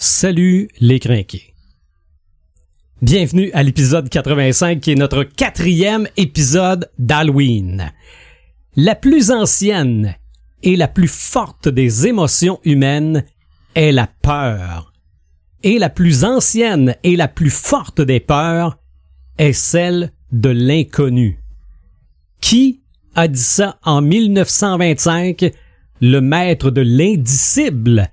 Salut les crinqués. Bienvenue à l'épisode 85 qui est notre quatrième épisode d'Halloween. La plus ancienne et la plus forte des émotions humaines est la peur. Et la plus ancienne et la plus forte des peurs est celle de l'inconnu. Qui a dit ça en 1925? Le maître de l'indicible,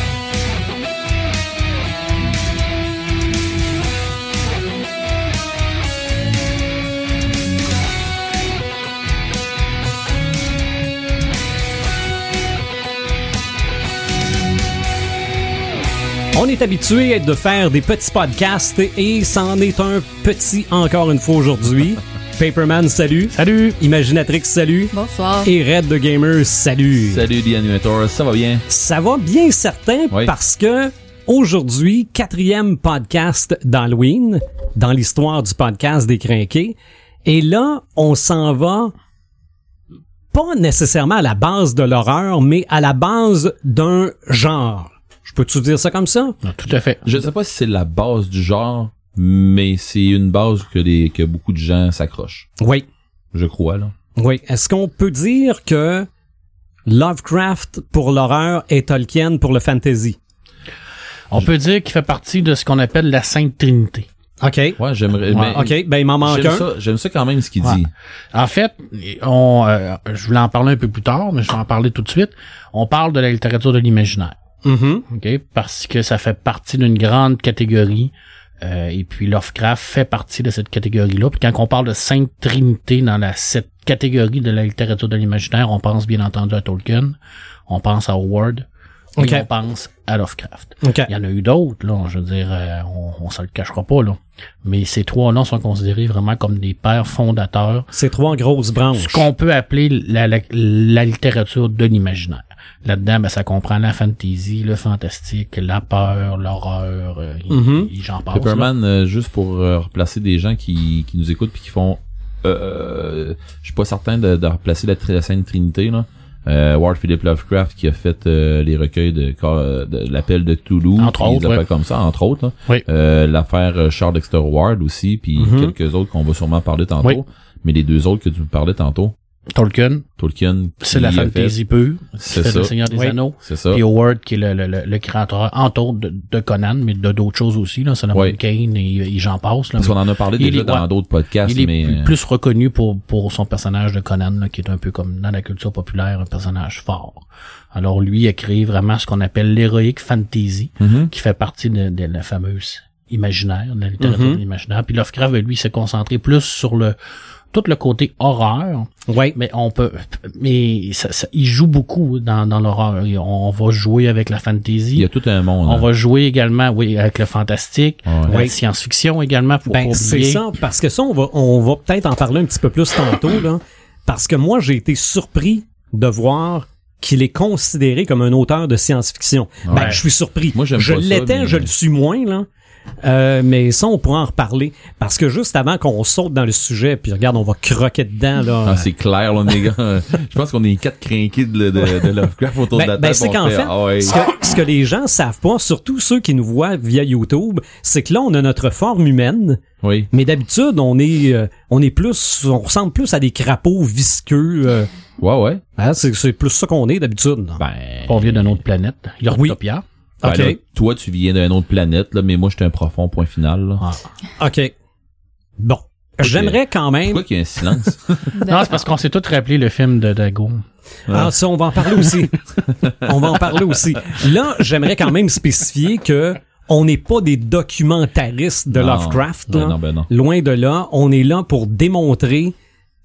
On est habitué de faire des petits podcasts et c'en est un petit encore une fois aujourd'hui. Paperman, salut. Salut! Imaginatrix, salut. Bonsoir. Et Red the Gamer, salut. Salut The Animator, ça va bien? Ça va bien certain Oui. parce que aujourd'hui, quatrième podcast d'Halloween dans l'histoire du podcast des crinqués. Et là, on s'en va pas nécessairement à la base de l'horreur, mais à la base d'un genre. Je peux-tu dire ça comme ça? tout à fait. Je sais pas si c'est la base du genre, mais c'est une base que, les, que beaucoup de gens s'accrochent. Oui. Je crois, là. Oui. Est-ce qu'on peut dire que Lovecraft pour l'horreur et Tolkien pour le fantasy? On peut dire qu'il fait partie de ce qu'on appelle la Sainte Trinité. OK. Ouais, j'aimerais. OK. Ben, il m'en manque J'aime un. ça, j'aime ça quand même ce qu'il Ouais. dit. En fait, on, euh, je voulais en parler un peu plus tard, mais je vais en parler tout de suite. On parle de la littérature de l'imaginaire, Mhm. ok, parce que ça fait partie d'une grande catégorie. euh, et puis Lovecraft fait partie de cette catégorie-là. Puis quand on parle de Sainte Trinité dans la cette catégorie de la littérature de l'imaginaire, on pense bien entendu à Tolkien, on pense à Howard, Ok. et on pense à Lovecraft. OK. Il y en a eu d'autres, là. Je veux dire, euh, on, on se le cachera pas, là. Mais ces trois-là sont considérés vraiment comme des pères fondateurs. C'est trois grosses branches. Ce qu'on peut appeler la, la, la littérature de l'imaginaire. Là-dedans, ben, ça comprend la fantasy, le fantastique, la peur, l'horreur, euh, et- et j'en passe. là. Pepperman, euh, juste pour euh, replacer des gens qui, qui nous écoutent puis qui font. Euh, je suis pas certain de, de replacer la, la Sainte Trinité là. Euh, Ward Philip Lovecraft qui a fait euh, les recueils de, Ca- de l'appel de Toulouse, Entre autres, ouais. comme ça, entre autres. là. Oui. Euh, L'affaire euh, Charles Dexter Ward aussi, puis Mhm. quelques autres qu'on va sûrement parler tantôt. Oui. Mais les deux autres que tu me parlais tantôt, Tolkien, Tolkien, c'est la fantasy pure. C'est ça. le Seigneur des Oui. Anneaux. C'est ça. Puis Howard, qui est le, le, le, le créateur, entre autres, de, de Conan, mais de d'autres choses aussi, là. Solomon Oui. Kane et, et j'en passe, là. Parce qu'on en a parlé Il déjà est- dans ouais. d'autres podcasts, Il est mais plus- euh, plus reconnu pour, pour son personnage de Conan, là, qui est un peu comme dans la culture populaire, un personnage fort. Alors lui a créé vraiment ce qu'on appelle l'héroïque fantasy, mhm. qui fait partie de, de la fameuse imaginaire, de la littérature Mhm. de l'imaginaire. Puis Lovecraft, ben, lui, s'est concentré plus sur le tout le côté horreur, Oui. mais on peut, mais ça, ça- il joue beaucoup dans, dans l'horreur. On va jouer avec la fantasy. il y a tout un monde. On hein. va jouer également, oui, avec le fantastique, Ouais. la Oui. science-fiction également, pour Ben, pas c'est ça, parce que ça, on va, on va peut-être en parler un petit peu plus tantôt, là. Parce que moi, j'ai été surpris de voir qu'il est considéré comme un auteur de science-fiction. Ben, je suis surpris. Moi, j'aime je l'étais, mais- je le suis moins, là. Euh, mais ça, on pourra en reparler. Parce que juste avant qu'on saute dans le sujet, puis regarde, on va croquer dedans, là. Ah, c'est clair, là, les gars. Je pense qu'on est quatre crinqués de, de, de Lovecraft autour Ben- de la ben, table. c'est on qu'en fait, fait, ah ce, que, ce que les gens savent pas, surtout ceux qui nous voient via YouTube, c'est que là, on a notre forme humaine, Oui. mais d'habitude, on est, euh, on est plus, on ressemble plus à des crapauds visqueux. euh, Ouais, ouais. hein, c'est, c'est plus ça qu'on est d'habitude. Ben. On vient d'une autre planète, Yortopia. ben ok. là, toi, tu viens d'une autre planète, là, mais moi, j'étais un profond point final, là. Ah. OK. Bon. J'aimerais quand même. Pourquoi qu'il y a un silence? Non, c'est parce qu'on s'est tous rappelé le film de Dago. Ah, ça, on va en parler aussi. on va en parler aussi. Là, j'aimerais quand même spécifier que on n'est pas des documentaristes de Non. Lovecraft. Non, là. non, ben non. Loin de là. On est là pour démontrer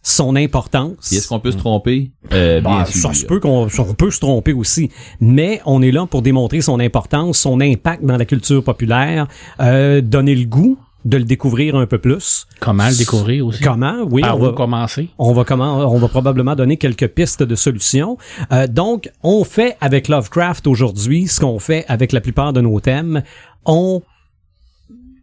son importance. Est-ce qu'on peut se tromper? Euh, bien Bah, sûr. ça se peut qu'on on peut se tromper aussi, mais on est là pour démontrer son importance, son impact dans la culture populaire, euh, donner le goût de le découvrir un peu plus. Comment le découvrir aussi? Comment? Oui, Par on va, commencer? on va comment on va probablement donner quelques pistes de solutions. Euh, donc, on fait avec Lovecraft aujourd'hui ce qu'on fait avec la plupart de nos thèmes. On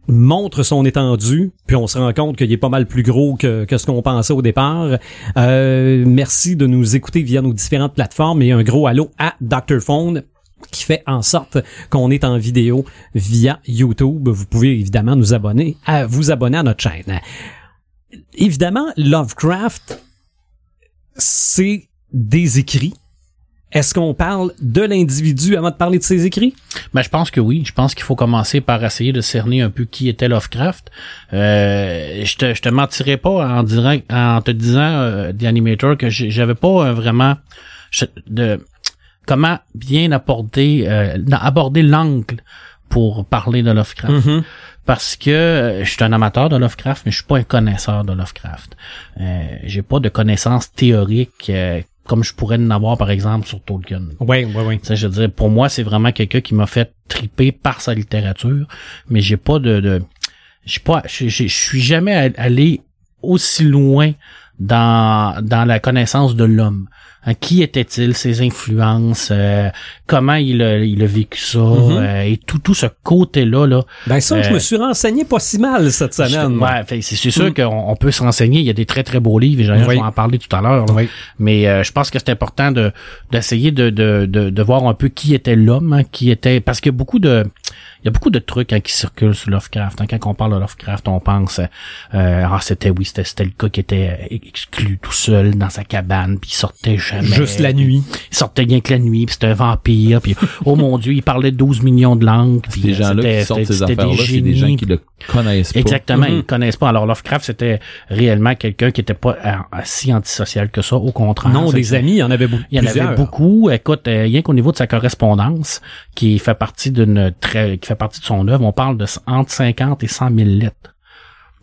montre son étendue, puis on se rend compte qu'il est pas mal plus gros que, que ce qu'on pensait au départ. Euh, merci de nous écouter via nos différentes plateformes et un gros allô à Dr. Phone qui fait en sorte qu'on est en vidéo via YouTube. Vous pouvez évidemment nous abonner, à vous abonner à notre chaîne. Évidemment, Lovecraft, c'est des écrits. Est-ce qu'on parle de l'individu avant de parler de ses écrits? Ben, je pense que oui. Je pense qu'il faut commencer par essayer de cerner un peu qui était Lovecraft. Euh, je te, je te mentirais pas en, dirant, en te disant, euh, The Animator, que j'avais pas euh, vraiment de comment bien aborder, euh, aborder l'angle pour parler de Lovecraft. Mm-hmm. Parce que je suis un amateur de Lovecraft, mais je suis pas un connaisseur de Lovecraft. Euh, j'ai pas de connaissances théoriques euh, comme je pourrais en avoir, par exemple, sur Tolkien. Oui, oui, oui. Je veux dire, pour moi, c'est vraiment quelqu'un qui m'a fait triper par sa littérature, mais j'ai pas de, de j'ai pas, je suis jamais allé aussi loin dans dans la connaissance de l'homme. Hein, qui était-il, ses influences, euh, comment il a, il a vécu ça, Mhm. euh, et tout tout ce côté-là là. Ben ça, je Euh, me suis renseigné pas si mal cette semaine. Ouais, c'est sûr Mm. qu'on on peut se renseigner. Il y a des très très beaux livres. Et Oui. je vais en parler tout à l'heure. Oui. Mais euh, je pense que c'est important de d'essayer de, de, de, de voir un peu qui était l'homme, hein, qui était parce que beaucoup de il y a beaucoup de trucs hein, qui circulent sur Lovecraft. hein. Quand on parle de Lovecraft, on pense euh, ah c'était oui c'était c'était le gars qui était euh, exclu tout seul dans sa cabane puis il sortait jamais. Juste la nuit. Il sortait rien que la nuit, puis c'était un vampire, puis oh mon dieu, il parlait 12 millions de langues. puis Ces gens-là c'était- qui sortent ces c'était des affaires-là, c'est des gens qui le connaissent pas. Exactement, Mhm. ils connaissent pas. Alors Lovecraft, c'était réellement quelqu'un qui était pas euh, si antisocial que ça, au contraire. Non, des amis, il y en avait beaucoup. il y en avait beaucoup. Écoute, euh, rien qu'au niveau de sa correspondance, qui fait partie d'une très, qui fait partie de son œuvre, on parle de entre 50 et 100 000 lettres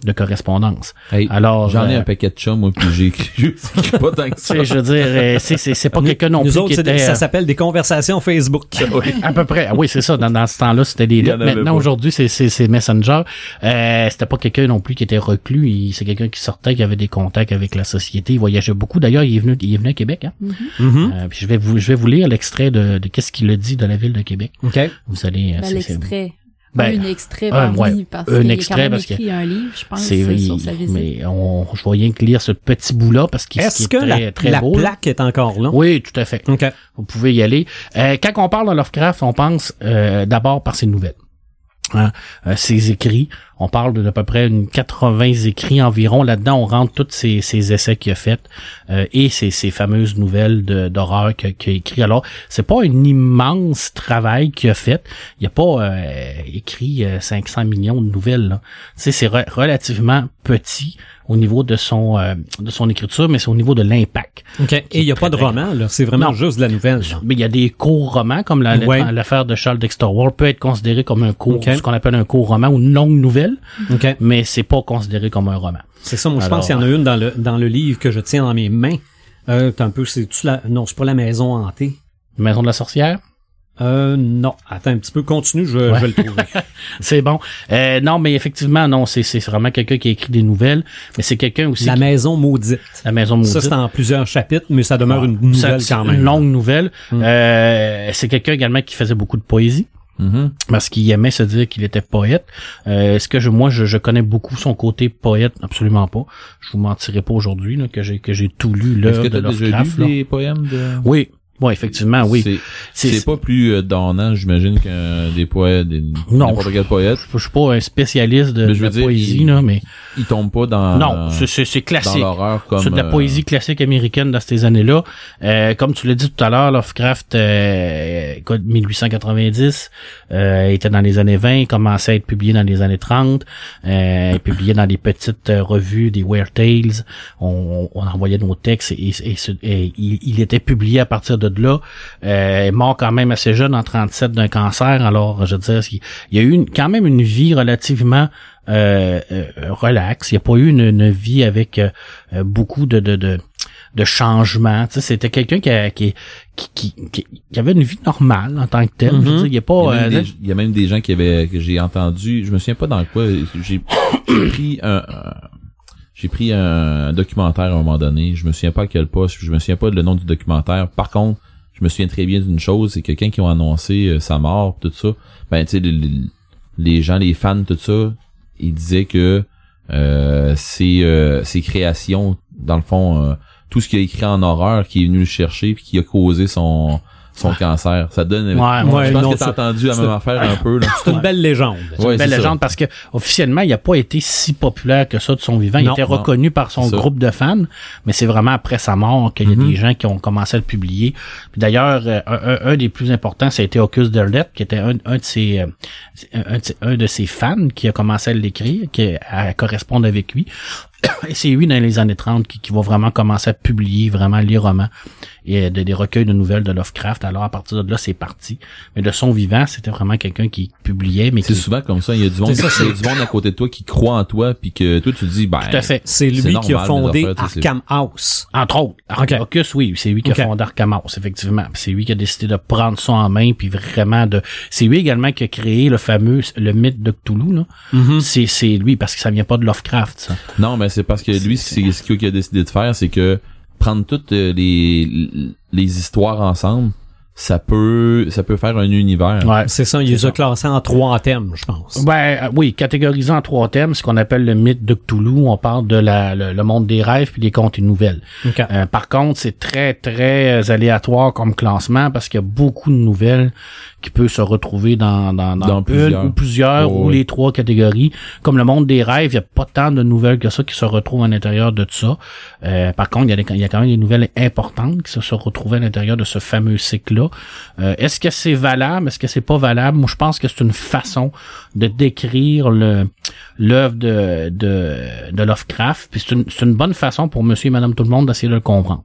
de correspondance. Hey, Alors, J'en ai euh, un paquet de chums, moi, puis j'écris pas tant que ça. je veux dire, euh, c'est, c'est, c'est pas quelqu'un non nous plus autres, qui c'est des- était... ça euh, s'appelle des conversations Facebook. Oui, à peu près. Oui, c'est ça. Dans, dans ce temps-là, c'était des Maintenant, aujourd'hui, c'est, c'est, c'est Messenger. Euh, c'était pas quelqu'un non plus qui était reclus. C'est quelqu'un qui sortait, qui avait des contacts avec la société. Il voyageait beaucoup. D'ailleurs, il est venu, il est venu à Québec. Hein? Mhm. Euh, puis je vais vous, je vais vous lire l'extrait de, de qu'est-ce qu'il a dit de la ville de Québec. OK. Vous allez. euh, Ben, l'extrait. Ben, un extrait un, ouais, livre, parce un qu'il a extrait quand même parce que écrit un livre, je pense, c'est sur sa visite. mais on, je vais rien que lire ce petit bout-là parce qu'il Est-ce est que très, la, très la beau. là. plaque est encore là? Oui, tout à fait. OK. Vous pouvez y aller. Euh, quand on parle de Lovecraft, on pense euh, d'abord par ses nouvelles. Hein, euh, ses écrits, on parle de, d'à peu près une 80 écrits environ. Là-dedans, on rentre tous ces, ces essais qu'il a fait euh, et ces, ces fameuses nouvelles d'horreur qu'il a écrit. Alors, c'est pas un immense travail qu'il a fait. Il a pas euh, écrit euh, 500 millions de nouvelles. c'est re- relativement petit au niveau de son euh, de son écriture, mais c'est au niveau de l'impact. OK. Et il n'y a pas de roman, là. C'est vraiment Non. juste de la nouvelle. Mais il y a des courts romans, comme la- Ouais. l'affaire de Charles Dexter Ward peut être considéré comme un court, ce qu'on appelle un court roman ou une longue nouvelle, OK. mais c'est pas considéré comme un roman. C'est ça, moi, je pense qu'il y en a une dans le, dans le livre que je tiens dans mes mains. Euh, t'as un peu, c'est-tu la, non, c'est pas la maison hantée. Maison de la sorcière, Euh, non. Attends un petit peu, continue, je, Ouais. je vais le trouver. c'est bon. Euh, non, mais effectivement, non, c'est c'est vraiment quelqu'un qui a écrit des nouvelles, mais c'est quelqu'un aussi la qui- maison maudite. la maison maudite. Ça, c'est en plusieurs chapitres, mais ça demeure une nouvelle c'est quand même. Une longue nouvelle. Hmm. Euh, c'est quelqu'un également qui faisait beaucoup de poésie. Mhm. parce qu'il aimait se dire qu'il était poète. Euh, Est-ce que je, moi, je, je connais beaucoup son côté poète? Absolument pas. Je vous mentirai pas aujourd'hui que j'ai que j'ai tout lu Est-ce l'œuvre que de tu as déjà Lovecraft. lu là. des poèmes de... Oui, oui, effectivement, oui. C'est- pas plus euh, donnant, j'imagine, qu'un des poètes, des, Non. n'importe quel poète. Je suis pas un spécialiste de, je de la dire, poésie, il- là, mais Il tombe pas dans, non, c'est- classique. l'horreur comme... C'est de la euh, poésie classique américaine dans ces années-là. Euh, comme tu l'as dit tout à l'heure, Lovecraft, euh, écoute, 1890, euh, était dans les années 20, commençait à être publié dans les années 30, euh, publié dans des petites euh, revues, des Weird Tales. On, on envoyait nos textes et, et et il, il était publié à partir de là. Euh, est mort quand même assez jeune en 37 d'un cancer. Alors, je veux dire, il, il y a eu une- quand même une vie relativement euh, euh, relax. Il n'y a pas eu une, une vie avec euh, beaucoup de, de, de, de changements. Tu sais, c'était quelqu'un qui, a- qui, qui, qui, avait une vie normale en tant que tel. Je veux Mhm. dire, il y a Il y, pas... euh, des, il y a même des gens qui avaient que j'ai entendu, je me souviens pas dans quoi, j'ai j'ai pris un, un- j'ai pris un, documentaire à un moment donné, je me souviens pas à quel poste, je me souviens pas le nom du documentaire. Par contre, je me souviens très bien d'une chose, c'est que quand ils ont annoncé euh, sa mort, tout ça, ben tu sais les, les- gens, les fans, tout ça, il disait que euh, euh, ses créations, dans le fond, euh, tout ce qu'il a écrit en horreur, qui est venu le chercher puis qui a causé son son cancer. Ça donne. Ouais, ouais, je pense non, que t'as entendu la c'est- même affaire un peu. C'est une belle légende. C'est Ouais, une belle ça. légende parce que officiellement, il a pas été si populaire que ça de son vivant. Il Non, était non. reconnu par son groupe de fans, mais c'est vraiment après sa mort qu'il y a Mhm. des gens qui ont commencé à le publier. D'ailleurs, euh, un, des plus importants, ça a été Ocus Derlet, qui était un, un de ses euh, un, de ses- un de ses fans qui a commencé à l'écrire, qui a- à correspondre avec lui. Et c'est lui, dans les années 30, qui, qui va vraiment commencer à publier vraiment les romans et euh, de- des recueils de nouvelles de Lovecraft. Alors, à partir de là, c'est parti. Mais de son vivant, c'était vraiment quelqu'un qui publiait, mais C'est qui... souvent comme ça. Il y a du monde, C'est ça, il y a du monde à côté de toi qui croit en toi puis que toi tu te dis ben. Tout à fait. C'est lui C'est qui a fondé affaires, Arkham House. Entre autres. Ar- Ok. Ocus, oui, c'est lui qui a fondé Arkham House, effectivement. Puis C'est lui qui a décidé de prendre ça en main, puis vraiment de... C'est lui également qui a créé le fameux, le mythe de Cthulhu, là. Mhm. C'est, c'est lui, parce que ça vient pas de Lovecraft, ça. Non, mais c'est parce que lui, C'est- c'est ce qu'il a décidé de faire, c'est que prendre toutes euh, les les histoires ensemble, ça peut ça peut faire un univers. Ouais. C'est ça, il les a classés en trois thèmes, je pense. Ben euh, oui, catégorisé en trois thèmes, ce qu'on appelle le mythe de Cthulhu, on parle de la, le, le monde des rêves puis des contes et nouvelles. Euh, par contre, c'est très très euh, aléatoire comme classement parce qu'il y a beaucoup de nouvelles qui peuvent se retrouver dans dans, dans, plusieurs. ou plusieurs Oh, ou oui. les trois catégories. Comme le monde des rêves, il y a pas tant de nouvelles que ça qui se retrouvent à l'intérieur de ça. Euh, par contre, il y, a des- il y a quand même des nouvelles importantes qui se sont retrouvées à l'intérieur de ce fameux cycle-là. Euh, Est-ce que c'est valable? Est-ce que c'est pas valable? Moi, je pense que c'est une façon de décrire l'œuvre de, de, Lovecraft. Puis c'est une, une bonne façon pour monsieur et madame tout le monde d'essayer de le comprendre.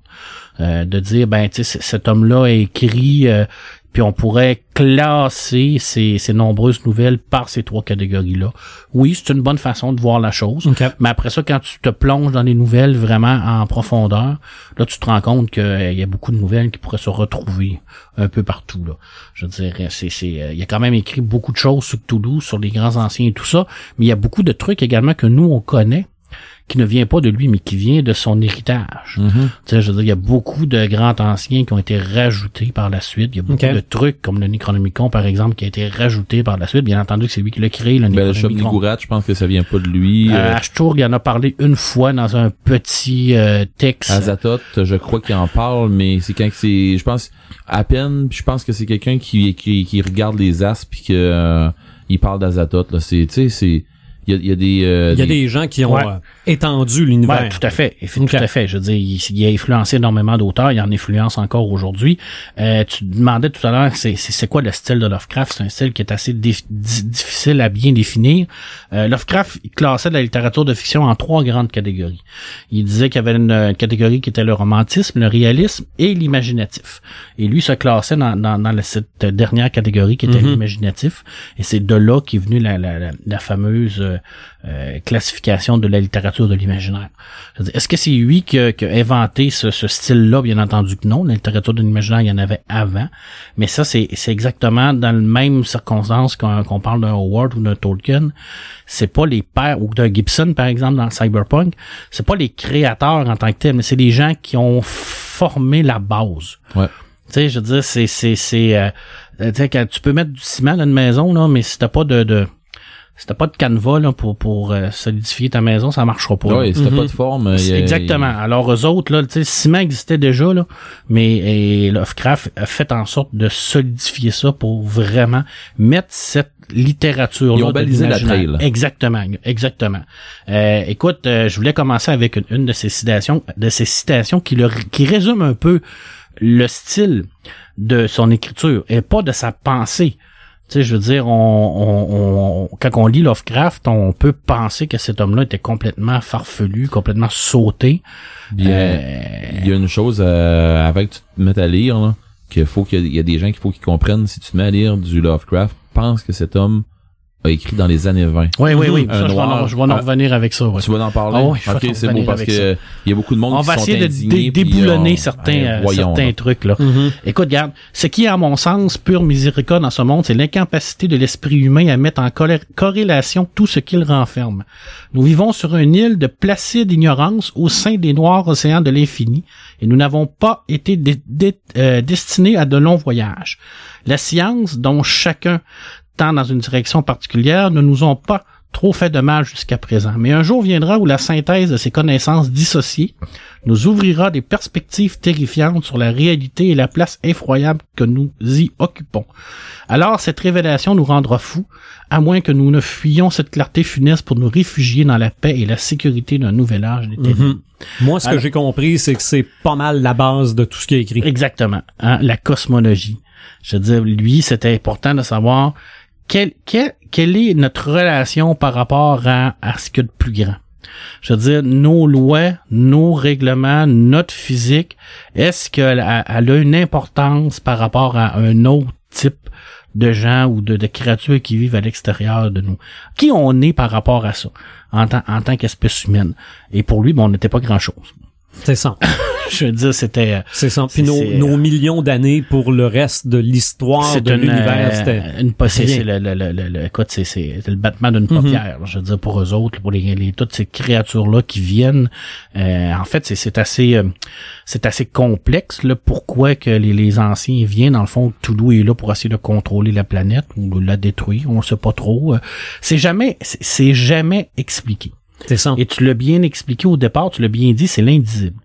Euh, de dire, ben, tu sais, cet homme-là a écrit, euh, puis on pourrait classer ces, ces nombreuses nouvelles par ces trois catégories-là. Oui, c'est une bonne façon de voir la chose. Mais après ça, quand tu te plonges dans les nouvelles vraiment en profondeur, là, tu te rends compte qu'il y a beaucoup de nouvelles qui pourraient se retrouver un peu partout. Là. Je dirais, c'est, c'est, euh, il a quand même écrit beaucoup de choses sur Toulouse, sur les grands anciens et tout ça, mais il y a beaucoup de trucs également que nous, on connaît, qui ne vient pas de lui, mais qui vient de son héritage. Tu sais, je veux dire, il y a beaucoup de grands anciens qui ont été rajoutés par la suite. Il y a beaucoup de trucs, comme le Necronomicon, par exemple, qui a été rajouté par la suite. Bien entendu que c'est lui qui l'a créé, le Ben, le Necronomicon. Nigurat, je pense que ça vient pas de lui. Euh, Euh, Ashtour, il en a parlé une fois dans un petit euh, texte. Azatoth, je crois qu'il en parle, mais c'est quand que c'est, je pense, à peine, je pense que c'est quelqu'un qui, qui, qui regarde les as puis que euh, il parle d'Azatoth. Là, c'est, tu sais, c'est, il y a, il y a des, euh, Il y a des gens qui ont Ouais. Euh, étendu l'univers. Ouais, tout à fait. Tout à fait. Je veux dire, il, il a influencé énormément d'auteurs. Il en influence encore aujourd'hui. Euh, tu demandais tout à l'heure, c'est, quoi le style de Lovecraft? C'est un style qui est assez dif- di- difficile à bien définir. Euh, Lovecraft il classait la littérature de fiction en trois grandes catégories. Il disait qu'il y avait une, euh, catégorie qui était le romantisme, le réalisme et l'imaginatif. Et lui se classait dans, dans, dans la- cette dernière catégorie qui était Mhm. l'imaginatif. Et c'est de là qu'est venue la, la, la, la fameuse euh, classification de la littérature de l'imaginaire. Est-ce que c'est lui qui a, qui a inventé ce, ce style-là? Bien entendu que non. La littérature de l'imaginaire, il y en avait avant. Mais ça, c'est exactement dans le même circonstance qu'on qu'on parle d'un Howard ou d'un Tolkien. C'est pas les pères, ou d'un Gibson, par exemple, dans Cyberpunk. C'est pas les créateurs en tant que tels, mais c'est les gens qui ont formé la base. Ouais. Tu sais, je veux dire, c'est, c'est, c'est, euh, tu peux mettre du ciment dans une maison, là, mais si t'as pas de, de si t'as pas de canevas, là, pour, pour euh, solidifier ta maison, ça marchera pas. c'était Mhm. pas de forme. y a- Exactement. Alors eux autres, là, tu sais, le ciment existait déjà, là, mais et Lovecraft a fait en sorte de solidifier ça pour vraiment mettre cette littérature Ils ont balisé la trail. Exactement, exactement. Euh, écoute, euh, je voulais commencer avec une, une de ces citations, de ces citations qui le, qui résume un peu le style de son écriture et pas de sa pensée. Tu sais, je veux dire, on, on, on- quand on lit Lovecraft, on peut penser que cet homme-là était complètement farfelu, complètement sauté. Il y a, Euh, il y a une chose euh, avant que tu te mettes à lire, là, qu'il faut qu'il y y a des gens qu'il faut qu'ils comprennent. Si tu te mets à lire du Lovecraft, pense que cet homme a écrit dans les années 20. Oui, oui, oui. Un Ça, je vais en, noir, je vais en un- revenir avec ça. ouais. Tu vas en parler? Ah oui, je ok, c'est beau parce avec que il y a beaucoup de monde On qui va sont essayer de indignés, dé- puis, déboulonner euh, certains, euh, voyons, certains là. trucs. là. Mhm. Écoute, regarde, ce qui est à mon sens pure miséricorde dans ce monde, c'est l'incapacité de l'esprit humain à mettre en corrélation tout ce qu'il renferme. Nous vivons sur une île de placide ignorance au sein des noirs océans de l'infini, et nous n'avons pas été dé- dé- euh, destinés à de longs voyages. La science, dont chacun tend dans une direction particulière, ne nous ont pas trop fait de mal jusqu'à présent. Mais un jour viendra où la synthèse de ces connaissances dissociées nous ouvrira des perspectives terrifiantes sur la réalité et la place effroyable que nous y occupons. Alors cette révélation nous rendra fous, à moins que nous ne fuyions cette clarté funeste pour nous réfugier dans la paix et la sécurité d'un nouvel âge des ténèbres. Mhm. Moi, ce que Alors- j'ai compris, c'est que c'est pas mal la base de tout ce qui est écrit. Exactement. hein, la cosmologie. Je veux dire, lui, c'était important de savoir quelle, quelle, quelle est notre relation par rapport à, à ce qu'il y a de plus grand? Je veux dire, nos lois, nos règlements, notre physique, est-ce qu'elle a, une importance par rapport à un autre type de gens ou de, de créatures qui vivent à l'extérieur de nous? Qui on est par rapport à ça en tant, en tant qu'espèce humaine? Et pour lui, bon, on n'était pas grand-chose. C'est ça. Je veux dire, c'était... euh, C'est ça. Puis nos, nos millions d'années pour le reste de l'histoire de l'univers, euh, c'était... une c'est le, le, le, le, le- écoute, c'est le battement d'une Mhm. paupière. Je veux dire pour eux autres, pour les, les toutes ces créatures là qui viennent. euh, en fait, c'est c'est assez euh, c'est assez complexe là. Pourquoi que les, les anciens viennent dans le fond, Toulouse est là pour essayer de contrôler la planète ou de la détruire. On sait pas trop. euh, C'est jamais c'est jamais expliqué. C'est ça. Et tu l'as bien expliqué au départ, tu l'as bien dit, c'est l'indisible.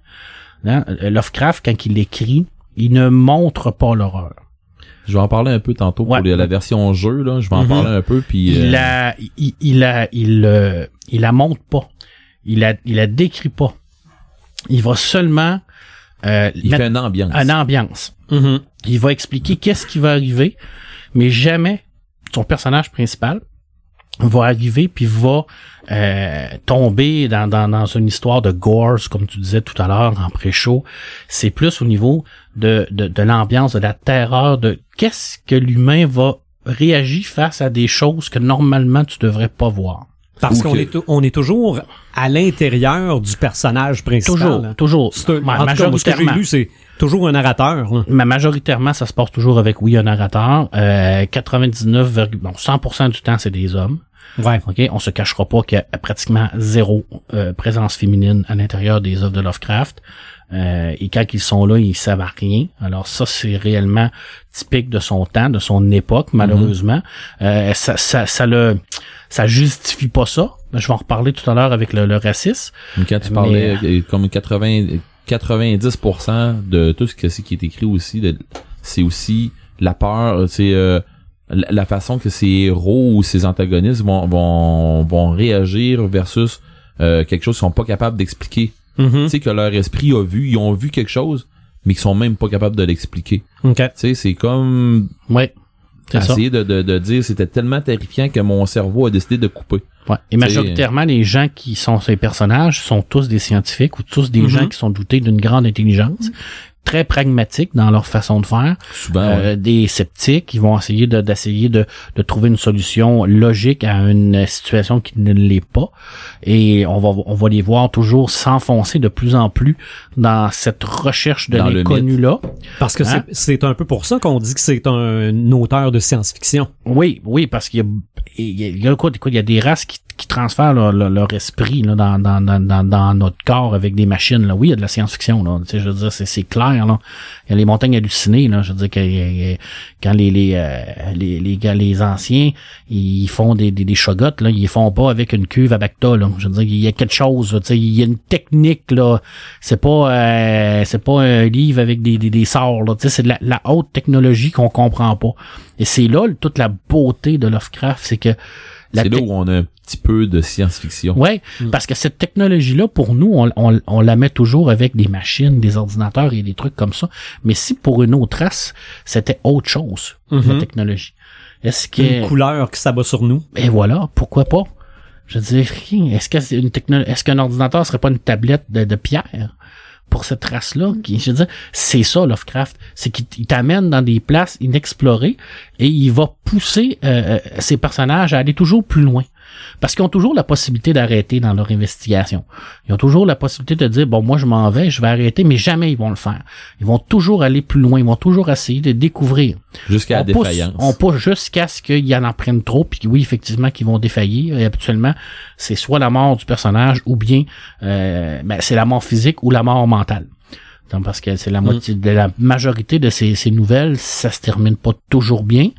Hein? Lovecraft, quand il écrit, il ne montre pas l'horreur. Je vais en parler un peu tantôt Ouais. pour la version jeu, là. Je vais en Mhm. parler un peu, puis... il euh, la, il, il la, il, euh, il la montre pas. Il la, il la décrit pas. Il va seulement euh, il mettre fait une ambiance. une ambiance. Mhm. Il va expliquer qu'est-ce qui va arriver, mais jamais son personnage principal va arriver puis va euh, tomber dans, dans, dans une histoire de gore, comme tu disais tout à l'heure en pré-show. C'est plus au niveau de, de, de l'ambiance, de la terreur, de qu'est-ce que l'humain va réagir face à des choses que normalement tu devrais pas voir. Parce qu'on est, on est toujours à l'intérieur du personnage principal. Toujours, hein. toujours. C'est un- Ouais, en tout cas, moi, ce que j'ai lu, c'est toujours un narrateur. là. Mais majoritairement, ça se passe toujours avec, oui, un narrateur. Euh, 99, bon, 100% du temps, c'est des hommes. Ouais. OK? On se cachera pas qu'il y a pratiquement zéro euh, présence féminine à l'intérieur des œuvres de Lovecraft. Euh, et quand ils sont là, ils savent à rien. Alors ça, c'est réellement typique de son temps, de son époque, malheureusement. Euh, ça, ça, ça le, ça justifie pas ça. Je vais en reparler tout à l'heure avec le, le racisme. Quand tu parlais, euh, comme 80, 90% de tout ce que c'est qui est écrit aussi, c'est aussi la peur, c'est euh, la façon que ces héros ou ces antagonistes vont, vont, vont réagir versus euh, quelque chose qu'ils sont pas capables d'expliquer. Mhm. Tu sais, que leur esprit a vu, ils ont vu quelque chose, mais qu'ils sont même pas capables de l'expliquer. OK. Tu sais, c'est comme Ouais. Essayer de, de, de dire c'était tellement terrifiant que mon cerveau a décidé de couper. Ouais. Et majoritairement, les gens qui sont ces personnages sont tous des scientifiques ou tous des Mhm. gens qui sont dotés d'une grande intelligence, très pragmatiques dans leur façon de faire, Souvent, Euh, ouais. des sceptiques qui vont essayer de- d'essayer de, de trouver une solution logique à une situation qui ne l'est pas. Et on va, on va les voir toujours s'enfoncer de plus en plus dans cette recherche de Dans l'inconnu-là. Parce que Hein? c'est- c'est un peu pour ça qu'on dit que c'est un auteur de science-fiction. Oui, oui, parce qu'il y a, il y a, il y a quoi, quoi, il y a des races qui, qui transfèrent leur, leur- leur esprit là, dans, dans, dans, dans, notre corps avec des machines. Là. Oui, il y a de la science-fiction. Là. Tu sais, je veux dire, c'est, clair. Là. Il y a les montagnes hallucinées. Là. Je veux dire quand les les, euh, les les les anciens, ils font des des, des shogots, là, ils font pas avec une cuve à Bacta. Là. Je veux dire, il y a quelque chose. Tu sais, il y a une technique là. C'est pas euh, c'est pas un livre avec des des, des sorts. Là. Tu sais, c'est de la, la haute technologie qu'on comprend pas. Et c'est là toute la beauté de Lovecraft, c'est que C'est là où on a un petit peu de science-fiction. Ouais, parce que cette technologie-là, pour nous, on, on, on la met toujours avec des machines, des ordinateurs et des trucs comme ça. Mais si pour une autre race, c'était autre chose, la Mhm. technologie. Est-ce que... Une couleur qui s'abat sur nous. Et voilà, pourquoi pas? Je veux dire, est-ce que c'est une techno- est-ce qu'un ordinateur serait pas une tablette de, de pierre? Pour cette race-là? Qui, je veux dire, c'est ça, Lovecraft. C'est qu'il il t'amène dans des places inexplorées et il va pousser euh, euh, ses personnages à aller toujours plus loin. Parce qu'ils ont toujours la possibilité d'arrêter dans leur investigation. Ils ont toujours la possibilité de dire, bon, moi, je m'en vais, je vais arrêter, mais jamais ils vont le faire. Ils vont toujours aller plus loin. Ils vont toujours essayer de découvrir Jusqu'à la pousse, défaillance. on pousse jusqu'à ce qu'il y en en prenne trop, puis oui, effectivement, qu'ils vont défaillir. Et habituellement, c'est soit la mort du personnage ou bien euh, ben, c'est la mort physique ou la mort mentale. Donc, parce que c'est la moitié de la majorité de ces, ces nouvelles, ça se termine pas toujours bien.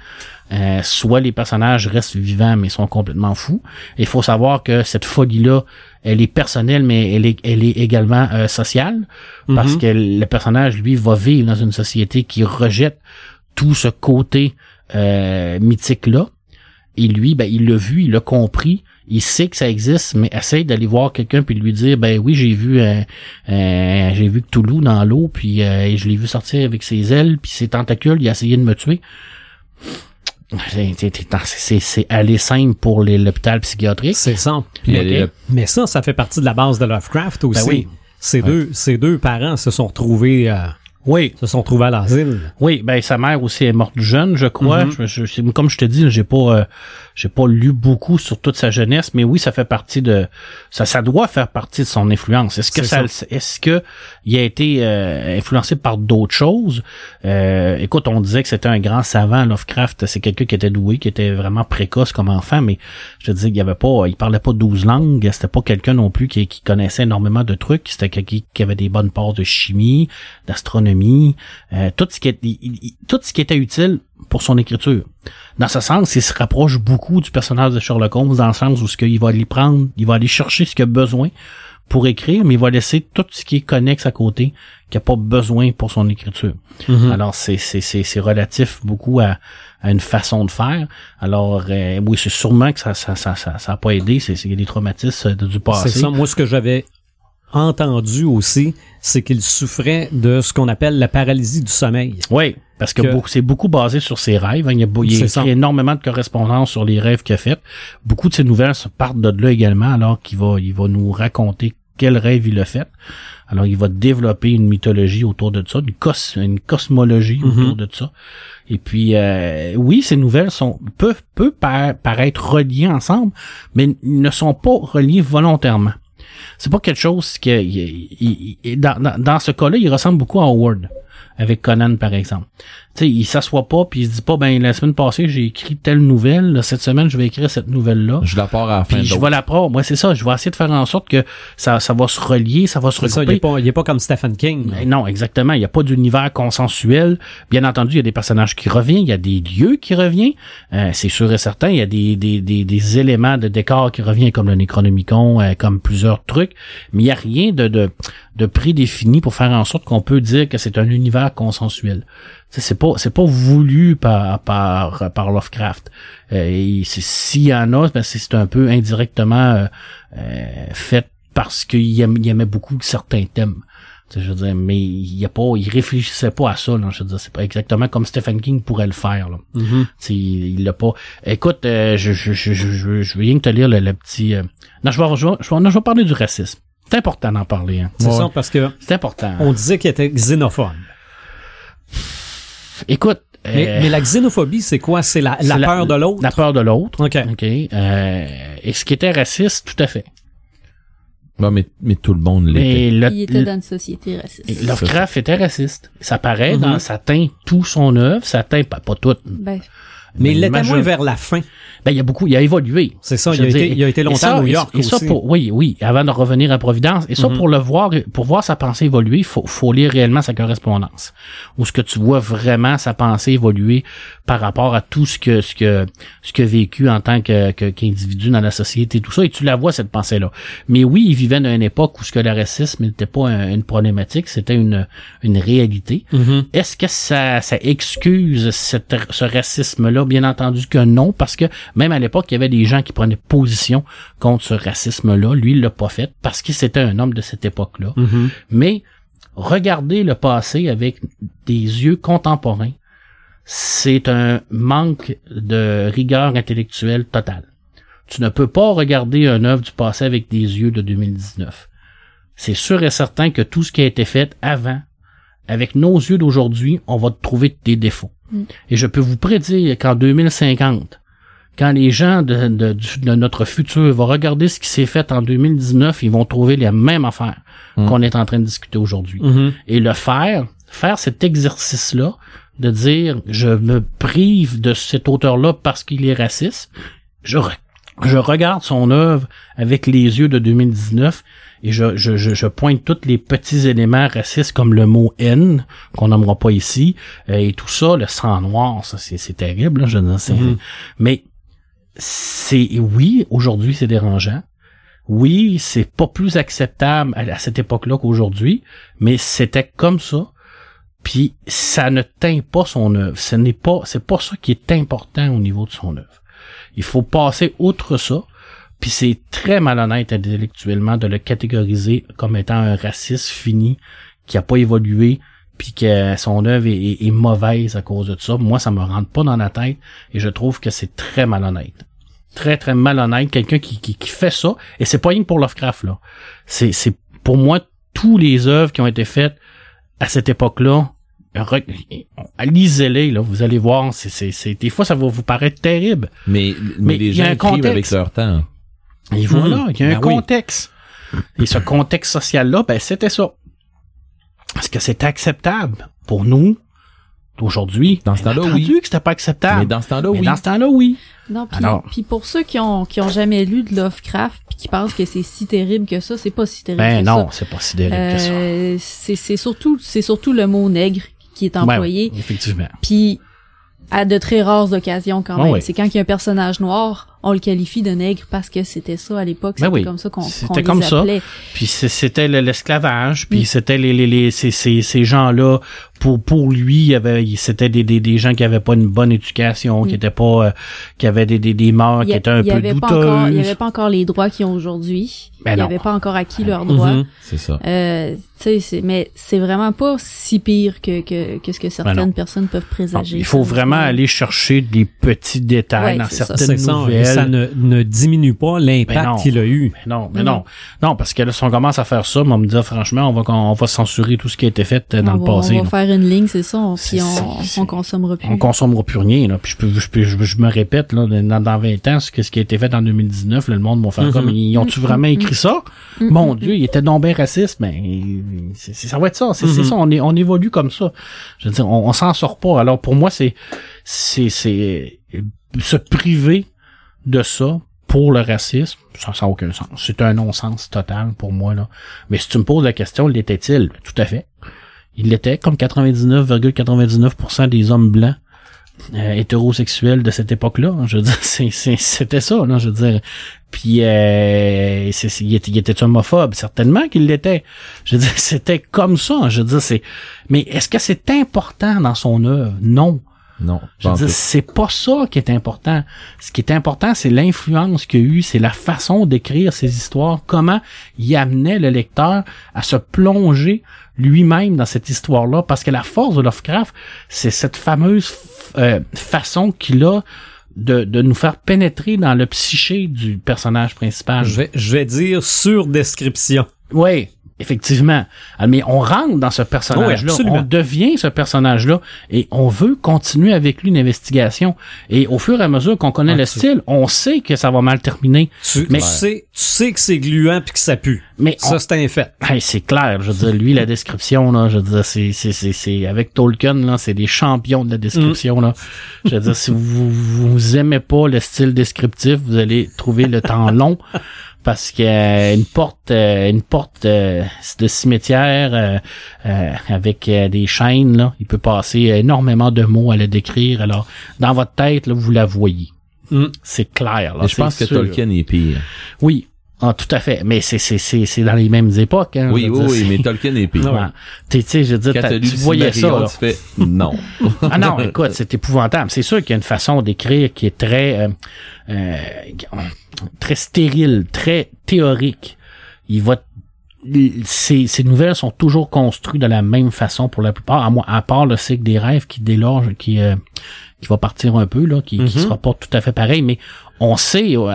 Euh, soit les personnages restent vivants mais sont complètement fous. Il faut savoir que cette folie-là, elle est personnelle, mais elle est, elle est également euh, sociale, parce Mhm. que le personnage, lui, va vivre dans une société qui rejette tout ce côté euh, mythique-là. Et lui, ben, il l'a vu, il l'a compris, il sait que ça existe, mais essaye d'aller voir quelqu'un puis de lui dire, ben oui, j'ai vu, euh, euh, j'ai vu Toulouse dans l'eau, puis euh, je l'ai vu sortir avec ses ailes, puis ses tentacules, il a essayé de me tuer. C'est- c'est- C'est c'est aller simple pour l'hôpital psychiatrique. C'est ça. Là- Mais ça, ça fait partie de la base de Lovecraft aussi. Ben oui. Ces, deux, ces deux parents se sont retrouvés, euh, Oui, se sont retrouvés à l'asile. oui, ben sa mère aussi est morte jeune, je crois. Mhm. Je- je- c'est- comme je te dis, j'ai pas, euh, j'ai pas lu beaucoup sur toute sa jeunesse, mais oui, ça fait partie de, ça, ça doit faire partie de son influence. Est-ce que ça, est-ce que il a été euh, influencé par d'autres choses? Euh, Écoute, on disait que c'était un grand savant, Lovecraft. C'est quelqu'un qui était doué, qui était vraiment précoce comme enfant, mais je te dis qu'il y avait pas, il parlait pas 12 langues. C'était pas quelqu'un non plus qui, qui connaissait énormément de trucs. C'était quelqu'un qui avait des bonnes parts de chimie, d'astronomie, euh, tout ce qui est, tout ce qui était utile pour son écriture. Dans ce sens, il se rapproche beaucoup du personnage de Sherlock Holmes dans le sens où ce qu'il va aller prendre, il va aller chercher ce qu'il a besoin pour écrire, mais il va laisser tout ce qui est connexe à côté, qu'il n'a pas besoin pour son écriture. Mhm. Alors, c'est, c'est, c'est, c'est relatif beaucoup à, à une façon de faire. Alors, euh, oui, c'est sûrement que ça ça, ça, ça, ça a pas aidé. C'est, c'est des traumatismes de- du passé. C'est ça. Moi, ce que j'avais entendu aussi, c'est qu'il souffrait de ce qu'on appelle la paralysie du sommeil. Oui, parce que, c'est beaucoup basé sur ses rêves. hein. Il y a, il y énormément de correspondances sur les rêves qu'il a fait. Beaucoup de ses nouvelles partent de là également, alors qu'il va, il va nous raconter quel rêve il a fait. Alors, il va développer une mythologie autour de ça, une, cos, une cosmologie Mhm. autour de ça. Et puis, euh, oui, ces nouvelles sont peuvent, peuvent par- paraître reliées ensemble, mais ne sont pas reliées volontairement. C'est pas quelque chose dans, dans ce cas-là, il ressemble beaucoup à Howard avec Conan par exemple. Tu sais, il s'assoit pas puis il se dit pas ben la semaine passée j'ai écrit telle nouvelle, là, cette semaine je vais écrire cette nouvelle là. Je la pars à la fin Puis je vais la prendre. Moi c'est ça, je vais essayer de faire en sorte que ça ça va se relier, ça va se C'est ça, il est pas, il est pas comme Stephen King. Non, exactement. Il n'y a pas d'univers consensuel. Bien entendu, il y a des personnages qui reviennent, il y a des lieux qui reviennent. Euh, c'est sûr et certain. Il y a des, des, des, des éléments de décor qui reviennent, comme le Necronomicon, euh, comme plusieurs trucs. Mais il n'y a rien de, de, de prédéfini pour faire en sorte qu'on peut dire que c'est un univers consensuel. C'est pas c'est pas voulu par par par Lovecraft. Euh, et s'il y en a, ben c'est c'est un peu indirectement euh, euh, fait parce qu'il il aimait beaucoup certains thèmes. Je veux dire, mais il y a pas, il réfléchissait pas à ça. Là, je veux dire, c'est pas exactement comme Stephen King pourrait le faire. Là. Sais, il l'a pas. Écoute, euh, je, je, je, je, je, je vais rien que te lire le, le petit. euh, Non, je vais, je, vais, je, vais, non, je vais parler du racisme. C'est important d'en parler. Hein. C'est Ouais. ça, parce que C'est important. on disait qu'il était xénophobe. Écoute. Mais, euh, mais la xénophobie, c'est quoi? C'est la, la peur de l'autre? La peur de l'autre. OK. OK. Euh, et ce qui était raciste, tout à fait. Mais, mais tout le monde l'était. Mais le, Il était dans une société raciste. Lovecraft était raciste. Ça paraît dans ça teint tout son œuvre, ça teint pas, pas tout. Ben, Mais il l'était moins vers la fin. Ben, il y a beaucoup, il a évolué. C'est ça, il a, été, il a été longtemps ça, à New York et, ça pour, oui, oui, avant de revenir à Providence. Et ça, Mhm. pour le voir, pour voir sa pensée évoluer, il faut, faut lire réellement sa correspondance. Où ce que tu vois vraiment sa pensée évoluer par rapport à tout ce que, ce que, ce que vécu en tant que, que- qu'individu dans la société, tout ça. Et tu la vois, cette pensée-là. Mais oui, il vivait dans une époque où ce que le racisme n'était pas un- une problématique, c'était une, une réalité. Mhm. Est-ce que ça, ça excuse cette- ce racisme-là? Bien entendu que non, parce que même à l'époque, il y avait des gens qui prenaient position contre ce racisme-là. Lui, il l'a pas fait parce que c'était un homme de cette époque-là. Mhm. Mais regarder le passé avec des yeux contemporains, c'est un manque de rigueur intellectuelle totale. Tu ne peux pas regarder un œuvre du passé avec des yeux de 2019. C'est sûr et certain que tout ce qui a été fait avant, avec nos yeux d'aujourd'hui, on va trouver des défauts. Mm. Et je peux vous prédire qu'en 2050, quand les gens de, de- du- de notre futur vont regarder ce qui s'est fait en 2019, ils vont trouver les mêmes affaires Mm. qu'on est en train de discuter aujourd'hui. Mhm. Et le faire, faire cet exercice-là, de dire je me prive de cet auteur-là parce qu'il est raciste, je, re- je regarde son œuvre avec les yeux de 2019 et je, je, je, je pointe tous les petits éléments racistes comme le mot haine qu'on nommera pas ici euh, et tout ça le sang noir ça c'est c'est terrible là, je c'est- Mhm. mais c'est oui aujourd'hui c'est dérangeant. Oui c'est pas plus acceptable à, cette époque-là qu'aujourd'hui mais c'était comme ça. Puis ça ne teint pas son œuvre. Ce n'est pas c'est pas ça qui est important au niveau de son œuvre. Il faut passer outre ça. Puis c'est très malhonnête intellectuellement de le catégoriser comme étant un raciste fini qui a pas évolué puis que son œuvre est, est- est mauvaise à cause de ça. Moi, ça me rentre pas dans la tête et je trouve que c'est très malhonnête. Très, très malhonnête. Quelqu'un qui, qui, qui fait ça, et c'est pas rien pour Lovecraft, là. C'est, c'est, pour moi, tous les œuvres qui ont été faites à cette époque-là, lisez-les, là, vous allez voir, c'est, c'est, c'est, des fois, ça va vous paraître terrible. Mais, mais, Mais les gens écrivent avec leur temps. Et voilà, il y a un Ben contexte. Et ce contexte social-là, ben, c'était ça. Est-ce que c'est acceptable pour nous d'aujourd'hui? Dans ce temps-là, entendu oui. que c'était pas acceptable. Mais dans ce temps-là, oui. dans ce temps-là, oui. Non, puis, Alors- puis pour ceux qui ont qui ont jamais lu de Lovecraft puis qui pensent que c'est si terrible que ça, c'est pas si terrible Ben que non, ça. c'est pas si terrible que ça. Euh, c'est c'est surtout c'est surtout le mot nègre qui est Ben employé. oui, effectivement. Puis à de très rares occasions quand Ah même. oui. C'est quand il y a un personnage noir, on le qualifie de nègre parce que c'était ça à l'époque, Ben c'était oui. comme ça qu'on C'était les comme ça. appelait. Puis c'est- c'était le- l'esclavage, puis Mm. c'était les, les, les ces, ces, ces gens-là pour pour lui, il y avait il- c'était des, des, des gens qui avaient pas une bonne éducation, qui Mm. étaient pas euh, qui avaient des, des, des mœurs qui étaient un il y peu avait pas encore, il y douteuses. avait pas encore les droits qu'ils ont aujourd'hui. Ben il y non. avait pas encore acquis leurs droits. Mhm. C'est ça. Euh, tu sais, c'est- mais c'est vraiment pas si pire que, que, que ce que certaines Ben non. personnes peuvent Non, présager. il faut vraiment aller chercher des petits détails Ouais, dans certaines C'est ça, nouvelles. ça ne, ne diminue pas Ben l'impact qu'il a eu. Mais non, mais Mhm. non. Non, parce que là, si on commence à faire ça, on va me dire, franchement, on va, on va censurer tout ce qui a été fait euh, dans on le va, passé. On va là. faire une ligne, c'est ça, on- puis on, consommera plus. On consommera plus rien, là. Puis je peux, je peux, je, je me répète, là, dans, dans 20 ans, ce, que, ce qui a été fait en 2019, là, le monde va faire Mhm. comme, ils ont-tu Mhm, vraiment écrit ça? Mm, Mon mm, Dieu, il était donc bien raciste, mais c'est, c'est- ça va être ça, c'est, c'est ça, on, est, on évolue comme ça. Je veux dire, on, on s'en sort pas. Alors pour moi, c'est, c'est, c'est se priver de ça pour le racisme, ça n'a aucun sens. C'est un non-sens total pour moi là. Mais si tu me poses la question, l'était-il? Tout à fait. Il l'était, comme 99,99% des hommes blancs euh, hétérosexuels de cette époque-là. hein. Je veux dire, c'était ça, là, je veux dire. Puis, euh, c'est- il, était, il était homophobe, certainement qu'il l'était. Je veux dire, c'était comme ça. Je veux dire, c'est. Mais est-ce que c'est important dans son œuvre? Non. Non. Je veux dire, c'est pas ça qui est important. Ce qui est important, c'est l'influence qu'il a eu, c'est la façon d'écrire ces histoires, comment il amenait le lecteur à se plonger lui-même dans cette histoire-là, parce que la force de Lovecraft, c'est cette fameuse euh, façon qu'il a de, de nous faire pénétrer dans le psyché du personnage principal. Je vais, je vais dire sur description. Oui, effectivement. Ah, Mais on rentre dans ce personnage-là, Oui, on devient ce personnage-là et on veut continuer avec lui une investigation. Et au fur et à mesure qu'on connaît Ah, le style, on sait que ça va mal terminer. Tu, Mais- tu sais, tu sais que c'est gluant puis que ça pue. Mais Ça, c'est un fait. Hey, c'est clair, je veux dire, lui, la description, là, je veux dire, c'est, c'est, c'est, c'est, avec Tolkien, là, c'est des champions de la description, là. Je veux dire, si vous, vous aimez pas le style descriptif, vous allez trouver le temps long, parce que euh, une porte, euh, une porte euh, de cimetière, euh, euh, avec euh, des chaînes, là, il peut passer énormément de mots à la décrire, alors, dans votre tête, là, vous la voyez. Mm. C'est clair, là. Je pense que. Tolkien est pire. Oui. Ah, tout à fait. Mais c'est, c'est, c'est, c'est dans les mêmes époques, hein. Oui, oui, mais Tolkien est pire. Ouais. Tu sais, je veux dire, tu le voyais ça. Tu fais non. Ah non, écoute, c'est épouvantable. C'est sûr qu'il y a une façon d'écrire qui est très, euh, euh, très stérile, très théorique. Il va, ces, ces nouvelles sont toujours construites de la même façon pour la plupart, à, part le cycle des rêves qui déloge, qui, euh, qui va partir un peu, là, qui, qui Mhm. sera pas tout à fait pareil, mais on sait, à-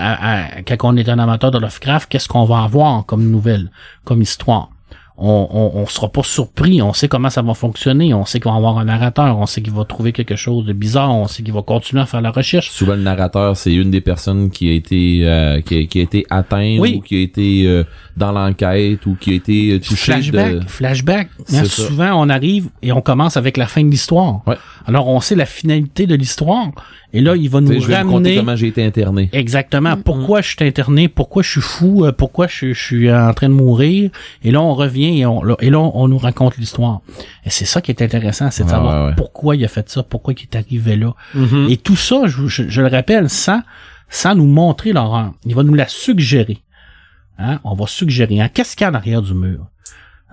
à- quand on est un amateur de Lovecraft, qu'est-ce qu'on va avoir comme nouvelle, comme histoire. On, on, on sera pas surpris. On sait comment ça va fonctionner. On sait qu'on va avoir un narrateur. On sait qu'il va trouver quelque chose de bizarre. On sait qu'il va continuer à faire la recherche. Souvent le narrateur, c'est une des personnes qui a été euh, qui, a, qui a été atteinte Oui. ou qui a été euh, dans l'enquête ou qui a été euh, touché Flashback, de flashback. Hein, souvent, on arrive et on commence avec la fin de l'histoire. Ouais. Alors, on sait la finalité de l'histoire. Et là, il va nous je vais vous raconter ramener comment j'ai été interné. exactement Mm, pourquoi je suis interné, pourquoi je suis fou, euh, pourquoi je, je suis en train de mourir? Et là, on revient et on, là, et là, on nous raconte l'histoire. Et c'est ça qui est intéressant, c'est de savoir ouais, ouais. pourquoi il a fait ça, pourquoi il est arrivé là. Mhm. Et tout ça, je, je- je le rappelle, sans, sans nous montrer l'horreur. Il va nous la suggérer. Hein? On va suggérer. Hein? Qu'est-ce qu'il y a en arrière du mur?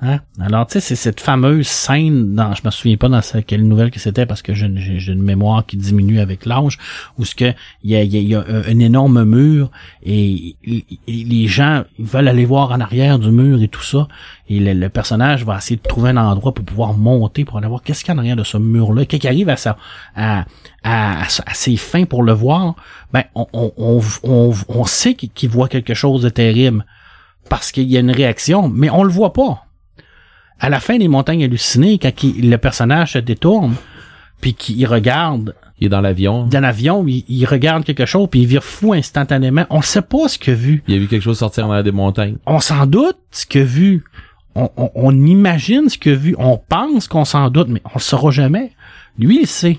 Hein? Alors, tu sais, c'est cette fameuse scène dans, je me souviens pas dans quelle nouvelle que c'était parce que j'ai une- mémoire qui diminue avec l'âge, où ce que il y a, y a- y a un, un énorme mur et, les gens veulent aller voir en arrière du mur et tout ça. Et le, personnage va essayer de trouver un endroit pour pouvoir monter, pour aller voir qu'est-ce qu'il y a en arrière de ce mur-là. Il arrive à, sa, à, à, à, ses fins pour le voir, ben on, on, on, on, on sait qu'il voit quelque chose de terrible parce qu'il y a une réaction, mais on le voit pas. À la fin des montagnes hallucinées, quand il- le personnage se détourne, puis qu'il regarde Il est dans l'avion. dans l'avion, il, il regarde quelque chose, puis il vire fou instantanément. On sait pas ce qu'il a vu. Il a vu quelque chose sortir dans des montagnes. On s'en doute ce qu'il a vu. On, on, on imagine ce qu'il a vu. On pense qu'on s'en doute, mais on le saura jamais. Lui, il le sait.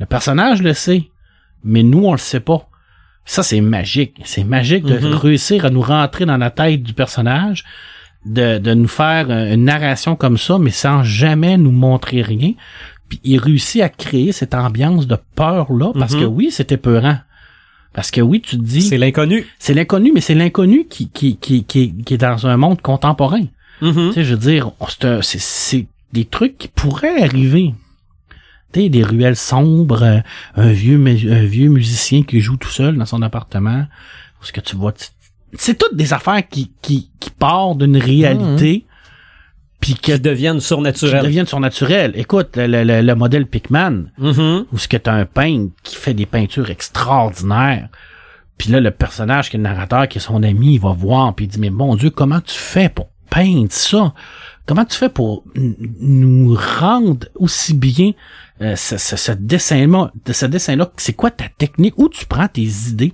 Le personnage le sait. Mais nous, on le sait pas. Ça, c'est magique. C'est magique de Mhm. réussir à nous rentrer dans la tête du personnage, de, de nous faire euh, une narration comme ça, mais sans jamais nous montrer rien. Puis il réussit à créer cette ambiance de peur-là, parce Mhm. que oui, c'était peurant. Parce que oui, tu te dis, C'est l'inconnu. c'est l'inconnu, mais c'est l'inconnu qui, qui, qui, qui, qui est dans un monde contemporain. Mhm. Tu sais, je veux dire, c'est des trucs qui pourraient arriver. Tu sais, des ruelles sombres, euh, un vieux, un vieux musicien qui joue tout seul dans son appartement. Ce que tu vois, tu- c'est toutes des affaires qui, qui, qui partent d'une réalité, puis que Qui deviennent qui surnaturels. deviennent surnaturelles. Écoute, le, le- le- le modèle Pikman, Mhm. où ce que t'as un peintre qui fait des peintures extraordinaires. Puis là, le personnage qui est le narrateur, qui est son ami, il va voir, puis il dit, mais mon Dieu, comment tu fais pour peindre ça? Comment tu fais pour nous rendre aussi bien euh, ce, ce, ce dessin-là? Ce dessin-là, c'est quoi ta technique? Où tu prends tes idées?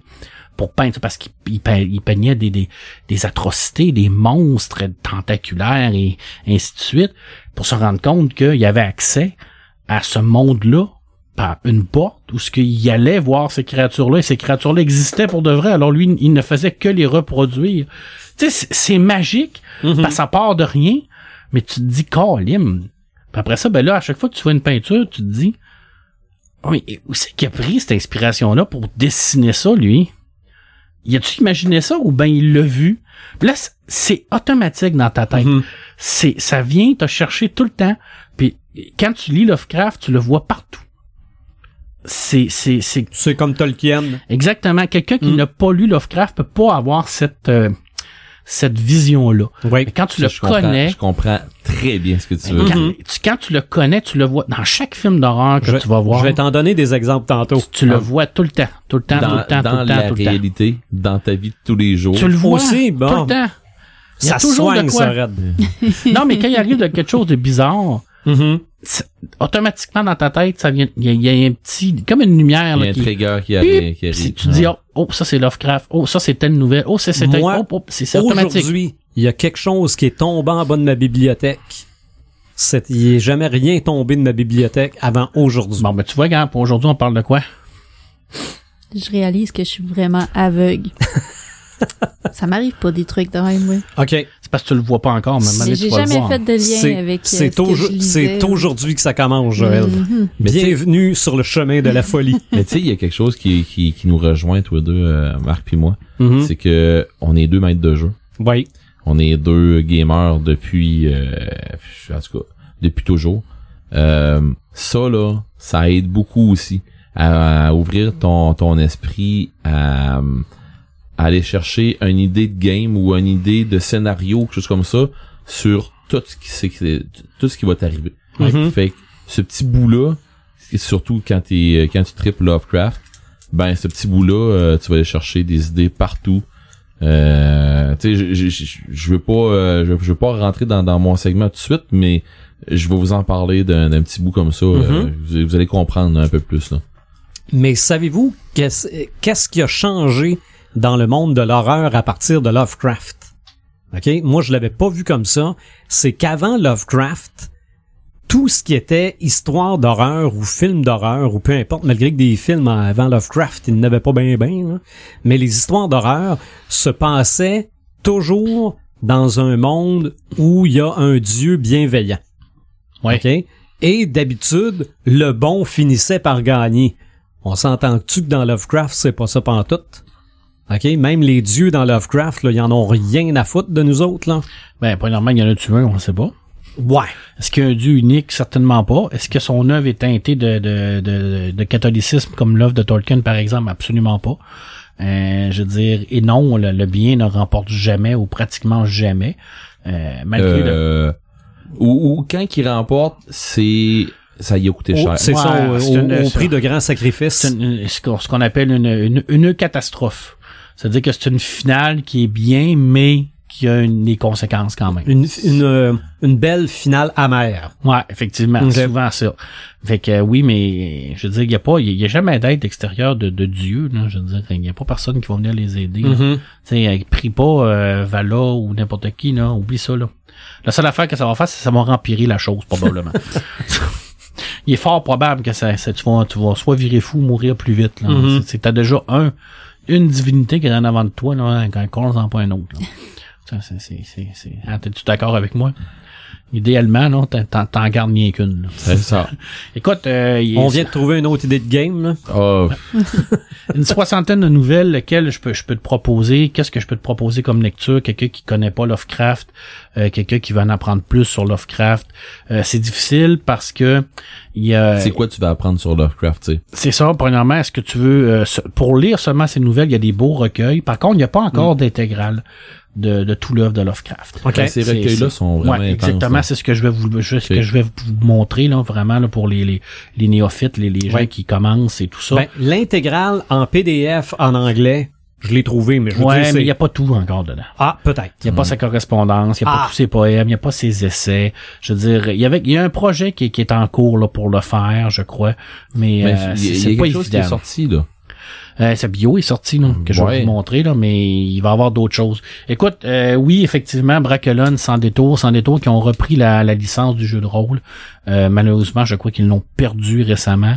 Pour peindre? Parce qu'il il peignait des, des, des atrocités, des monstres tentaculaires et ainsi de suite, pour se rendre compte qu'il avait accès à ce monde-là par une porte où ce qu'il allait voir ces créatures-là et ces créatures-là existaient pour de vrai. Alors lui, il ne faisait que les reproduire. Tu sais, c'est- magique Mhm. parce que ça part de rien, mais tu te dis, Calim. Puis après ça, ben là, à chaque fois que tu vois une peinture, tu te dis, oh, mais où c'est qu'il a pris cette inspiration-là pour dessiner ça, lui? Y a-tu imaginé ça ou ben il l'a vu? Puis là, c'est automatique dans ta tête Mhm. c'est ça vient te chercher tout le temps. Puis quand tu lis Lovecraft, tu le vois partout. C'est c'est c'est C'est comme Tolkien. exactement quelqu'un qui Mm. n'a pas lu Lovecraft peut pas avoir cette euh, cette vision là. Oui. Mais quand tu le je comprends- connais, Je comprends très bien ce que tu veux. quand, Mhm. tu, quand tu le connais, tu le vois dans chaque film d'horreur que Je, tu vas voir. je vais t'en donner des exemples tantôt. tu le Ah. vois tout le temps, tout le temps, tout Dans, le temps, dans tout le temps, la tout le temps. réalité, dans ta vie de tous les jours. Tu le vois Aussi, bon. tout le temps. Il y a Ça toujours de soigne, quoi. ça, Red. Non, mais quand il arrive de quelque chose de bizarre, Mhm. Automatiquement dans ta tête, ça vient, il y, a- il y a un petit, comme une lumière Il y a un qui, trigger qui arrive. Qui Si tu dis, oh, oh, ça c'est Lovecraft, oh, ça c'est telle nouvelle, oh, c'est c'est tel- Moi, oh, oh, c'est c'est automatique. Aujourd'hui, il y a quelque chose qui est tombé en bas de ma bibliothèque. C'est, il est jamais rien tombé de ma bibliothèque avant aujourd'hui. Bon, ben tu vois, gars, pour aujourd'hui, on parle de quoi? Je réalise que je suis vraiment aveugle. ça m'arrive pas des trucs de même, oui. OK. C'est parce que tu le vois pas encore, mais, donné, j'ai jamais fait de lien C'est, avec euh, c'est, ce aujourd'hui que ça commence, Joël. Mhm. Mais tu sais- Bienvenue sur le chemin de la folie. Mais tu sais, il y a quelque chose qui, qui, qui nous rejoint, toi deux, euh, Marc puis moi. Mhm. C'est que on est deux maîtres de jeu. Oui. On est deux gamers depuis, euh, en tout cas, depuis toujours. Euh, ça là, ça aide beaucoup aussi à, à ouvrir ton ton esprit à, à aller chercher une idée de game ou une idée de scénario, quelque chose comme ça, sur tout ce qui c'est tout ce qui va t'arriver. Mhm. Fait que ce petit bout là, surtout quand t'es quand tu tripes Lovecraft, ben ce petit bout là, tu vas aller chercher des idées partout. Euh, tu sais, je, je, je- je veux pas, euh, je, veux pas rentrer dans, dans mon segment tout de suite, mais je vais vous en parler d'un petit bout comme ça. euh, vous, vous allez comprendre un peu plus là. Mais savez-vous qu'est-ce qu'est-ce qui a changé dans le monde de l'horreur à partir de Lovecraft? OK? Moi, je l'avais pas vu comme ça. C'est qu'avant Lovecraft, tout ce qui était histoire d'horreur ou film d'horreur ou peu importe, malgré que des films avant Lovecraft, ils n'avaient pas bien bien, mais les histoires d'horreur se passaient toujours dans un monde où il y a un dieu bienveillant. Ouais. OK? Et d'habitude, le bon finissait par gagner. On s'entend-tu que dans Lovecraft, c'est pas ça pantoute? OK? Même les dieux dans Lovecraft, là, ils en ont rien à foutre de nous autres, là. Ben, premièrement, il y en a tué un, on sait pas. Ouais. Est-ce qu'il y a un dieu unique? Certainement pas. Est-ce que son œuvre est teintée de, de, de, de catholicisme comme l'œuvre de Tolkien, par exemple? Absolument pas. Euh, je veux dire, et non, le, le bien ne remporte jamais ou pratiquement jamais. Euh, malgré le... Euh, ou, ou quand il remporte, c'est ça y a coûté Oh, cher. c'est Ouais, ça, au, une- prix de grands sacrifices. C'est une- ce qu'on ce qu'on appelle une, une, une catastrophe. C'est-à-dire que c'est une finale qui est bien, mais qui a une, des conséquences quand même. Une, une, euh, une belle finale amère. Ouais, effectivement, Ok. c'est souvent ça. Fait que euh, oui, mais je veux dire, il y a pas, il y, a jamais d'aide extérieure de, de Dieu. Là, je veux dire, il y a pas personne qui va venir les aider. euh, prie pas euh, Vala ou n'importe qui, là, oublie ça là. La seule affaire que ça va faire, c'est que ça va empirer la chose probablement. il est fort probable que ça, ça- tu vas, tu vas soit virer fou ou mourir plus vite. Là. Mhm. C'est t'as déjà un, une divinité qui est en avant de toi, là, quand on en pas un autre. là. Ça, c'est, c'est, c'est, c'est- Ah, t'es-tu d'accord avec moi? Idéalement, non, t'en, t'en- t'en gardes rien qu'une. là. C'est ça. Écoute, euh, il- On vient de trouver une autre idée de game, là. Oh, une soixantaine de nouvelles, lesquelles je peux, je peux te proposer. Qu'est-ce que je peux te proposer comme lecture? Quelqu'un qui connaît pas Lovecraft, euh, quelqu'un qui veut en apprendre plus sur Lovecraft. Euh, c'est difficile parce que il y a, c'est quoi tu vas apprendre sur Lovecraft, tu sais? c'est ça, premièrement, est-ce que tu veux, euh, pour lire seulement ces nouvelles, il y a des beaux recueils. Par contre, il n'y a pas encore d'intégrale de, de tout l'œuvre de Lovecraft. OK. Ben, ces recueils-là sont vraiment Ouais, exactement, là. c'est ce que je vais vous, je- ce que je vais vous montrer, là, vraiment, là, pour les, les, les néophytes, les, les gens Ouais. qui commencent et tout ça. Ben, l'intégrale en PDF en anglais, je l'ai trouvé, mais je veux ouais, dire, mais il n'y a pas tout encore dedans. Ah, peut-être. Il n'y a pas sa correspondance, il n'y a Ah. pas tous ses poèmes, il n'y a pas ses essais. Je veux dire, il y avait, il y a un projet qui, est- qui est en cours là, pour le faire, je crois, mais, Mais euh, il y a, c'est il y a c'est pas quelque chose qui est évident. sorti, là. Euh, sa bio est sorti, là, que je vais vous montrer, là, mais il va y avoir d'autres choses. Écoute, euh, oui, effectivement, Bracolone, sans détour, sans détour, qui ont repris la, la licence du jeu de rôle. Euh, malheureusement, je crois qu'ils l'ont perdu récemment.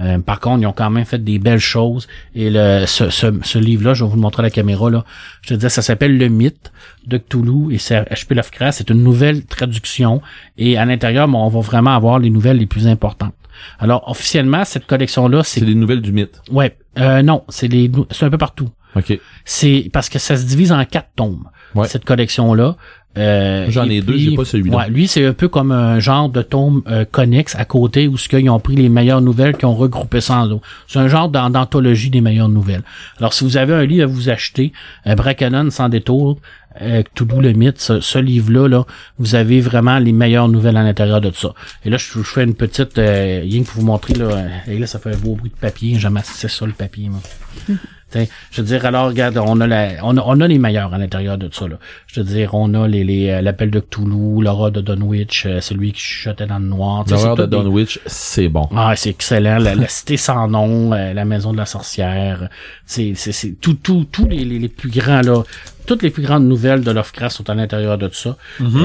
Euh, par contre, ils ont quand même fait des belles choses. Et le, ce, ce, ce livre-là, je vais vous le montrer à la caméra, là. Je te disais, ça s'appelle Le Mythe de Cthulhu et c'est H.P. Lovecraft. C'est une nouvelle traduction. Et à l'intérieur, bon, on va vraiment avoir les nouvelles les plus importantes. Alors, officiellement, cette collection-là, C'est c'est... des nouvelles du mythe. Ouais, euh, non, c'est les, c'est un peu partout. OK. C'est parce que ça se divise en quatre tomes. Ouais. Cette collection-là. Euh, J'en ai deux, j'ai pas celui-là. Ouais, lui, c'est un peu comme un genre de tome euh, connexe à côté où ce qu'ils ont pris les meilleures nouvelles qui ont regroupé ça en. C'est un genre d'an- d'anthologie des meilleures nouvelles. Alors, si vous avez un livre à vous acheter, euh, Bracanon sans détour, euh, Cthulhu le mythe, ce, ce livre-là, là, vous avez vraiment les meilleures nouvelles à l'intérieur de ça. Et là, je, je fais une petite, euh, rien que pour vous montrer, là, euh, et là, ça fait un beau bruit de papier. J'aime assez ça, le papier, moi. T'sais, je veux dire, alors, regarde, on a, la, on a, on a les meilleurs à l'intérieur de ça. Là. Je veux dire, on a les, les, euh, l'appel de Cthulhu, l'aura de Dunwich, euh, celui qui chuchotait dans le noir. C'est de tout des- Dunwich, c'est bon. ah, c'est excellent. La, la cité sans nom, euh, la maison de la sorcière. C'est, c'est, c'est tout, tout, tous les, les, les plus grands là. Toutes les plus grandes nouvelles de Lovecraft sont à l'intérieur de tout ça.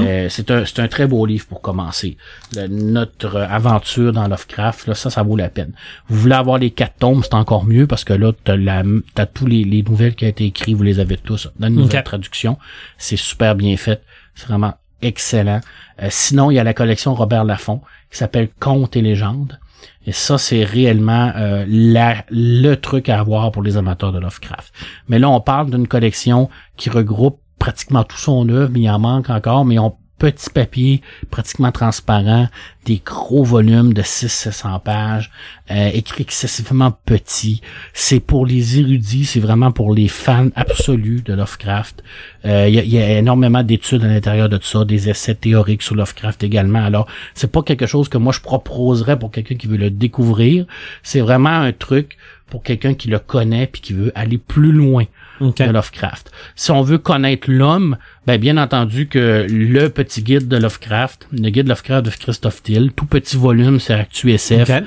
Euh, c'est un, c'est un très beau livre pour commencer. Le- notre aventure dans Lovecraft, là, ça, ça vaut la peine. Vous voulez avoir les quatre tomes, c'est encore mieux parce que là, t'as la, t'as tous les, les nouvelles qui ont été écrites, vous les avez tous dans une nouvelle traduction. C'est super bien fait. C'est vraiment excellent. Euh, sinon, il y a la collection Robert Laffont qui s'appelle Contes et légendes. Et ça, c'est réellement euh, le truc à avoir pour les amateurs de Lovecraft. Mais là, on parle d'une collection qui regroupe pratiquement tout son œuvre, mais il en manque encore, mais on petit papier pratiquement transparent, des gros volumes de 600-700 pages, euh, écrit excessivement petit. C'est pour les érudits, c'est vraiment pour les fans absolus de Lovecraft. Euh, Il y, a, y a énormément d'études à l'intérieur de tout ça, des essais théoriques sur Lovecraft également. Alors, c'est pas quelque chose que moi je proposerais pour quelqu'un qui veut le découvrir. C'est vraiment un truc pour quelqu'un qui le connaît puis qui veut aller plus loin Ok. de Lovecraft. Si on veut connaître l'homme, ben bien entendu que le petit guide de Lovecraft, le guide Lovecraft de Christophe Till, tout petit volume, c'est Actu SF, Ok.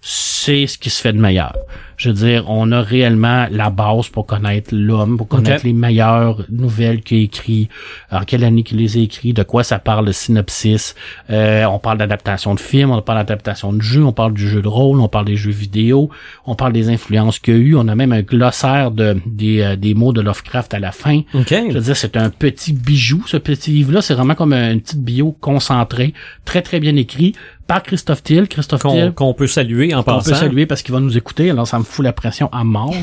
C'est ce qui se fait de meilleur. Je veux dire, on a réellement la base pour connaître l'homme, pour connaître les meilleures nouvelles qu'il a écrit, en quelle année qu'il les a écrits, de quoi ça parle, le synopsis. Euh, on parle d'adaptation de films, on parle d'adaptation de jeux, on parle du jeu de rôle, on parle des jeux vidéo, on parle des influences qu'il y a eu. On a même un glossaire de, des, euh, des mots de Lovecraft à la fin. Je veux dire, c'est un petit bijou, ce petit livre-là. C'est vraiment comme une petite bio concentrée, très, très bien écrit, par Christophe Thiel. Christophe Qu'on Thiel, qu'on peut saluer en on passant. peut saluer parce qu'il va nous écouter, alors ça me fout la pression à mort.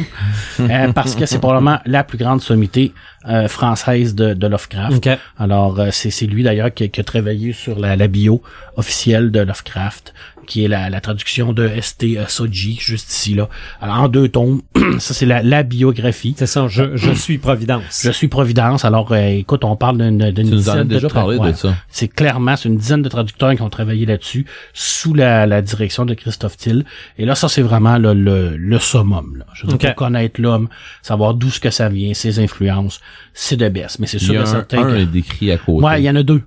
Euh, parce que c'est probablement la plus grande sommité euh, française de, de Lovecraft. Alors, euh, c'est c'est lui d'ailleurs qui, qui a travaillé sur la, la bio officielle de Lovecraft, qui est la, la traduction de S.T. Soji, juste ici, là. Alors, en deux tomes, ça c'est la, la biographie. C'est ça, je, je suis Providence. Je suis Providence. Alors, euh, écoute, on parle d'une d'une Tu nous en as dizaine de déjà parlé ouais. de ça. C'est clairement, c'est une dizaine de traducteurs qui ont travaillé là-dessus, sous la, la direction de Christophe Till. Et là, ça, c'est vraiment là, le, le summum. Là. Je veux dire, Ok. pour connaître l'homme, savoir d'où ce que ça vient, ses influences, c'est de best. Mais c'est Il y sûr a et un, certain un que... est décrit à côté. Ouais, il y en a deux.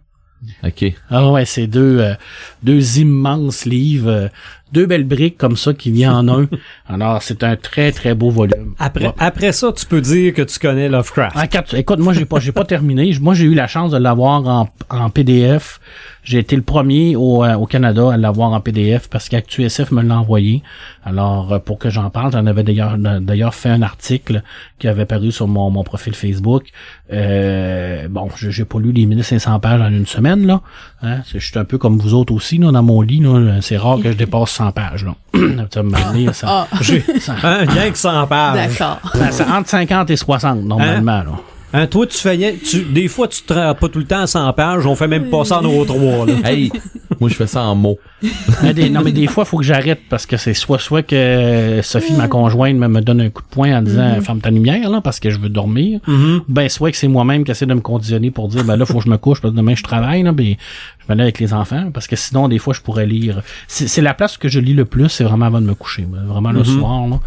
Ok. Ah ouais, c'est deux, euh, deux immenses livres, euh, deux belles briques comme ça qui viennent en un. Alors, c'est un très, très beau volume. Après, Ouais. après ça, tu peux dire que tu connais Lovecraft. Ah, écoute, moi j'ai pas j'ai pas terminé. Moi j'ai eu la chance de l'avoir en, en PDF. J'ai été le premier au, euh, au Canada à l'avoir en PDF parce qu'ActuSF me l'a envoyé. Alors euh, pour que j'en parle, j'en avais d'ailleurs d'ailleurs fait un article qui avait paru sur mon, mon profil Facebook. Euh, bon, j'ai j'ai pas lu les 1500 pages en une semaine là. Hein, C'est- je suis un peu comme vous autres aussi là, dans mon lit là. C'est rare que je dépasse 100 pages là. Ça me donné, ça- Ah, ça- Hein, rien que 100 pages. d'accord. c'est entre 50 et 60 normalement là. Hein, toi, tu fais rien- tu, des fois, tu te rends pas tout le temps à 100 pages, on fait même pas ça en euro 3, là. Hey, moi je fais ça en mots. Mais des- non, mais des fois, il faut que j'arrête parce que c'est soit soit que Sophie, ma conjointe, me, me donne un coup de poing en disant ferme ta lumière là parce que je veux dormir. Ben soit que c'est moi-même qui essaie de me conditionner pour dire ben là faut que je me couche parce que demain je travaille là, ben je vais aller avec les enfants parce que sinon des fois je pourrais lire. C'est la place que je lis le plus, c'est vraiment avant de me coucher, ben, vraiment le soir là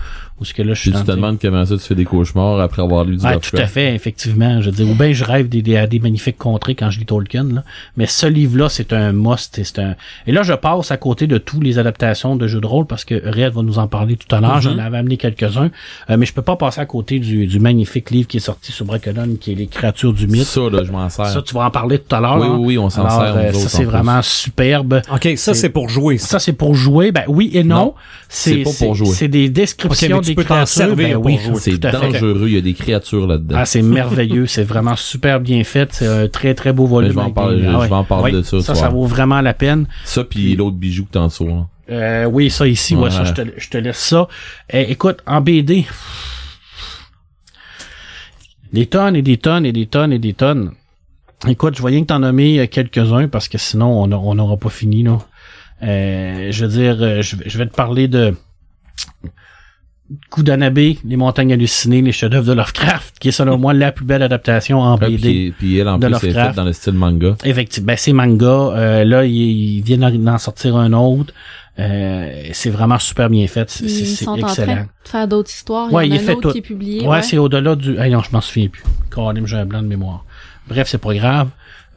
ce que là je suis Puis tu te demandes comment ça tu fais des cauchemars après avoir lu du Ouais, tout à fait, effectivement. Je veux dire, ou bien je rêve des, des, à des magnifiques contrées quand je lis Tolkien, là. Mais ce livre-là, c'est un must. et C'est un... Et là, je passe à côté de tous les adaptations de jeux de rôle parce que Red va nous en parler tout à l'heure. J'en avais amené quelques-uns. Euh, mais je peux pas passer à côté du, du magnifique livre qui est sorti sur Brackenham, qui est Les créatures du mythe. Ça, là, je m'en sers. Ça, tu vas en parler tout à l'heure. Oui, là. oui, oui, on s'en Alors, sert, euh, ça, c'est plus. vraiment superbe. OK, ça, c'est pour jouer, ça. Ça, c'est pour jouer. Ben oui et non. Non, c'est pas pour jouer. C'est des descriptions des peux t'en créatures. servir ben oui. C'est dangereux, il y a des créatures là-dedans. Ah, c'est merveilleux, c'est vraiment super bien fait, c'est un très très beau volume. je vais en avec parler- des- je- je vais en parler de ça Ça, ça vaut vraiment la peine. Ça, puis l'autre bijou que t'en dessous. là. Euh, oui, ça ici, ouais, ça, je te, je te laisse ça. Eh, écoute, en BD, des tonnes et des tonnes et des tonnes et des tonnes. Écoute, je voyais que t'en nommer euh, quelques-uns parce que sinon on n'aura pas fini là. Euh, je veux dire, je vais te parler de Kudanabe, les montagnes hallucinées, les chefs-d'œuvre de Lovecraft, qui est selon moi la plus belle adaptation en Ouais, BD. puis, puis elle, en de plus, c'est Lovecraft. faite dans le style manga. Effectivement, ben, c'est manga. Euh, là, ils, ils viennent d'en- sortir un autre. Euh, c'est vraiment super bien fait. C'est Ils c'est- c'est sont en train excellent. de faire d'autres histoires. Ouais, il y en il a un autre tout. qui est publié. Ouais, ouais. c'est au-delà du. Ah non, je m'en souviens plus. Caroline, j'ai un blanc de mémoire. Bref, c'est pas grave.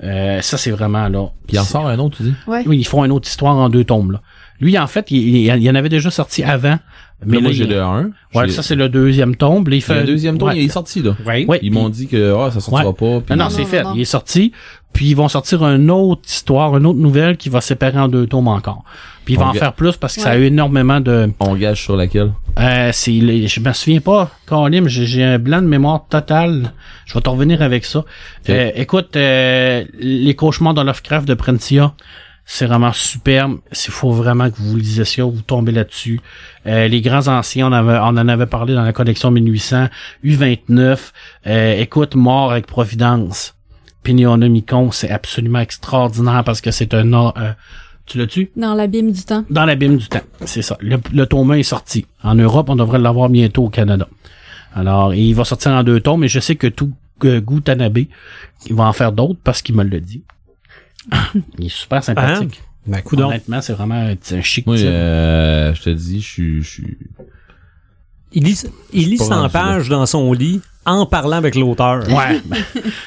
Euh, ça, c'est vraiment là. Puis il en sort un autre, tu dis? Ouais. Oui, ils font une autre histoire en deux tomes. Là. Lui, en fait, il, il, il y en avait déjà sorti avant. Mais Mais moi, là, j'ai il- le 1. Ouais, ça, c'est le deuxième. Là, il fait le deuxième ouais. il est sorti, là. Oui. Ouais, Ils puis- m'ont dit que ah, ça sortira Ouais. pas. puis- Non, non, Non, c'est fait. non, non. Il est sorti. Puis ils vont sortir une autre histoire, une autre nouvelle qui va séparer en deux tomes encore. Puis ils vont On en faire plus parce que ça a eu énormément de. On gage sur laquelle? Euh, c'est je me souviens pas, Colin, j'ai j'ai un blanc de mémoire total. Je vais t'en revenir avec ça. Euh, écoute, euh, les cauchemars de Lovecraft de Prentia, c'est vraiment superbe. Il faut vraiment que vous lisez ça, vous tombez là-dessus. Euh, les grands anciens, on, avait, on en avait parlé dans la collection 1800, U29. Euh, écoute, Mort avec Providence. Pignonomicon, c'est absolument extraordinaire parce que c'est un... euh, tu l'as-tu? Dans l'abîme du temps. Dans l'abîme du temps. C'est ça. Le, le tome 1 est sorti. En Europe, on devrait l'avoir bientôt au Canada. Alors, il va sortir en deux tomes, mais je sais que tout euh, Gutanabe, il va en faire d'autres parce qu'il me l'a dit. il est super sympathique. Ben, coudonc. Honnêtement, c'est vraiment un, un chic Moi, euh, je te dis, je suis, je suis, Il lit, il lit Pas 100 rendu pages dans son lit en parlant avec l'auteur. Ouais. ben,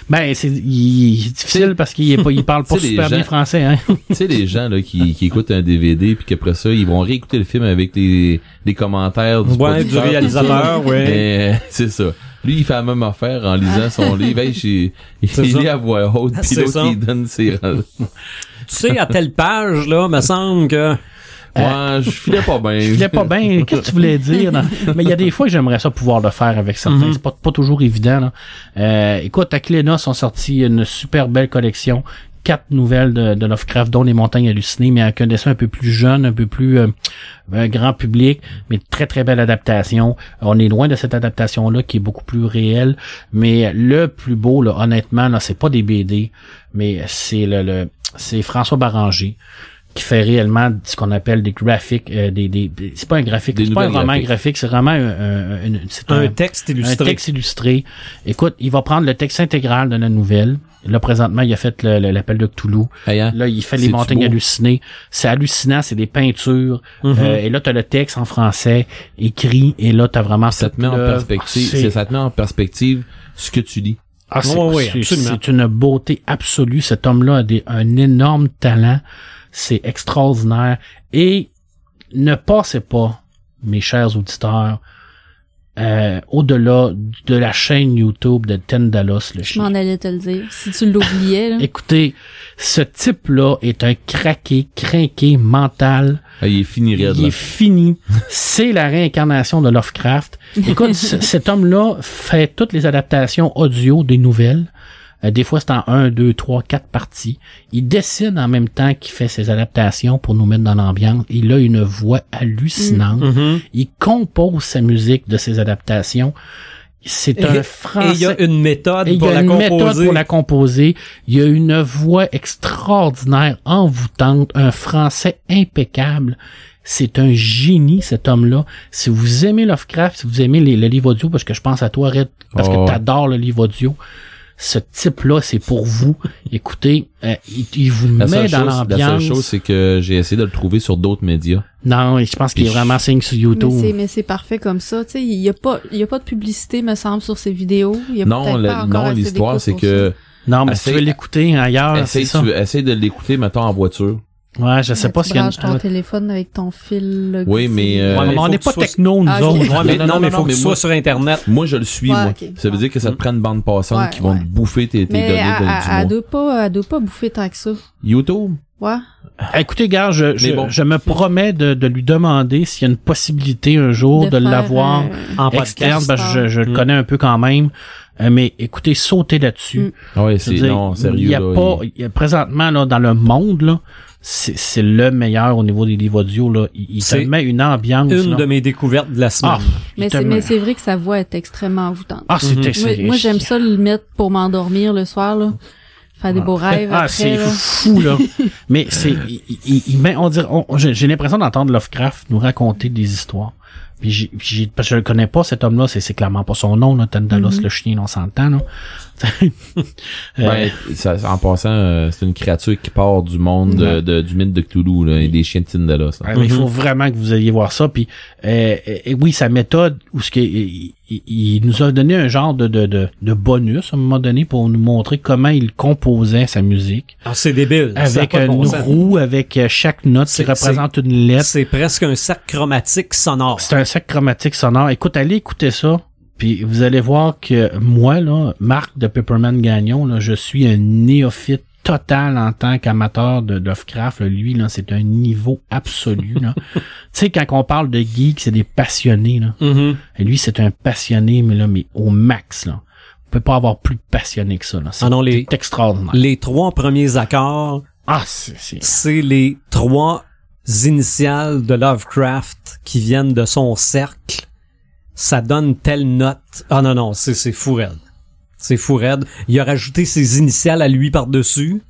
ben, c'est il, il est difficile parce qu'il est pas il parle pas super bien français hein. tu sais, les gens là, qui, qui écoutent un DVD puis qu'après ça, ils vont réécouter le film avec les, les commentaires du, Ouais, du réalisateur, ouais. Euh, c'est ça. Lui, il fait la même affaire en lisant son livre. Hey, j'ai- il lit à voix haute, puis C'est l'autre, il donne ses... Tu sais, à telle page, là, me semble que... Ouais, je filais pas bien. Je filais pas bien. Qu'est-ce que tu voulais dire? non? Mais il y a des fois que j'aimerais ça pouvoir le faire avec certains. Mhm. C'est pas, pas toujours évident. Là. Euh, écoute, à Clénos ont sorti une super belle collection. Quatre nouvelles de, de Lovecraft, dont Les Montagnes hallucinées, mais avec un dessin un peu plus jeune, un peu plus euh, euh, grand public, mais très très belle adaptation. On est loin de cette adaptation-là qui est beaucoup plus réelle, mais le plus beau, là, honnêtement, là, c'est pas des BD, mais c'est le, le c'est François Baranger qui fait réellement ce qu'on appelle des graphiques, euh, des, des, des- c'est pas un graphique, c'est pas un roman graphique, c'est vraiment un, un- une- c'est Un un, texte un illustré. texte illustré. Écoute, il va prendre le texte intégral de la nouvelle. Là, présentement, il a fait le- le- l'appel de Cthulhu. Hey, hein? Là, il fait les montagnes hallucinées. C'est hallucinant, c'est des peintures. Mhm. Euh, et là, t'as le texte en français écrit. Et là, t'as vraiment Ça te met en perspective, ça te met en perspective ce que tu lis. Ah, c'est, une beauté absolue. Cet homme-là a des, un énorme talent. C'est extraordinaire. Et ne passez pas, mes chers auditeurs, euh, au-delà de la chaîne YouTube de Tendalos, le Je chien. m'en allais te le dire. Si tu l'oubliais, là. Écoutez, ce type-là est un craqué, crinqué mental. Ah, il est fini Il là. est fini. C'est la réincarnation de Lovecraft. Écoute, cet homme-là fait toutes les adaptations audio des nouvelles. Euh, des fois, c'est en un, deux, trois, quatre parties. Il décide en même temps qu'il fait ses adaptations pour nous mettre dans l'ambiance. Il a une voix hallucinante. Mhm. Il compose sa musique de ses adaptations. C'est un Et français. il y a une méthode Et il y pour a la une composer. méthode pour la composer. Il y a une voix extraordinaire, envoûtante, un français impeccable. C'est un génie, cet homme-là. Si vous aimez Lovecraft, si vous aimez les, le livre audio, parce que je pense à toi, Red, parce Oh, que ouais. t'adores le livre audio, ce type-là, c'est pour vous. Écoutez, euh, il, il vous La met dans chose, la seule l'ambiance. chose, c'est que j'ai essayé de le trouver sur d'autres médias. Non, je pense qu'il est vraiment signe sur YouTube. c'est, mais c'est parfait comme ça. Tu sais, il y a pas, il y a pas de publicité, me semble, sur ces vidéos. Il y a Non, le- pas non, l'histoire, c'est que Non, mais si tu veux l'écouter ailleurs, c'est ça. tu, de l'écouter, mettons, en voiture. Ouais, je sais pas tu s'il y a branches ton une... téléphone avec ton fil. là, Oui, mais, euh, Ouais, mais on n'est pas techno, nous Ah, ok. autres. Ouais, mais Non, non, non, mais non, faut que tu moi- sois sur Internet. Moi, je le suis, Ouais, moi. ok. Ça veut dire que ça te prend une bande passante Ouais, qui vont te bouffer tes, tes Mais données elle, de, elle, doit pas, elle doit pas bouffer tant que ça. YouTube? Ouais. Ah, Écoutez, gars, je, je, bon. je me promets de, de lui demander s'il y a une possibilité un jour de, faire, l'avoir euh, En externe, podcast. parce que je, je le Mm. connais un peu quand même. Euh, mais écoutez, sautez là-dessus. Mm. Ah veux c'est, non, sérieux, Il y a là. pas, il y a présentement, là, dans le monde, là, c'est, c'est le meilleur au niveau des livres audio, là. Il, il te met une ambiance, Une là. de mes découvertes de la semaine. Ah, Mais c'est, met- mais c'est vrai que sa voix est extrêmement envoûtante. Ah, c'est, c'est- moi, moi, j'aime ça le mettre pour m'endormir le soir, là. Faire des beaux rêves Ah, c'est fou, là. Mais c'est, il, il- il met, on dirait, on- j'ai, l'impression d'entendre Lovecraft nous raconter des histoires. Puis j'ai, parce que je le connais pas, cet homme-là, c'est, c'est clairement pas son nom, là, Tendalos, Mhm. le chien, on s'entend, là. Euh, Ben, ça, en passant, euh, c'est une créature qui part du monde de, de- du mythe de Cthulhu, là, et des chiens de mais Il faut vraiment que vous alliez voir ça. Puis euh, euh, oui, sa méthode, où ce qu'il il, il- il nous a donné un genre de, de, de, de bonus à un moment donné pour nous montrer comment il composait sa musique. Ah, c'est débile. Avec bon une sens. roue, avec euh, chaque note qui représente une lettre. C'est presque un sac chromatique sonore. C'est un sac chromatique sonore. Écoute, allez écouter ça. Puis vous allez voir que moi, là, Marc de Pepperman Gagnon, là, je suis un néophyte total en tant qu'amateur de Lovecraft. là. Lui, là, c'est un niveau absolu. tu sais, quand on parle de geek, c'est des passionnés. Là. Mhm. Et lui, c'est un passionné, mais là, mais au max. Là. On peut pas avoir plus passionné que ça. Là. C'est Ah non, les- extraordinaire. Les trois premiers accords, Ah, c'est... c'est- c'est les trois initiales de Lovecraft qui viennent de son cercle. Ça donne telle note. Ah non, non, c'est, c'est fou raide. C'est fou raide. Il a rajouté ses initiales à lui par-dessus.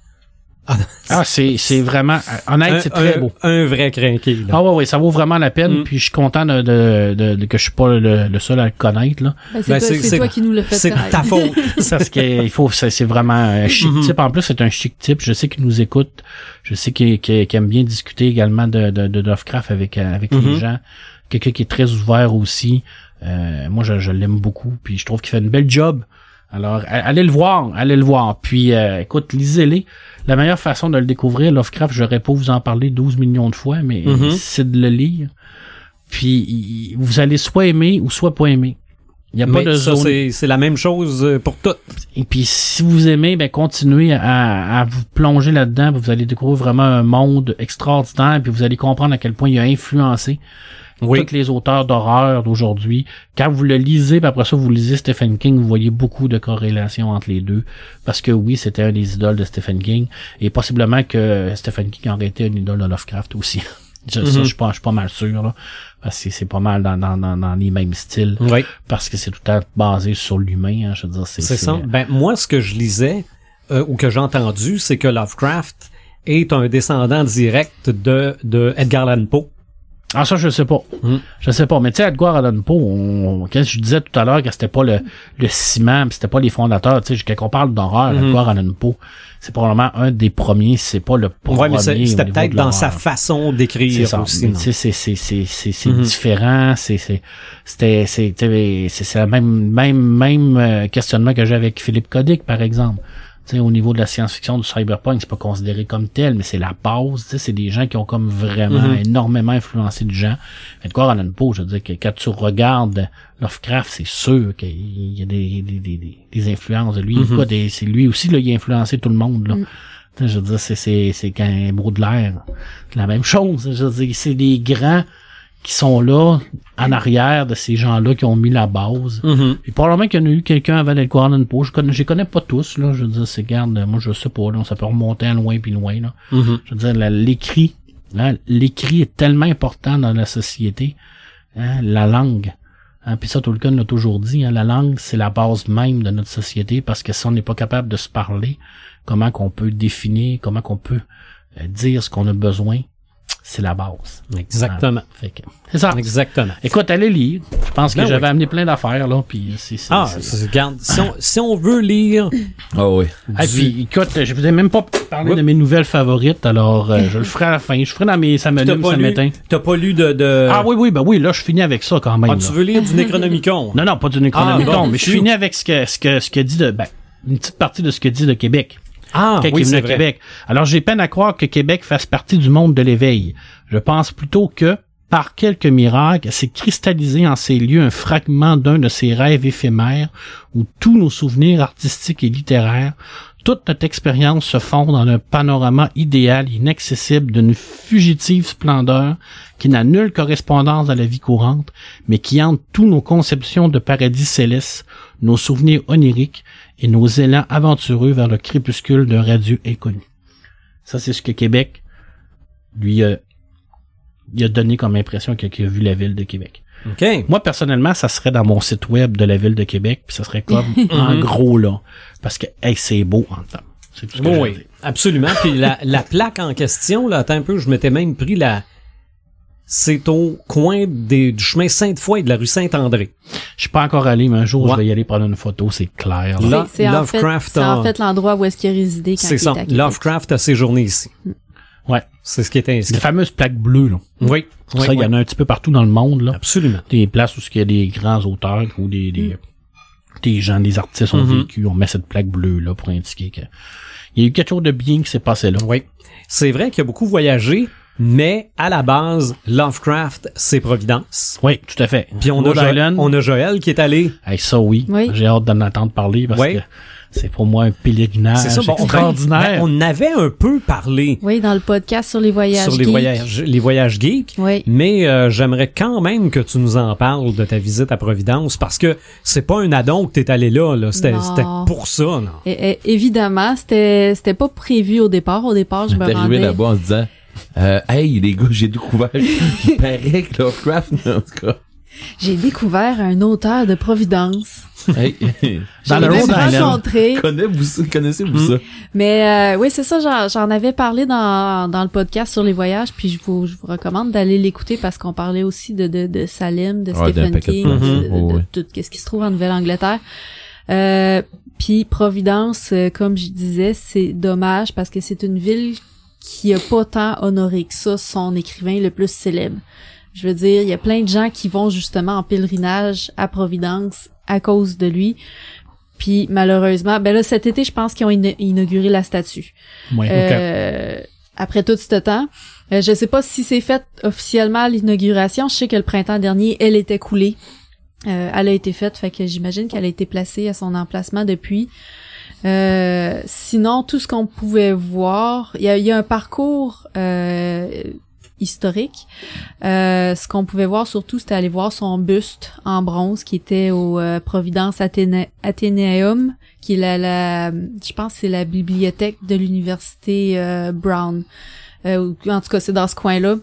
Ah, c'est, c'est vraiment... Honnête, Un, c'est très un- beau. un vrai crinqué, là. Ah ouais, ouais, ça vaut vraiment la peine. Mm. Puis je suis content de, de, de- de- que je suis pas le, le seul à le connaître. Là. Ben, c'est Ben, toi, c'est- c'est c'est- toi qui nous le fait c'est ta faute. Parce qu'il faut, c'est c'est vraiment un chic Mhm. type. En plus, c'est un chic type. Je sais qu'il nous écoute. Je sais qu'il qu'il- qu'il aime bien discuter également de, de, de Lovecraft avec, euh, avec les gens. Quelqu'un qui est très ouvert aussi. Euh, moi, je, je l'aime beaucoup, puis je trouve qu'il fait une belle job. Alors, allez le voir, allez le voir. Puis, euh, écoute, lisez-les. La meilleure façon de le découvrir, Lovecraft, j'aurais pas vous en parler 12 millions de fois, mais Mhm. c'est de le lire. Puis, vous allez soit aimer ou soit pas aimer. Il n'y a pas de ça, zone. c'est c'est la même chose euh, pour toutes. Et puis, si vous aimez, ben, continuez à, à vous plonger là-dedans. Vous allez découvrir vraiment un monde extraordinaire. Puis, vous allez comprendre à quel point il a influencé Oui. tous les auteurs d'horreur d'aujourd'hui. Quand vous le lisez, puis après ça, vous lisez Stephen King, vous voyez beaucoup de corrélations entre les deux. Parce que oui, c'était un des idoles de Stephen King. Et possiblement que Stephen King aurait été un idole de Lovecraft aussi. Je, ça, Mhm. je suis pas, je suis pas mal sûr, là. Parce que c'est pas mal dans, dans, dans, dans les mêmes styles. Oui. Parce que c'est tout à basé sur l'humain, hein, je veux dire. C'est, C'est ça. Ben, moi, ce que je lisais, euh, ou que j'ai entendu, c'est que Lovecraft est un descendant direct de, de Edgar Allan Poe. Ah, ça, je sais pas. Mm. Je sais pas. Mais tu sais, Edgar Allan Poe, on, quand je disais tout à l'heure que c'était pas le, le ciment, pis c'était pas les fondateurs, tu sais, quand on parle d'horreur, Mhm. Edgar Allan Poe, c'est probablement un des premiers, c'est pas le premier. Ouais, mais c'était peut-être dans sa façon d'écrire aussi. C'est, c'est, c'est, c'est, c'est Mhm. différent, c'est, c'est, c'était, c'est, c'est le même, même, même euh, questionnement que j'ai avec Philippe Codic, par exemple. Sais, au niveau de la science-fiction du cyberpunk, c'est pas considéré comme tel, mais c'est la base. C'est des gens qui ont comme vraiment Mhm. énormément influencé du gens. Edgar Allan Poe, je veux dire que quand tu regardes Lovecraft, c'est sûr qu'il y a des, des, des, des, influences de lui. Écoute, et c'est lui aussi, là, il a influencé tout le monde, là. Mm. Je veux dire, c'est, c'est, c'est quand Baudelaire, c'est la même chose. Je veux dire, c'est des grands qui sont là, en arrière de ces gens-là qui ont mis la base. Mhm. Et probablement qu'il y en a eu quelqu'un avant Edgar Allan Poe. Je connais, je connais pas tous, là. Je veux dire, c'est, garde, moi, je sais pas, là. Ça peut remonter à loin puis loin, là. Mhm. Je veux dire, l'écrit, hein, l'écrit est tellement important dans la société. Hein, la langue. Hein, puis ça, Tolkien l'a toujours dit, hein, la langue, c'est la base même de notre société, parce que si on n'est pas capable de se parler, comment qu'on peut définir, comment qu'on peut euh, dire ce qu'on a besoin, c'est la base. Exactement. C'est ça. Exactement. Écoute, allez lire. Je pense que Ben j'avais amené plein d'affaires, là, puis c'est, c'est, Ah, c'est- c'est- regarde, si on, si on veut lire Ah oui. Ah, du- puis écoute, je vous ai même pas parlé Oups. de mes nouvelles favorites, alors euh, je le ferai à la fin. Je ferai dans mes ça ça lu, m'éteint. t'as pas lu de... de... Ah oui, oui, ben oui, là, je finis avec ça quand même. Ah, là. tu veux lire du Necronomicon? Non, non, pas du Necronomicon, Ah, bon, mais je finis avec ce que, ce que, ce que dit de, ben, une petite partie de ce que dit de Québec. Ah, quand oui, il est venu c'est à vrai. Québec. Alors, j'ai peine à croire que Québec fasse partie du monde de l'éveil. Je pense plutôt que, par quelques miracles, s'est cristallisé en ces lieux un fragment d'un de ces rêves éphémères où tous nos souvenirs artistiques et littéraires, toute notre expérience se fond dans un panorama idéal inaccessible d'une fugitive splendeur qui n'a nulle correspondance dans la vie courante, mais qui hante tous nos conceptions de paradis céleste, nos souvenirs oniriques et nos élans aventureux vers le crépuscule d'un radieux inconnu. Ça, c'est ce que Québec lui a, il a donné comme impression qu'il a vu la ville de Québec. Moi, personnellement, ça serait dans mon site web de la ville de Québec, puis ça serait comme en Mhm. gros là. Parce que, hey, c'est beau en temps. C'est tout ce que oui, absolument. Puis la, la plaque en question, là, attends un peu, je m'étais même pris la... C'est au coin des, du chemin Sainte-Foy et de la rue Saint-André. Je suis pas encore allé, mais un jour, Ouais. je vais y aller prendre une photo, c'est clair. Là. C'est- c'est en fait, Lovecraft c'est en a- fait l'endroit où est-ce qu'il a résidé quand C'est il ça. était à. Lovecraft a séjourné ici. Ouais. C'est ce qui est C'est inscrit. la fameuse plaque bleue, là. Oui. oui, ça, il y en a un petit peu partout dans le monde, là. Absolument. Des places où il y a des grands auteurs ou des, des, des gens, des artistes ont Mhm. vécu, on met cette plaque bleue, là, pour indiquer que il y a eu quelque chose de bien qui s'est passé là. Oui. C'est vrai qu'il a beaucoup voyagé, mais à la base, Lovecraft, c'est Providence. Oui, tout à fait. Puis on a, Rhode Jo- Island. on a Joël qui est allé. Hey, ça, oui. Oui. J'ai hâte d'en entendre parler parce Oui. que c'est pour moi un pèlerinage C'est ça, bon, extraordinaire. ben, on avait un peu parlé Oui, dans le podcast sur les voyages. sur les geeks. voyages, les voyages geeks. Oui. Mais euh, j'aimerais quand même que tu nous en parles de ta visite à Providence parce que c'est pas un addon que t'es allé là, là. C'était, pour ça, non? Et- et- évidemment, c'était c'était pas prévu au départ. Au départ, je me T'es arrivé rendais. là-bas en se disant euh, Hey les gars, j'ai découvert. Il paraît que Lovecraft, en tout cas. J'ai découvert un auteur de Providence. Hey, Dans Je le Rhode Island. rencontré. connaissez-vous connaissez-vous Hmm. ça? Mais euh, oui, c'est ça, j'en, j'en avais parlé dans, dans le podcast sur les voyages, puis je vous, je vous recommande d'aller l'écouter parce qu'on parlait aussi de, de, de Salim, de Stephen de King, de, Mhm. de- Ouais, de ouais. tout ce qui se trouve en Nouvelle-Angleterre. Euh, puis Providence, euh, comme je disais, c'est dommage parce que c'est une ville qui a pas tant honoré que ça son écrivain le plus célèbre. Je veux dire, il y a plein de gens qui vont justement en pèlerinage à Providence à cause de lui. Puis malheureusement, ben là cet été, je pense qu'ils ont ina- inauguré la statue. Ouais. Euh, après tout ce temps, euh, je sais pas si c'est fait officiellement à l'inauguration. Je sais que le printemps dernier, elle était coulée. Euh, elle a été faite, fait que j'imagine qu'elle a été placée à son emplacement depuis. Euh, sinon, tout ce qu'on pouvait voir, il y a, y un parcours euh, historique. Euh, ce qu'on pouvait voir surtout, c'était aller voir son buste en bronze qui était au Providence Athéna- Athénéum, qui est la, la je pense c'est la bibliothèque de l'université Brown. En tout cas, c'est dans ce coin-là.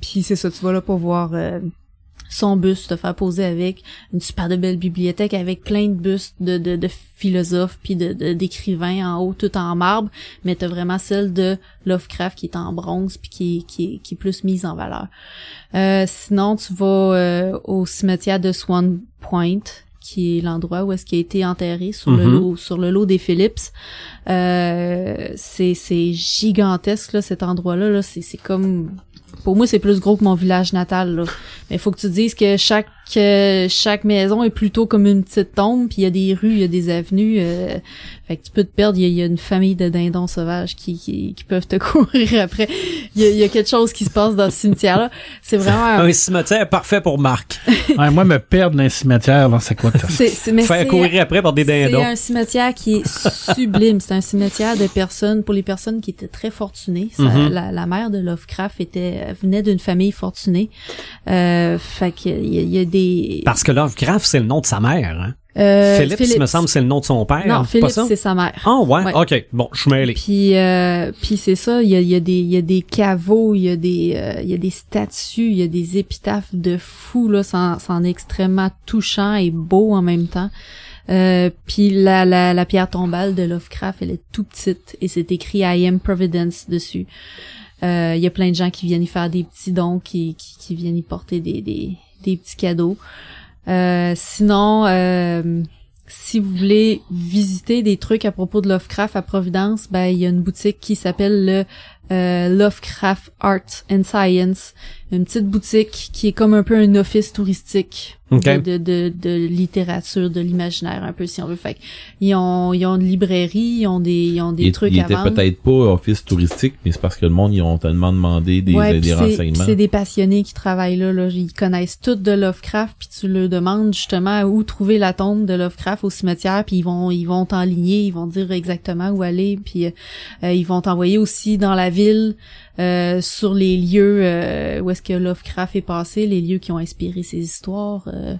Puis c'est ça, tu vas là pour voir son buste, te faire poser avec une super de belle bibliothèque avec plein de bustes de, de, de philosophes puis de de- d'écrivains en haut, tout en marbre, mais t'as vraiment celle de Lovecraft qui est en bronze puis qui, est- qui, qui est plus mise en valeur. Euh, sinon, tu vas euh, au cimetière de Swan Point, qui est l'endroit où est-ce qu'il a été enterré sur le Mhm. lot sur le lot des Phillips. Euh, c'est c'est gigantesque là cet endroit-là là, c'est c'est comme pour moi c'est plus gros que mon village natal là. Mais faut que tu dises que chaque euh, chaque maison est plutôt comme une petite tombe, puis il y a des rues, il y a des avenues. euh, fait que tu peux te perdre. Il y y a une famille de dindons sauvages qui, qui, qui peuvent te courir après. Il y, y a quelque chose qui se passe dans ce cimetière-là. C'est vraiment. un- Un cimetière parfait pour Marc. Ouais, moi, me perdre dans un cimetière, là, c'est quoi ça? C'est, c'est, Faire c'est- courir après par des C'est dindons. un cimetière qui est sublime. C'est un cimetière de personnes, pour les personnes qui étaient très fortunées. Ça- Mhm. la, la mère de Lovecraft était, venait d'une famille fortunée. Euh, fait que il y, a- y a des... Parce que Lovecraft, c'est le nom de sa mère. Hein? Euh, Phillips, me semble, c'est le nom de son père. Non, Philippe, c'est sa mère. Ah ouais? Ouais. ok. Bon, je suis mêlé. Puis, euh, puis c'est ça, il y a, y, a des- il y a des caveaux, il y a des, euh, y a des statues, il y a des épitaphes de fous, là, c'en c'en est extrêmement touchant et beau en même temps. Euh, puis la, la, la pierre tombale de Lovecraft, elle est tout petite et c'est écrit I am Providence dessus. Euh, Il y a plein de gens qui viennent y faire des petits dons, qui, qui, qui viennent y porter des, des, des petits cadeaux. Euh, sinon, euh, si vous voulez visiter des trucs à propos de Lovecraft à Providence, ben il y a une boutique qui s'appelle le euh, Lovecraft Art and Science, une petite boutique qui est comme un peu un office touristique Ok. de, de, de, littérature, de l'imaginaire un peu si on veut. Fait ils ont ils ont une librairie, ils ont des ils ont des il, trucs il à était peut-être pas office touristique, mais c'est parce que le monde, ils ont tellement demandé des, Ouais, des renseignements. C'est des passionnés qui travaillent là, là. Ils connaissent tout de Lovecraft, puis tu leur demandes justement où trouver la tombe de Lovecraft au cimetière, puis ils vont ils vont t'enligner, ils vont dire exactement où aller, puis euh, ils vont t'envoyer aussi dans la ville euh, sur les lieux euh, où est-ce que Lovecraft est passé, les lieux qui ont inspiré ses histoires. euh,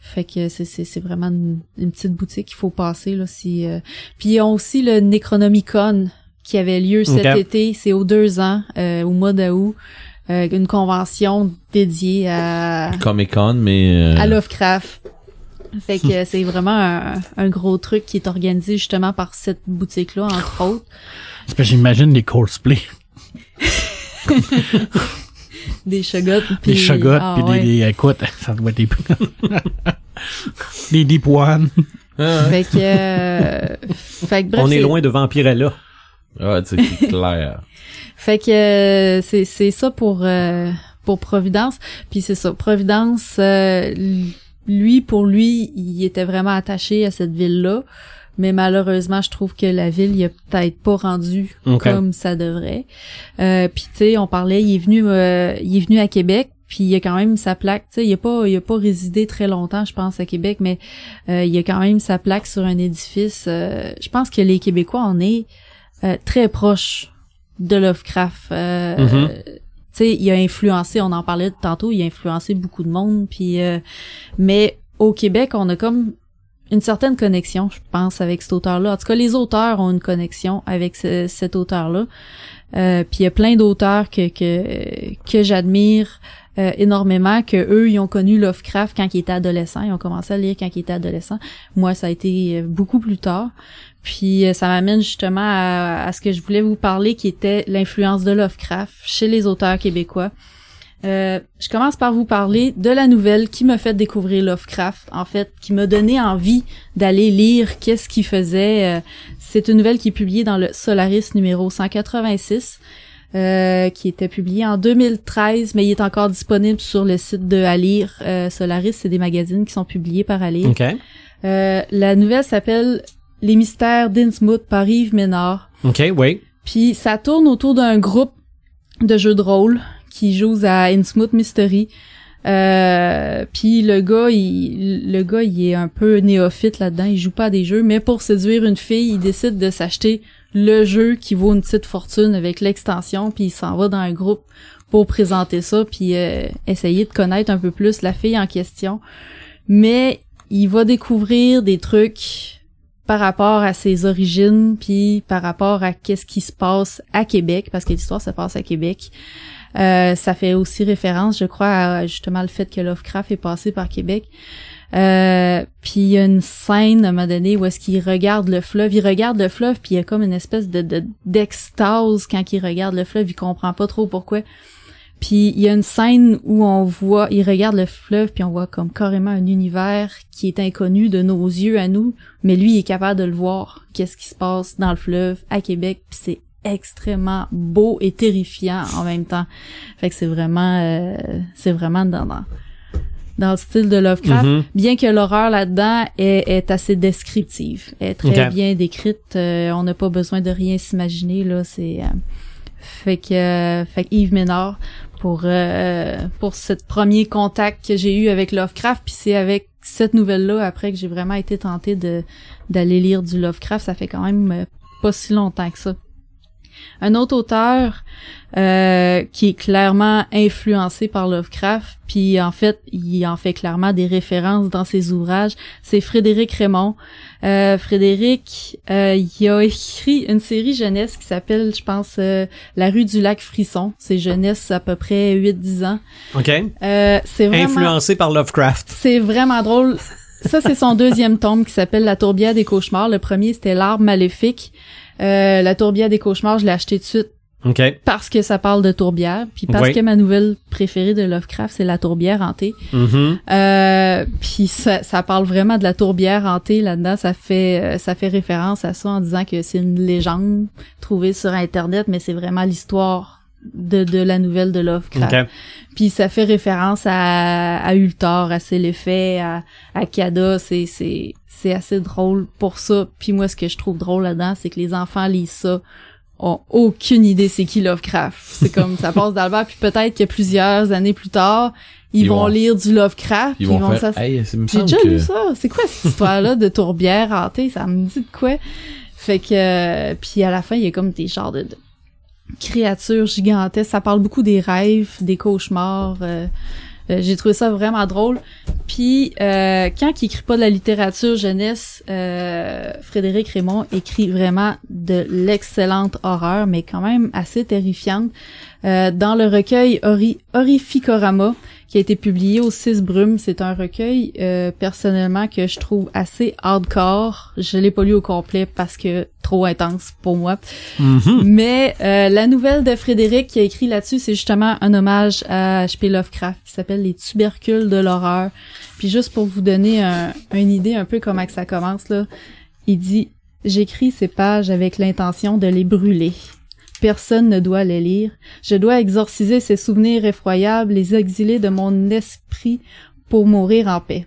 fait que c'est c'est c'est vraiment une, une petite boutique qu'il faut passer là si euh, puis ils ont aussi le Necronomicon qui avait lieu cet été, c'est aux deux ans euh, au mois d'août euh, une convention dédiée à Comic Con, mais euh, à Lovecraft. Fait que c'est vraiment un, un gros truc qui est organisé justement par cette boutique-là, entre autres. Parce que j'imagine des cosplays, Des chagottes. Puis, des chagottes, ah, puis ouais. des, des, écoute, ça doit être des, des deep one. ah, Fait que, euh, fait que bref, On est c'est- loin de Vampirella. sais, c'est clair. Fait que euh, c'est c'est ça pour euh, pour Providence. Puis c'est ça, Providence, euh, lui pour lui, il était vraiment attaché à cette ville-là. Mais malheureusement, je trouve que la ville, il a peut-être pas rendu comme ça devrait. Euh, puis tu sais, on parlait, il est venu, euh, il est venu à Québec. Puis il a quand même sa plaque, tu sais, il a pas, il a pas résidé très longtemps, je pense, à Québec, mais euh, il a quand même sa plaque sur un édifice. euh, je pense que les Québécois, on est euh, très proches de Lovecraft. Euh, Mhm. Tu sais, il a influencé, on en parlait tantôt, il a influencé beaucoup de monde. Puis, euh, mais au Québec, on a comme une certaine connexion, je pense, avec cet auteur-là. En tout cas, les auteurs ont une connexion avec ce- cet auteur-là. Euh, puis il y a plein d'auteurs que que que j'admire euh, énormément, que eux ils ont connu Lovecraft quand ils étaient adolescents, ils ont commencé à lire quand ils étaient adolescents. Moi, ça a été euh, beaucoup plus tard. Puis euh, ça m'amène justement à ce que je voulais vous parler, qui était l'influence de Lovecraft chez les auteurs québécois. Euh, je commence par vous parler de la nouvelle qui m'a fait découvrir Lovecraft, en fait, qui m'a donné envie d'aller lire qu'est-ce qu'il faisait. Euh, C'est une nouvelle qui est publiée dans le Solaris numéro 186. euh, qui était publié en 2013, mais il est encore disponible sur le site de Alire. Euh, Solaris, c'est des magazines qui sont publiés par Alire. OK. Euh, la nouvelle s'appelle Les mystères d'Innsmouth par Yves Ménard. OK, oui. Puis ça tourne autour d'un groupe de jeux de rôle qui joue à Innsmouth Mystery. Euh, puis le gars, il, le gars, il est un peu néophyte là-dedans. Il joue pas à des jeux, mais pour séduire une fille, il décide de s'acheter le jeu qui vaut une petite fortune avec l'extension. Puis il s'en va dans un groupe pour présenter ça, puis euh, essayer de connaître un peu plus la fille en question. Mais il va découvrir des trucs par rapport à ses origines, puis par rapport à qu'est-ce qui se passe à Québec, parce que l'histoire se passe à Québec. Euh, ça fait aussi référence, je crois, à justement le fait que Lovecraft est passé par Québec. Euh, puis il y a une scène à un moment donné où est-ce qu'il regarde le fleuve, il regarde le fleuve puis il y a comme une espèce de de- d'extase quand il regarde le fleuve, il comprend pas trop pourquoi. Puis il y a une scène où on voit, il regarde le fleuve puis on voit comme carrément un univers qui est inconnu de nos yeux à nous, mais lui il est capable de le voir, qu'est-ce qui se passe dans le fleuve à Québec, puis c'est extrêmement beau et terrifiant en même temps. Fait que c'est vraiment euh, c'est vraiment dans, dans dans le style de Lovecraft, Mhm. bien que l'horreur là-dedans est, est assez descriptive, est très bien décrite, euh, on n'a pas besoin de rien s'imaginer là, c'est euh, fait que euh, fait que Yves Ménard pour euh, pour ce premier contact que j'ai eu avec Lovecraft, puis c'est avec cette nouvelle là après que j'ai vraiment été tentée de d'aller lire du Lovecraft, ça fait quand même euh, pas si longtemps que ça. Un autre auteur euh, qui est clairement influencé par Lovecraft, puis en fait, il en fait clairement des références dans ses ouvrages, c'est Frédéric Raymond. Euh, Frédéric, euh, il a écrit une série jeunesse qui s'appelle, je pense, euh, La rue du lac Frisson. C'est jeunesse à peu près 8-10 ans. OK. Euh, c'est vraiment... Influencé par Lovecraft. C'est vraiment drôle. Ça, c'est son deuxième tome qui s'appelle La tourbière des cauchemars. Le premier, c'était L'arbre maléfique. Euh, la tourbière des cauchemars, je l'ai acheté tout de suite OK. parce que ça parle de tourbière, puis parce Oui. que ma nouvelle préférée de Lovecraft, c'est La tourbière hantée. Euh, puis ça, ça parle vraiment de la tourbière hantée là-dedans. Ça fait euh, ça fait référence à ça en disant que c'est une légende trouvée sur Internet, mais c'est vraiment l'histoire de, de la nouvelle de Lovecraft. Puis ça fait référence à, à Ultor, à Céléphet, à, à Kada. C'est, c'est, c'est assez drôle pour ça. Puis moi, ce que je trouve drôle là-dedans, c'est que les enfants lisent ça, ont aucune idée c'est qui Lovecraft. C'est comme, ça passe verre, puis peut-être que plusieurs années plus tard, ils, Ils vont, vont- lire du Lovecraft. Ils puis vont faire, ça- hey, c'est me J'ai déjà que... lu ça. C'est quoi cette histoire-là de tourbière hantée? Ça me dit de quoi? Fait que, euh, puis à la fin, il y a comme des genres de, de créatures gigantesques. Ça parle beaucoup des rêves, des cauchemars. euh, euh, j'ai trouvé ça vraiment drôle. Puis euh, quand il écrit pas de la littérature jeunesse, euh, Frédéric Raymond écrit vraiment de l'excellente horreur, mais quand même assez terrifiante. Euh, dans le recueil Ori Horrificorama, qui a été publié au 6 Brumes, c'est un recueil euh, personnellement que je trouve assez hardcore. Je l'ai pas lu au complet parce que trop intense pour moi. Mhm. Mais euh, la nouvelle de Frédéric qui a écrit là-dessus, c'est justement un hommage à H.P. Lovecraft qui s'appelle Les tubercules de l'horreur. Puis juste pour vous donner un- une idée un peu comment que ça commence là, il dit J'écris ces pages avec l'intention de les brûler. Personne ne doit les lire. Je dois exorciser ces souvenirs effroyables, les exiler de mon esprit pour mourir en paix.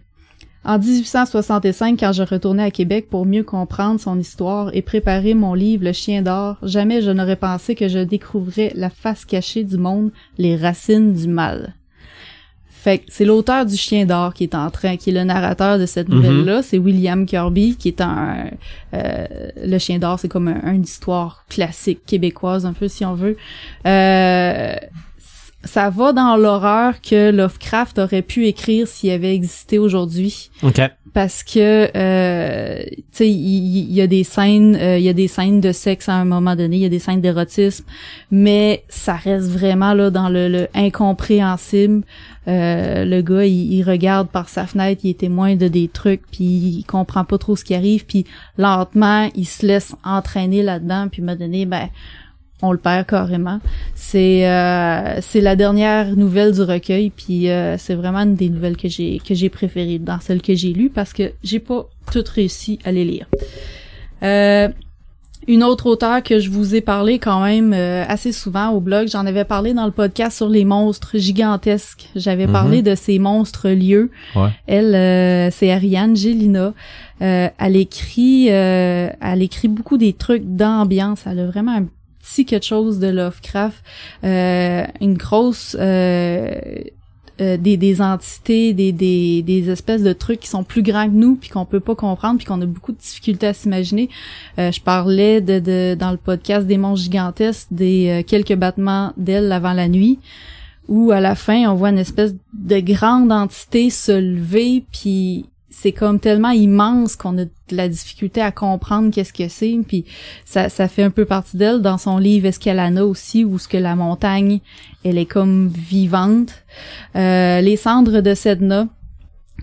En 1865, quand je retournais à Québec pour mieux comprendre son histoire et préparer mon livre Le Chien d'or, jamais je n'aurais pensé que je découvrais la face cachée du monde, les racines du mal. Fait que c'est l'auteur du Chien d'or qui est en train, qui est le narrateur de cette nouvelle-là. C'est William Kirby qui est un, euh, le Chien d'or, c'est comme un, une histoire classique québécoise un peu si on veut. Euh, ça va dans l'horreur que Lovecraft aurait pu écrire s'il avait existé aujourd'hui OK. Parce que euh, tu sais il y, a des scènes euh, il y a des scènes de sexe à un moment donné il y a des scènes d'érotisme mais ça reste vraiment là dans le, le incompréhensible. Euh, le gars il, regarde par sa fenêtre il est témoin de des trucs puis il comprend pas trop ce qui arrive puis lentement il se laisse entraîner là-dedans puis m'a donné ben on le perd carrément. C'est euh, c'est la dernière nouvelle du recueil, puis euh, c'est vraiment une des nouvelles que j'ai que j'ai préférées dans celles que j'ai lues parce que j'ai pas toutes réussi à les lire. Euh, Une autre auteure que je vous ai parlé quand même euh, assez souvent au blog, j'en avais parlé dans le podcast sur les monstres gigantesques. J'avais Mhm. parlé de ces monstres lieux. Ouais. Elle, euh, c'est Ariane Gélina. Euh, elle écrit, euh, elle écrit beaucoup des trucs d'ambiance. Elle a vraiment un petit quelque chose de Lovecraft, euh, une grosse euh, euh, des, des entités, des, des, des espèces de trucs qui sont plus grands que nous, puis qu'on peut pas comprendre, puis qu'on a beaucoup de difficultés à s'imaginer. Euh, je parlais de, de dans le podcast des monstres gigantesques, des euh, quelques battements d'ailes avant la nuit, où à la fin on voit une espèce de grande entité se lever, puis c'est comme tellement immense qu'on a de la difficulté à comprendre qu'est-ce que c'est, puis ça, ça fait un peu partie d'elle dans son livre Escalana aussi, où ce que la montagne, elle est comme vivante. Euh, Les cendres de Sedna,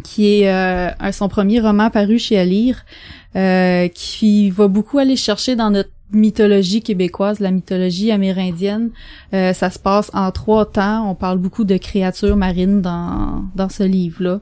qui est euh, un- son premier roman paru chez Alire, euh, qui va beaucoup aller chercher dans notre mythologie québécoise, la mythologie amérindienne. Euh, ça se passe en trois temps. On parle beaucoup de créatures marines dans, dans ce livre-là.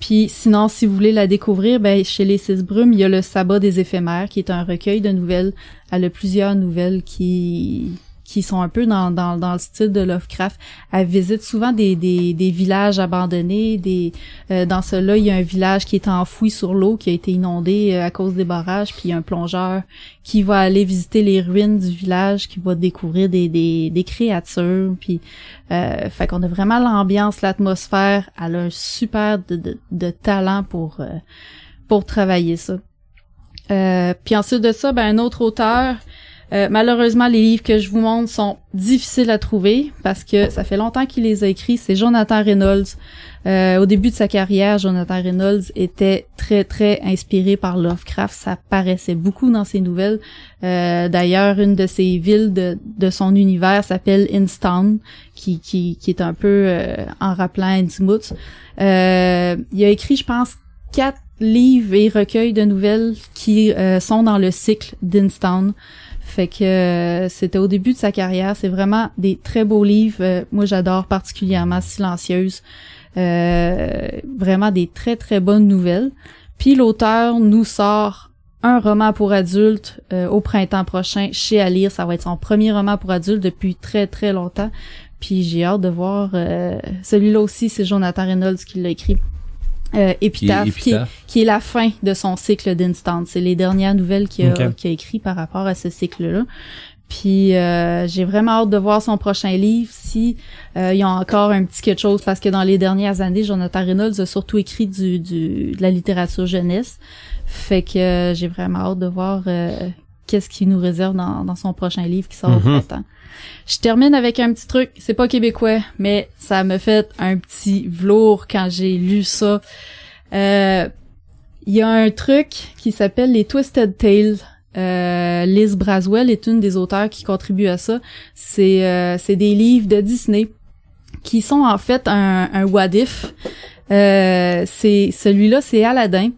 Puis sinon, si vous voulez la découvrir, ben chez les Six Brumes, il y a le Sabbat des éphémères, qui est un recueil de nouvelles. Elle a plusieurs nouvelles qui qui sont un peu dans, dans, dans le style de Lovecraft. Elle visite souvent des, des, des villages abandonnés. Des, euh, dans cela, il y a un village qui est enfoui sur l'eau, qui a été inondé euh, à cause des barrages. Puis il y a un plongeur qui va aller visiter les ruines du village, qui va découvrir des, des, des créatures. Puis, euh, fait qu'on a vraiment l'ambiance, l'atmosphère. Elle a un super de, de, de talent pour euh, pour travailler ça. Euh, puis ensuite de ça, ben un autre auteur. Euh, malheureusement, les livres que je vous montre sont difficiles à trouver parce que ça fait longtemps qu'il les a écrits. C'est Jonathan Reynolds. Euh, au début de sa carrière, Jonathan Reynolds était très très inspiré par Lovecraft. Ça paraissait beaucoup dans ses nouvelles. Euh, D'ailleurs, une de ses villes de, son univers s'appelle Instown, qui, qui, qui est un peu en rappelant Innsmouth. Il a écrit, je pense, quatre livres et recueils de nouvelles qui sont dans le cycle d'Instown. Fait que euh, c'était au début de sa carrière. C'est vraiment des très beaux livres. Euh, moi, j'adore particulièrement Silencieuse. Euh, vraiment des très très bonnes nouvelles. Puis l'auteur nous sort un roman pour adultes euh, au printemps prochain chez à lire. Ça va être son premier roman pour adultes depuis très très longtemps. Puis j'ai hâte de voir. Celui-là aussi, c'est Jonathan Reynolds qui l'a écrit. Euh, Épitaphe, qui, est, Épitaphe. qui est la fin de son cycle d'Instant. C'est les dernières nouvelles qu'il a, Ok. qu'il a écrit par rapport à ce cycle-là. Puis euh, j'ai vraiment hâte de voir son prochain livre si euh, il y a encore un petit quelque chose parce que dans les dernières années, Jonathan Reynolds a surtout écrit du, du de la littérature jeunesse. Fait que euh, j'ai vraiment hâte de voir euh, qu'est-ce qu'il nous réserve dans, dans son prochain livre qui sort au Mhm. printemps. Je termine avec un petit truc, c'est pas québécois, mais ça me fait un petit velours quand j'ai lu ça. Euh, Il y a un truc qui s'appelle les Twisted Tales. Euh, Liz Braswell est une des auteurs qui contribue à ça. C'est euh, c'est des livres de Disney qui sont en fait un, un what if. Euh, c'est celui-là, c'est Aladdin.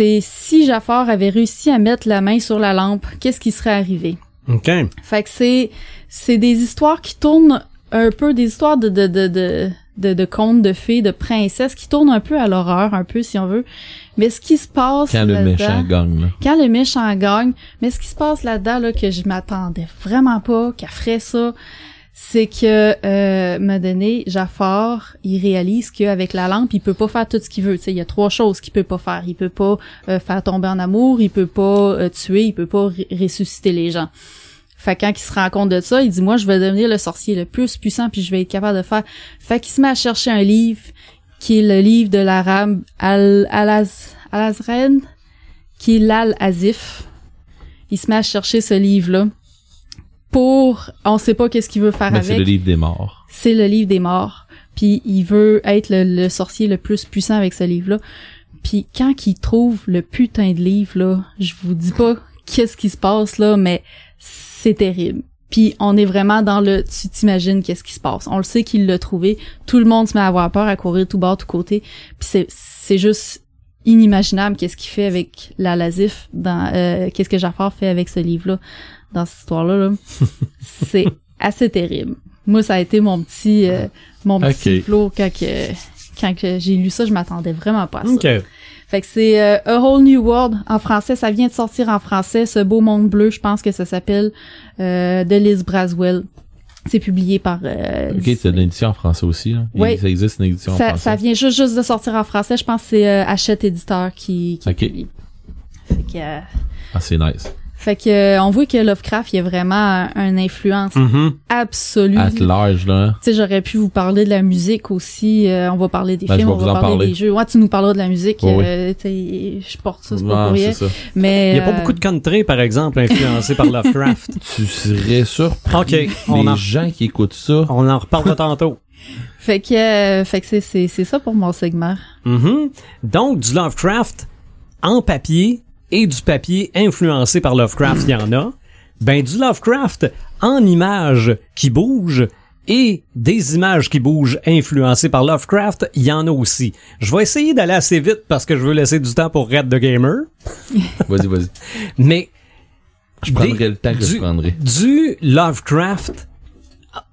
C'est si Jafar avait réussi à mettre la main sur la lampe, qu'est-ce qui serait arrivé? OK. Fait que c'est c'est des histoires qui tournent un peu des histoires de de de de de, de contes de fées, de princesses qui tournent un peu à l'horreur, un peu si on veut. Mais ce qui se passe Quand le méchant gagne, là. quand le méchant gagne, mais ce qui se passe là-dedans là que je m'attendais vraiment pas qu'elle ferait ça, c'est que euh, Jafar, il réalise qu'avec la lampe, il peut pas faire tout ce qu'il veut. Tu sais, il y a trois choses qu'il peut pas faire. Il peut pas euh, faire tomber en amour, il peut pas euh, tuer, il peut pas ressusciter les gens. Fait quand il se rend compte de ça, il dit moi je vais devenir le sorcier le plus puissant puis je vais être capable de faire. Fait qu'il se met à chercher un livre qui est le livre de l'arabe Al Alaz Alazren qui est l'Al Azif. Il se met à chercher ce livre-là pour on sait pas qu'est-ce qu'il veut faire Mais c'est avec. le livre des morts. C'est le livre des morts. Puis il veut être le, le sorcier le plus puissant avec ce livre-là. Puis quand il trouve le putain de livre là, je vous dis pas qu'est-ce qui se passe là, mais c'est terrible. Puis on est vraiment dans le tu t'imagines qu'est-ce qui se passe. On le sait qu'il l'a trouvé. Tout le monde se met à avoir peur, à courir tout bord, tout côté. Puis c'est c'est juste inimaginable qu'est-ce qu'il fait avec la Lazif dans euh, qu'est-ce que Jafar fait avec ce livre là dans cette histoire là, là. c'est assez terrible moi ça a été mon petit euh, mon petit Ok. flow quand que quand que j'ai lu ça je m'attendais vraiment pas à ça OK. Fait que c'est euh, A Whole New World en français. Ça vient de sortir en français. Ce beau monde bleu, je pense que ça s'appelle euh, de Liz Braswell. C'est publié par. euh, Ok, c'est une édition en français aussi, Oui. Ça existe une édition en ça, français. ça vient juste juste de sortir en français. Je pense que c'est euh, Hachette Éditeur qui, qui Ok. publie. Fait que, Ah, c'est nice. Fait que euh, on voit que Lovecraft il y a vraiment un- une influence Mhm. absolue. At large, là. Tu sais, j'aurais pu vous parler de la musique aussi. euh, on va parler des Ben, films, je on vais va vous en parler parler. des jeux. Ouais, tu nous parleras de la musique. Oui, euh, tu sais, je porte ça, c'est pas pour rien. c'est ça. Mais Il y a pas euh, beaucoup de country, par exemple, influencé par Lovecraft. Tu serais surpris. OK, on Les en, gens qui écoutent ça, on en reparle tantôt. fait que, euh, fait que c'est, c'est, c'est ça pour mon segment. Mhm. Donc, du Lovecraft en papier et du papier influencé par Lovecraft, il y en a. Ben, du Lovecraft en images qui bougent et des images qui bougent influencées par Lovecraft, il y en a aussi. Je vais essayer d'aller assez vite parce que je veux laisser du temps pour Red the Gamer, vas-y, vas-y. mais Je prendrai Des- le temps que du- je prendrai. du Lovecraft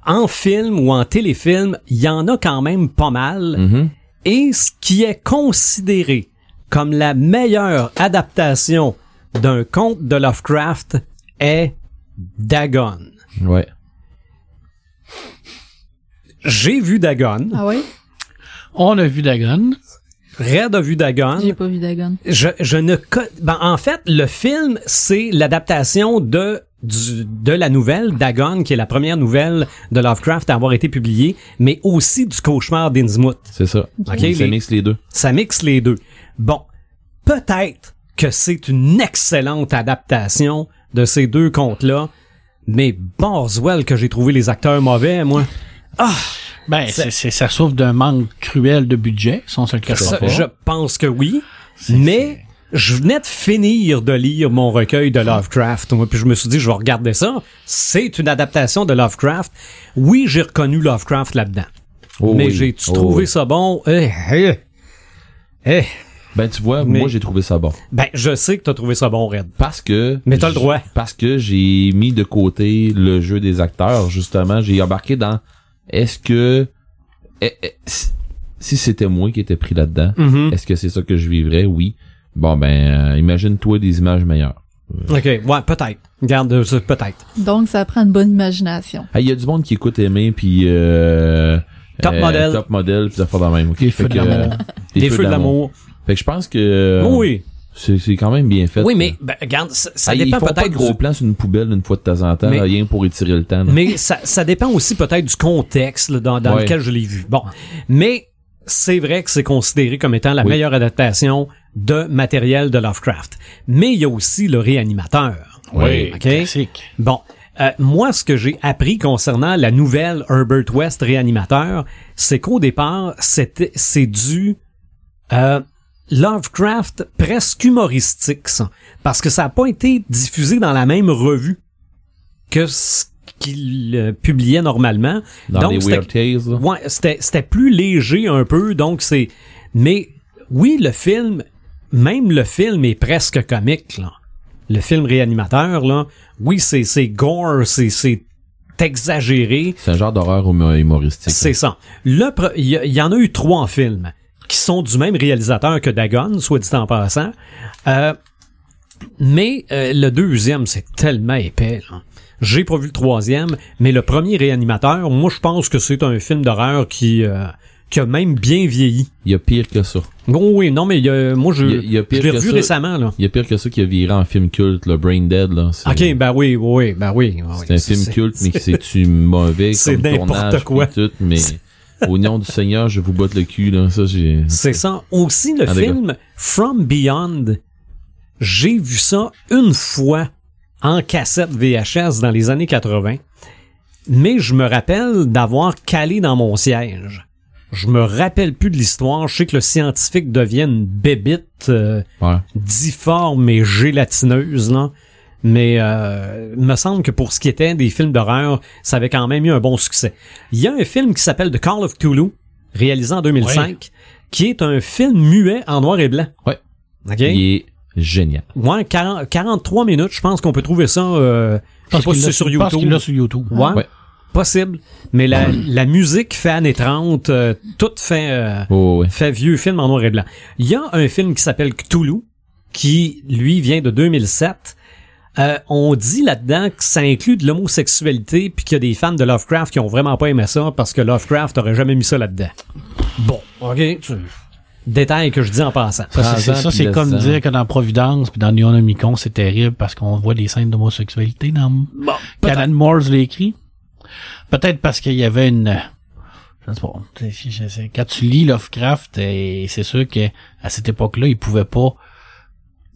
en film ou en téléfilm, il y en a quand même pas mal. Mhm. Et ce qui est considéré comme la meilleure adaptation d'un conte de Lovecraft est Dagon. Ouais. J'ai vu Dagon. Ah oui? On a vu Dagon. Red a vu Dagon. J'ai pas vu Dagon. Je, je ne co- ben, en fait, le film, c'est l'adaptation de du- de la nouvelle Dagon, qui est la première nouvelle de Lovecraft à avoir été publiée, mais aussi du cauchemar d'Innsmouth. C'est ça. Ok, Ça les- mixe les deux. Ça mixe les deux. Bon, peut-être que c'est une excellente adaptation de ces deux contes-là, mais Boswell que j'ai trouvé les acteurs mauvais, moi. Ben, c'est, c'est- ça souffre d'un manque cruel de budget, si on se le cache Ça, pas. je pense que oui, mais je venais de finir de lire mon recueil de Lovecraft, moi, puis je me suis dit, je vais regarder ça. C'est une adaptation de Lovecraft. Oui, j'ai reconnu Lovecraft là-dedans. Oh mais oui. j'ai-tu Oh trouvé oui. ça bon? Eh, eh, eh. Ben, tu vois, Mais- moi, j'ai trouvé ça bon. Ben, je sais que t'as trouvé ça bon, Red. Parce que. Mais t'as le droit. Parce que j'ai mis de côté le jeu des acteurs, justement. J'ai embarqué dans. Est-ce que. eh, eh, si- c'était moi qui étais pris là-dedans, Mhm. est-ce que c'est ça que je vivrais? Oui. Bon, ben, euh, imagine-toi des images meilleures. OK, ouais, peut-être. Regarde, euh, ça, peut-être. Donc, ça prend une bonne imagination. Il y a du monde qui écoute aimer, puis... Euh, Top euh, modèle. Top modèle, puis ça fait de même. ok? Les Fait feux que, Des feux de l'amour. Fait que je pense que... euh, oui. C'est c'est quand même bien fait. Oui, mais ben, regarde, ça, ça Ah, dépend font pas de peut-être gros du- plans sur une poubelle une fois de temps en temps, Mais- là, rien pour étirer le temps. là. Mais ça, ça dépend aussi peut-être du contexte là, dans, dans Ouais. lequel je l'ai vu. Bon, mais c'est vrai que c'est considéré comme étant la Oui. meilleure adaptation de matériel de Lovecraft. Mais il y a aussi le réanimateur. Oui, OK? classique. Bon, euh, moi, ce que j'ai appris concernant la nouvelle Herbert West réanimateur, c'est qu'au départ, c'était, c'est du euh, Lovecraft presque humoristique, ça. Parce que ça n'a pas été diffusé dans la même revue que ce qu'il euh, publiait normalement. Dans Donc, les c'était- Weird Tales. Ouais, c'était c'était plus léger un peu, donc c'est. Mais oui, le film, même le film est presque comique là. Le film réanimateur là, oui c'est c'est gore, c'est c'est exagéré, C'est un genre d'horreur humo- humoristique. c'est ça. Il y, y en a eu trois films qui sont du même réalisateur que Dagon, soit dit en passant. Euh, mais euh, le deuxième, c'est tellement épais. là. J'ai pas vu le troisième, mais le premier réanimateur, moi je pense que c'est un film d'horreur qui euh, qui a même bien vieilli. Il y a pire que ça. Bon oui, non mais il y a- moi je, Il y a- pire je l'ai que revu ça. récemment là. Il y a pire que ça qui a viré en film culte, le Brain Dead, là. C'est Ok, ben oui, oui, ben oui. oui, c'est un c'est- film c'est- culte, mais que c'est-tu mauvais C'est comme n'importe tournage, quoi. tout, mais au nom du Seigneur, je vous botte le cul, là. Ça, j'ai... C'est ça. Aussi, le Ah, film From Beyond, j'ai vu ça une fois en cassette VHS dans les années 80, mais je me rappelle d'avoir calé dans mon siège. Je me rappelle plus de l'histoire. Je sais que le scientifique devient une bébite euh, Ouais. difforme et gélatineuse, là. Mais euh, il me semble que pour ce qui était des films d'horreur, ça avait quand même eu un bon succès. Il y a un film qui s'appelle The Call of Cthulhu, réalisé en 2005, qui est un film muet en noir et blanc. Ouais. OK? Il est génial. Ouais, 40 43 minutes, je pense qu'on peut trouver ça. Euh, je sais pas si c'est sur YouTube. l'a sur YouTube. Ouais. Ouais. possible. Mais la, la musique fait années 30, euh, tout fait, euh, Oh, fait vieux film en noir et blanc. Il y a un film qui s'appelle Cthulhu, qui, lui, vient de 2007. Euh, on dit là-dedans que ça inclut de l'homosexualité puis qu'il y a des fans de Lovecraft qui ont vraiment pas aimé ça parce que Lovecraft aurait jamais mis ça là-dedans. Bon, ok. tu- Détail que je dis en passant. Ça, c'est- c'est, 30 ça, ans, c'est puis comme dire que dans Providence puis dans Neonomicon, c'est terrible parce qu'on voit des scènes d'homosexualité dans Bon, Canon Morse l'a écrit. Peut-être parce qu'il y avait une je sais pas, quand tu lis Lovecraft, et c'est sûr que à cette époque-là, il pouvait pas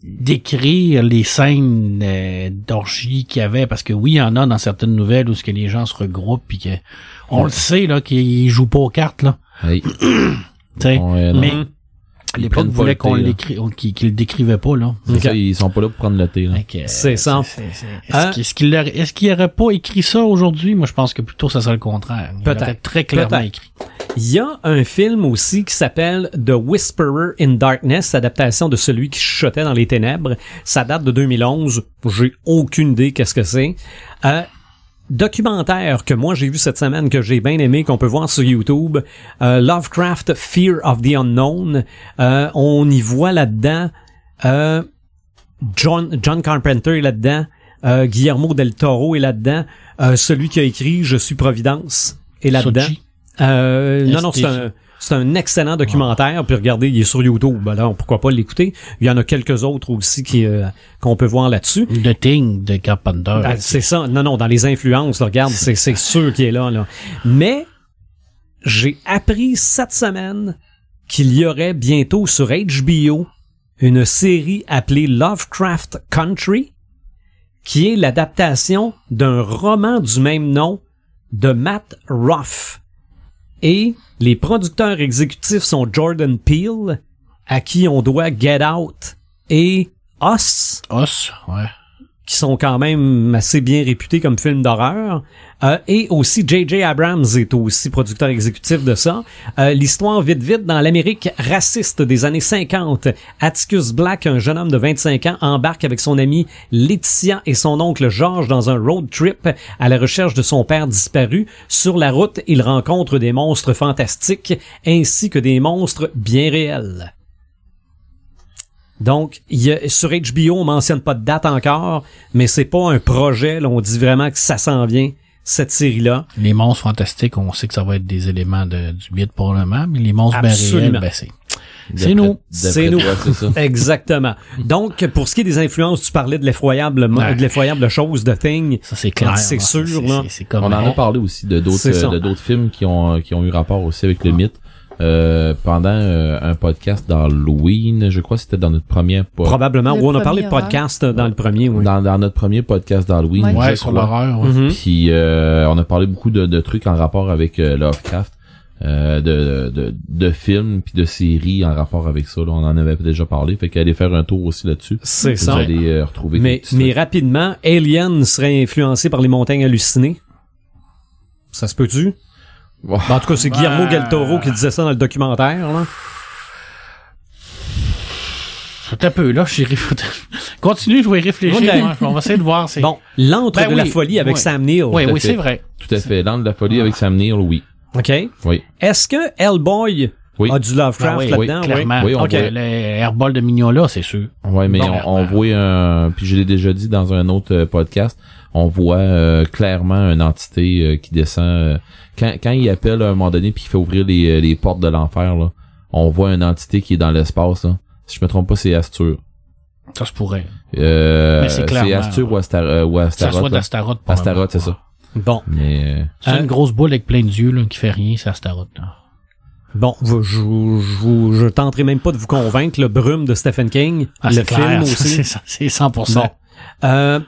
décrire les scènes euh, d'orgie qu'il y avait parce que oui, il y en a dans certaines nouvelles où ce que les gens se regroupent puis que on le sait là qu'ils jouent pas aux cartes là. Hey. Non. mais à l'époque voulait le qu'on l'écrit qu'ils qu'ils le décrivaient pas là. Ça, ils sont pas là pour prendre le thé, là. Euh, C'est ça. c'est- c'est- Hein? Est-ce qu'il est-ce qu'il aurait, est-ce pas écrit ça aujourd'hui? Moi, je pense que plutôt ça serait le contraire. Peut-être. très clairement écrit. Il y a un film aussi qui s'appelle The Whisperer in Darkness, adaptation de celui qui chuchotait dans les ténèbres. Ça date de 2011. J'ai aucune idée qu'est-ce que c'est. Euh, documentaire que moi j'ai vu cette semaine que j'ai bien aimé qu'on peut voir sur YouTube euh, Lovecraft Fear of the Unknown Euh, on y voit là-dedans John Carpenter est là-dedans Guillermo del Toro est là-dedans celui qui a écrit Je suis Providence est là-dedans. Euh, non, non, c'est un, c'est un excellent documentaire. Puis regardez, il est sur YouTube. Alors, pourquoi pas l'écouter? Il y en a quelques autres aussi qui euh, qu'on peut voir là-dessus. The Thing de Carpenter. Ah, c'est ça. Non, non, dans les influences, là, regarde, c'est, c'est sûr qu'il est là, là. Mais, j'ai appris cette semaine qu'il y aurait bientôt sur HBO une série appelée Lovecraft Country, qui est l'adaptation d'un roman du même nom de Matt Ruff. Et les producteurs exécutifs sont Jordan Peele, à qui on doit Get Out et Us Os, ouais. Qui sont quand même assez bien réputés comme films d'horreur. Euh, et aussi J.J. Abrams est aussi producteur exécutif de ça. Euh, L'histoire vite vite dans l'Amérique raciste des années 50. Atticus Black, un jeune homme de 25 ans, embarque avec son amie Laetitia et son oncle George dans un road trip à la recherche de son père disparu. Sur la route, il rencontre des monstres fantastiques ainsi que des monstres bien réels. Donc, il y a, sur HBO, on mentionne pas de date encore, mais c'est pas un projet. Là, on dit vraiment que ça s'en vient cette série-là. Les monstres fantastiques, on sait que ça va être des éléments de, du mythe pour le moment, mais les monstres Absolument. ben c'est. C'est nous. C'est nous. toi, c'est ça. Exactement. Donc, pour ce qui est des influences, tu parlais de l'effroyable, Ouais. de l'effroyable chose de Thing. Ça, c'est clair. C'est là. sûr, là. c'est- C'est comme. On en a parlé aussi de d'autres euh, de d'autres films qui ont qui ont eu rapport aussi avec le mythe euh, pendant euh, un podcast d'Halloween, je crois que c'était dans notre premier po- Probablement. Le Ou on a parlé de podcast dans le premier, oui. dans, dans notre premier podcast d'Halloween. Ouais. sur l'horreur, ouais. Mhm. Puis euh, on a parlé beaucoup de, de trucs en rapport avec euh, Lovecraft, euh, de, de, de films puis de séries en rapport avec ça. là. on en avait déjà parlé. Fait qu'allez faire un tour aussi là-dessus. C'est Vous ça. allez euh, retrouver Mais, trucs. rapidement, Alien serait influencé par les montagnes hallucinées. Ça se peut-tu? Wow. Ben, en tout cas, c'est Guillermo Ben- Del Toro qui disait ça dans le documentaire. Là. Tout un peu, là, réfléchi. Continue, je vais réfléchir. Moi. On va essayer de voir. c'est- Bon, l'antre Ben de la oui. folie avec. Sam Neill. Oui, oui, c'est vrai. Tout à fait. L'angle de la folie avec Sam Neill, oui. OK. Oui. Est-ce que Hellboy Oui. a du Lovecraft Ah oui, là-dedans? oui, Clairement. Oui, on voit- Le airball de Mignola, c'est sûr. Ouais, mais Bon. on, on voit un, puis je l'ai déjà dit dans un autre euh, podcast, on voit euh, clairement une entité euh, qui descend. euh, quand, quand il appelle à un moment donné puis il fait ouvrir les, euh, les portes de l'enfer, là, on voit une entité qui est dans l'espace. Là. Si je me trompe pas, c'est Astur. Ça se pourrait. Euh, Mais c'est c'est clairement- Astur ou, Astar euh, ou Ça Astaroth. soit d'Astaroth. Astaroth, c'est ça. Bon, Mais euh, C'est une grosse boule avec plein de yeux, là, qui fait rien, c'est Astaroth. là. bon, je, je, je, tenterai même pas de vous convaincre. Le brume de Stephen King, Ah, le c'est film clair, aussi. C'est ça, c'est 100%. Bon. Euh,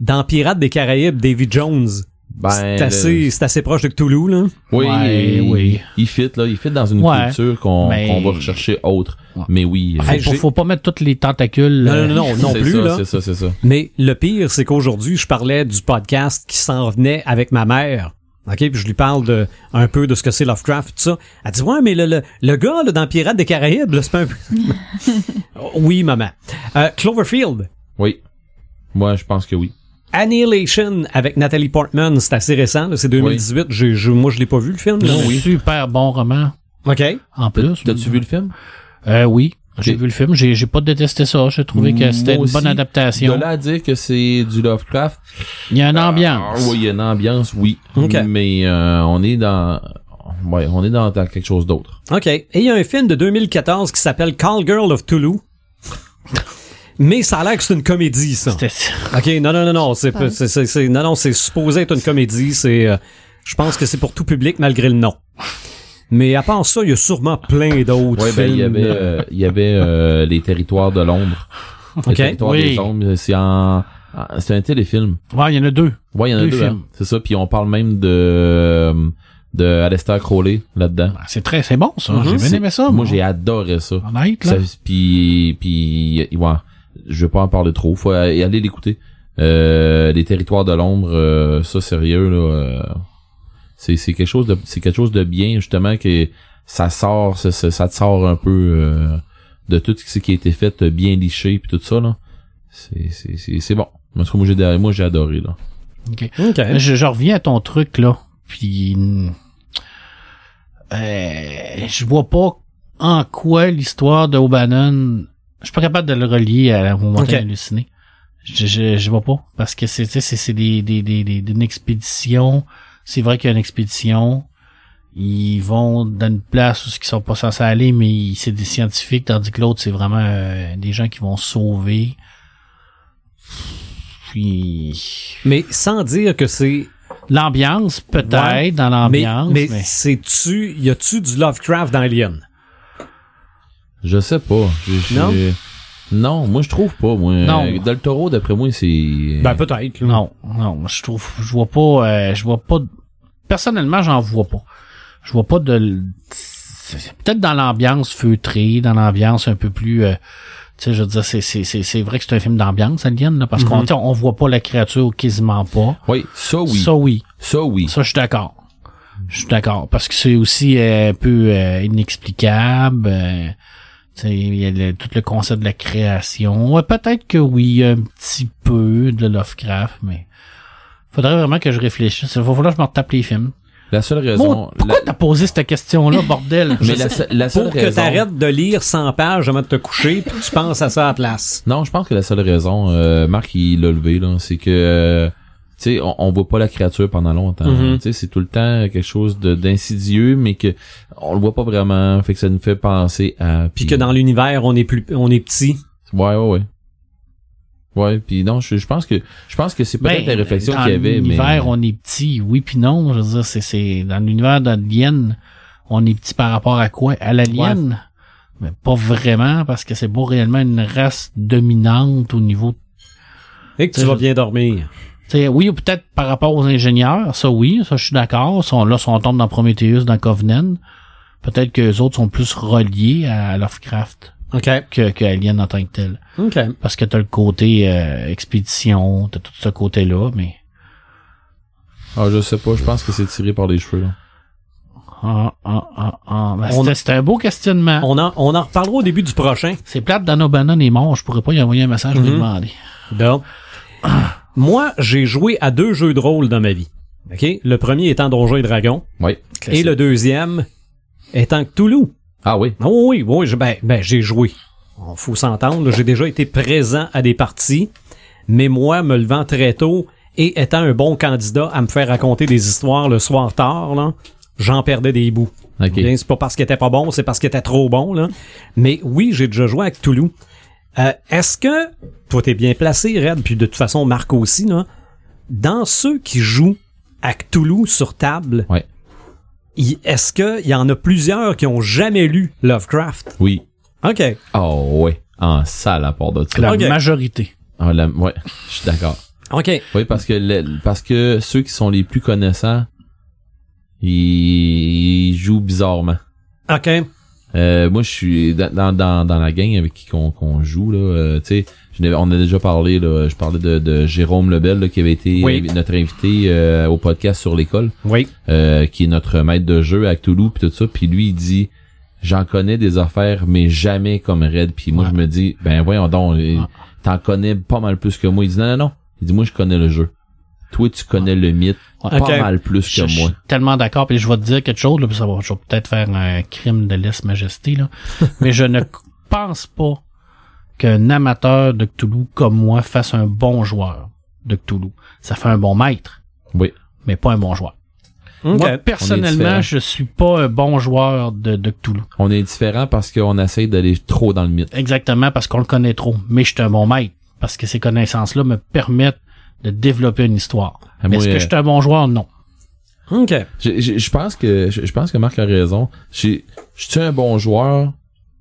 dans Pirates des Caraïbes, David Jones, ben, c'est le- assez, c'est assez proche de Cthulhu, là. oui, Ouais, il, oui. il fit là, il fit dans une Ouais. culture qu'on Mais- qu'on va rechercher autre. Ouais. Mais oui. euh, Faut, Hey, faut, pas mettre toutes les tentacules. Non, euh, non, non, non plus, ça, là. C'est ça, c'est ça. Mais le pire, c'est qu'aujourd'hui, je parlais du podcast qui s'en venait avec ma mère. OK, puis je lui parle de un peu de ce que c'est Lovecraft tout ça. Elle dit "Ouais, mais le le, le gars là, dans Pirates des Caraïbes, là, c'est pas un peu Oui, maman. Euh, Cloverfield. Oui. Moi, je pense que oui. Annihilation avec Nathalie Portman, c'est assez récent, là, c'est 2018. J'ai- je- moi, je l'ai pas vu le film. là. Super bon roman, Ok. en plus. T'as-tu vu le film? Euh, oui. J'ai vu le film. J'ai, j'ai pas détesté ça. J'ai trouvé que c'était une bonne adaptation. De là à dire que c'est du Lovecraft. Il y a une Ah, ambiance. oui, il y a une ambiance, oui. Ok. Mais euh, on est dans, ouais, on est dans, dans quelque chose d'autre. OK. Et il y a un film de 2014 qui s'appelle Call Girl of Toulouse. Mais ça a l'air que c'est une comédie, ça. C'était OK, non, non, non, non. C'est, c'est, c'est, c'est- non, non, c'est supposé être une comédie. C'est, euh, je pense que c'est pour tout public malgré le nom. Mais à part ça, il y a sûrement plein d'autres Ouais, ben il y films. avait, euh, il y avait euh, les territoires de l'ombre. OK. Les territoires Oui. des ombres, c'est en, c'est un téléfilm. Ouais, il y en a deux. Ouais, il y en a Deux deux. films. hein. C'est ça. Puis on parle même de de Aleister Crowley là-dedans. Ah, C'est très, c'est bon, ça. Mhm. J'ai bien aimé ça. Moi, j'ai adoré ça. Honnête, là. Ça, puis puis ouais, je vais pas en parler trop. Faut aller aller l'écouter. Euh, les territoires de l'ombre, euh, ça sérieux là. euh, c'est c'est quelque chose de c'est quelque chose de bien justement que ça sort ça, ça, ça te sort un peu euh, de tout ce qui a été fait euh, bien liché puis tout ça là. C'est c'est c'est c'est bon. Moi, moi j'ai moi j'ai adoré là. Ok. OK. Je, je reviens à ton truc, là. Puis, euh, je vois pas en quoi l'histoire de O'Bannon, je suis pas capable de le relier à, au montagne Ok. halluciné. Je, je, je vois pas. Parce que c'est, des, des, des, des, une expédition. C'est vrai qu'il y a une expédition. Ils vont dans une place où ils sont pas censés aller, mais c'est des scientifiques, tandis que l'autre, c'est vraiment euh, des gens qui vont sauver. Puis Mais sans dire que c'est. L'ambiance, peut-être, Ouais. dans Mais, l'ambiance, mais, mais, c'est-tu. Y a-tu du Lovecraft dans Alien? Je sais pas. Non? Non, moi je trouve pas. Moi, Non. Euh, Del Toro, d'après moi, c'est. Ben, peut-être. là. non, non, je trouve, je vois pas, euh, je vois pas, personnellement, j'en vois pas. Je vois pas de, c'est peut-être dans l'ambiance feutrée, dans l'ambiance un peu plus, euh, tu sais, je veux dire, c'est, c'est, c'est, c'est vrai que c'est un film d'ambiance, Alien, là, parce qu'on, Mhm. tu sais, on voit pas la créature quasiment pas. Oui, ça oui. Ça, oui. Ça oui. Ça, je suis d'accord. Je suis d'accord. Parce que c'est aussi euh, un peu euh, inexplicable. Tu sais, il y a le- tout le concept de la création. Ouais, peut-être que oui, un petit peu de Lovecraft, mais faudrait vraiment que je réfléchisse. Il va falloir que je me retape les films. La seule Bon, raison. pourquoi la- t'as posé cette question-là, bordel? Mais la, se- la seule Pour que t'arrêtes de lire 100 pages avant de te coucher, puis tu penses à ça à la place. Non, je pense que la seule raison, euh, Marc il l'a levé là, c'est que euh, sais, on, on voit pas la créature pendant longtemps. Mhm. Tu sais, c'est tout le temps quelque chose de d'insidieux, mais que on le voit pas vraiment, fait que ça nous fait penser à. Puis que dans l'univers, on est plus, on est petit. Ouais, ouais, ouais. Ouais, puis non, je, je pense que je pense que c'est peut-être Ben, la réflexion dans qu'il y avait, mais l'univers, on est petit, oui puis non. Je veux dire, c'est, c'est, dans l'univers d'Alien, on est petit par rapport à quoi? À l'Alien? Mais pas vraiment, parce que c'est pas réellement une race dominante au niveau Et que tu Ça, vas bien dormir. T'sais, oui, ou peut-être par rapport aux ingénieurs, ça oui, ça je suis d'accord. Là, si on tombe dans Prometheus, dans Covenant, peut-être que les autres sont plus reliés à Lovecraft OK. que, que Alien en tant que tel. Parce que t'as le côté euh, expédition, t'as tout ce côté-là, mais... ah, je sais pas, je pense que c'est tiré par les cheveux. Là. Ah, ah, ah, ah. Ben, On c'était- un beau questionnement. On en, on en reparlera au début du prochain. C'est plate, Dan O'Bannon est mort, je pourrais pas y envoyer un message lui Mhm. demander. Donc, moi, j'ai joué à deux jeux de rôle dans ma vie. OK? Le premier étant Donjons et Dragons. Ouais. Et le deuxième étant Cthulhu. Ah oui. Ah oui, oui, oui, je- ben, ben, j'ai joué. On faut s'entendre. là, J'ai déjà été présent à des parties, mais moi, me levant très tôt et étant un bon candidat à me faire raconter des histoires le soir tard, là, j'en perdais des bouts. Ok. Bien, c'est pas parce qu'il était pas bon, c'est parce qu'il était trop bon, là. Mais oui, j'ai déjà joué avec Cthulhu. Euh, Est-ce que, toi t'es bien placé, Red, puis de toute façon Marc aussi, là, dans ceux qui jouent à Cthulhu sur table, Ouais. est-ce qu'il y en a plusieurs qui ont jamais lu Lovecraft? Oui. OK. Oh ouais. En salle à part de ça. La majorité. Ah, la- ouais, je suis d'accord. OK. Oui, parce que le- parce que ceux qui sont les plus connaissants, ils, ils jouent bizarrement. OK. Euh, moi, je suis dans, dans, dans, dans la gang avec qui qu'on joue là. euh, tu sais, on a déjà parlé là. Je parlais de, de Jérôme Lebel là, qui avait été Oui. notre invité euh, au podcast sur l'école, Oui. euh, qui est notre maître de jeu à Toulouse puis tout ça. Puis lui, il dit, j'en connais des affaires, mais jamais comme Red. Puis moi, Ouais. je me dis, ben voyons donc, euh, t'en connais pas mal plus que moi. Il dit non, non, non. Il dit, moi, je connais le jeu. Toi, tu connais le mythe Ouais. Pas mal plus Je que je moi. suis tellement d'accord. Puis je vais te dire quelque chose, là, puis ça va, je vais peut-être faire un crime de lèse-majesté, là. mais je ne pense pas qu'un amateur de Cthulhu comme moi fasse un bon joueur de Cthulhu. Ça fait un bon maître, Oui. mais pas un bon joueur. Moi, personnellement, je suis pas un bon joueur de, de Cthulhu. On est différent parce qu'on essaye d'aller trop dans le mythe. Exactement parce qu'on le connaît trop. Mais je suis un bon maître. Parce que ces connaissances-là me permettent de développer une histoire. Ah, mais est-ce que euh, je suis un bon joueur? Non. Ok. Je, je- je pense que je, je pense que Marc a raison. J'ai- Je suis un bon joueur.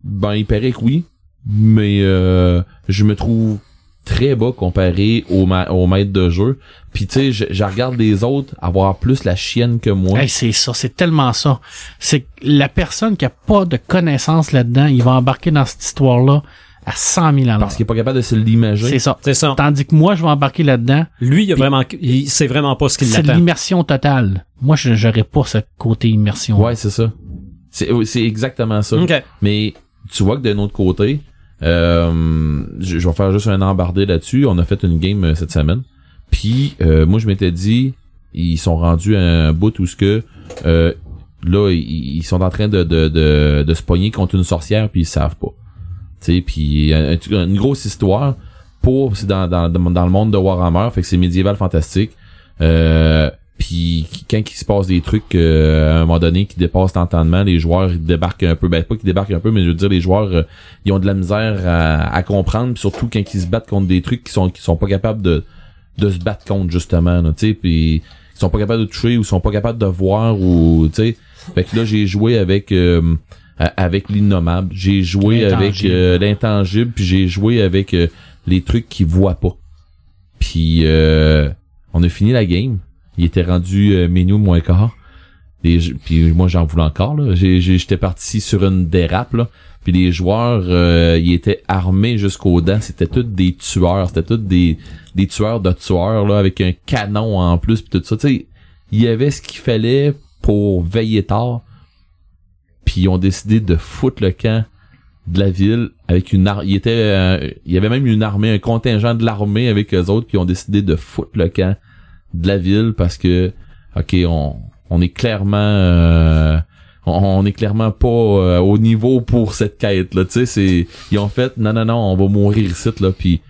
Ben, il paraît que oui, mais euh, je me trouve très bas comparé au, ma au maître de jeu. Puis tu sais, je, je regarde les autres avoir plus la chienne que moi. Hey, c'est ça, c'est tellement ça. C'est que la personne qui a pas de connaissances là-dedans, il va embarquer dans cette histoire-là à 100 000 à l'heure. parce qu'il est pas capable de se l'imager. C'est ça. C'est ça. Tandis que moi, je vais embarquer là-dedans. Lui, il a vraiment, il sait vraiment pas ce qu'il C'est de l'attend. l'immersion totale. Moi, je j'aurais pas ce côté immersion. Ouais, c'est ça. C'est c'est exactement ça. Ok. Mais tu vois que d'un autre côté, euh, je, je vais faire juste un embardé là-dessus. On a fait une game euh, cette semaine. Puis euh, moi je m'étais dit, ils sont rendus à un bout où ce que euh, là ils, ils sont en train de, de, de, de se pogner contre une sorcière puis ils savent pas. Puis un- une grosse histoire pour dans, dans, dans le monde de Warhammer, fait que c'est médiéval fantastique. Euh, puis quand il se passe des trucs euh, à un moment donné qui dépassent l'entendement, les joueurs ils débarquent un peu, ben pas qu'ils débarquent un peu, mais je veux dire les joueurs euh, ils ont de la misère à, à comprendre, puis surtout quand ils se battent contre des trucs qui sont qui sont pas capables de de se battre contre justement, tu sais, puis ils sont pas capables de toucher ou sont pas capables de voir ou tu. Fait que là j'ai joué avec euh, avec l'innommable, j'ai joué avec L'intangible. euh, l'intangible, puis j'ai joué avec euh, les trucs qu'ils voient pas. Puis euh, on a fini la game. Il était rendu euh, menu moins quart. Les, puis moi j'en voulais encore là. J'étais parti sur une dérape là. Puis les joueurs, euh, ils étaient armés jusqu'aux dents. C'était tous des tueurs. C'était tous des, des tueurs de tueurs là avec un canon en plus puis tout ça. Tu sais, il y avait ce qu'il fallait pour veiller tard. Puis ils ont décidé de foutre le camp de la ville avec une ar- il était euh, il y avait même une armée un contingent de l'armée avec eux autres ils ont décidé de foutre le camp de la ville parce que ok on on est clairement euh, on, on est clairement pas euh, au niveau pour cette quête là tu sais c'est ils ont fait non non non on va mourir ici là. Puis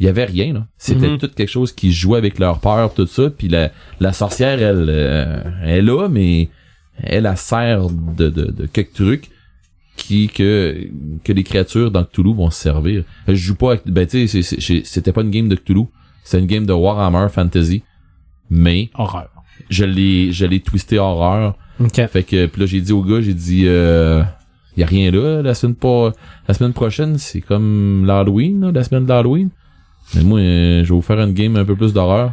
il y avait rien là. C'était Mhm. tout quelque chose qui jouait avec leur peur tout ça. Puis la la sorcière elle euh, elle est là mais elle a sert de, de, de quelques trucs qui que que les créatures dans Cthulhu vont se servir. Je joue pas avec, ben tu sais c'est- c'est- c'était pas une game de Cthulhu, c'était une game de Warhammer Fantasy, mais Horreur. je l'ai je l'ai twisté horreur. Ok. Fait que puis là j'ai dit au gars, j'ai dit euh, y a rien là la semaine pas la semaine prochaine, c'est comme l'Halloween, là, la semaine d'Halloween. Mais moi euh, je vais vous faire une game un peu plus d'horreur.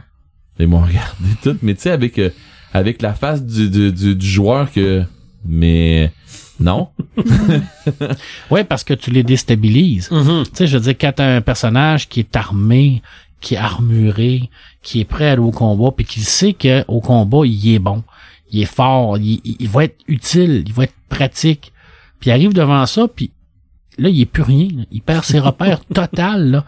Ils m'ont regardé tout, mais tu sais avec euh, avec la face du, du, du, du joueur que mais non. Ouais, parce que tu les déstabilises. Mhm. Tu sais, je veux dire, quand t'as un personnage qui est armé, qui est armuré, qui est prêt à aller au combat, puis qui sait que au combat, il est bon, il est fort, il, il- il va être utile, il va être pratique. Puis il arrive devant ça, puis là, il est plus rien. là. Il perd ses repères total, là.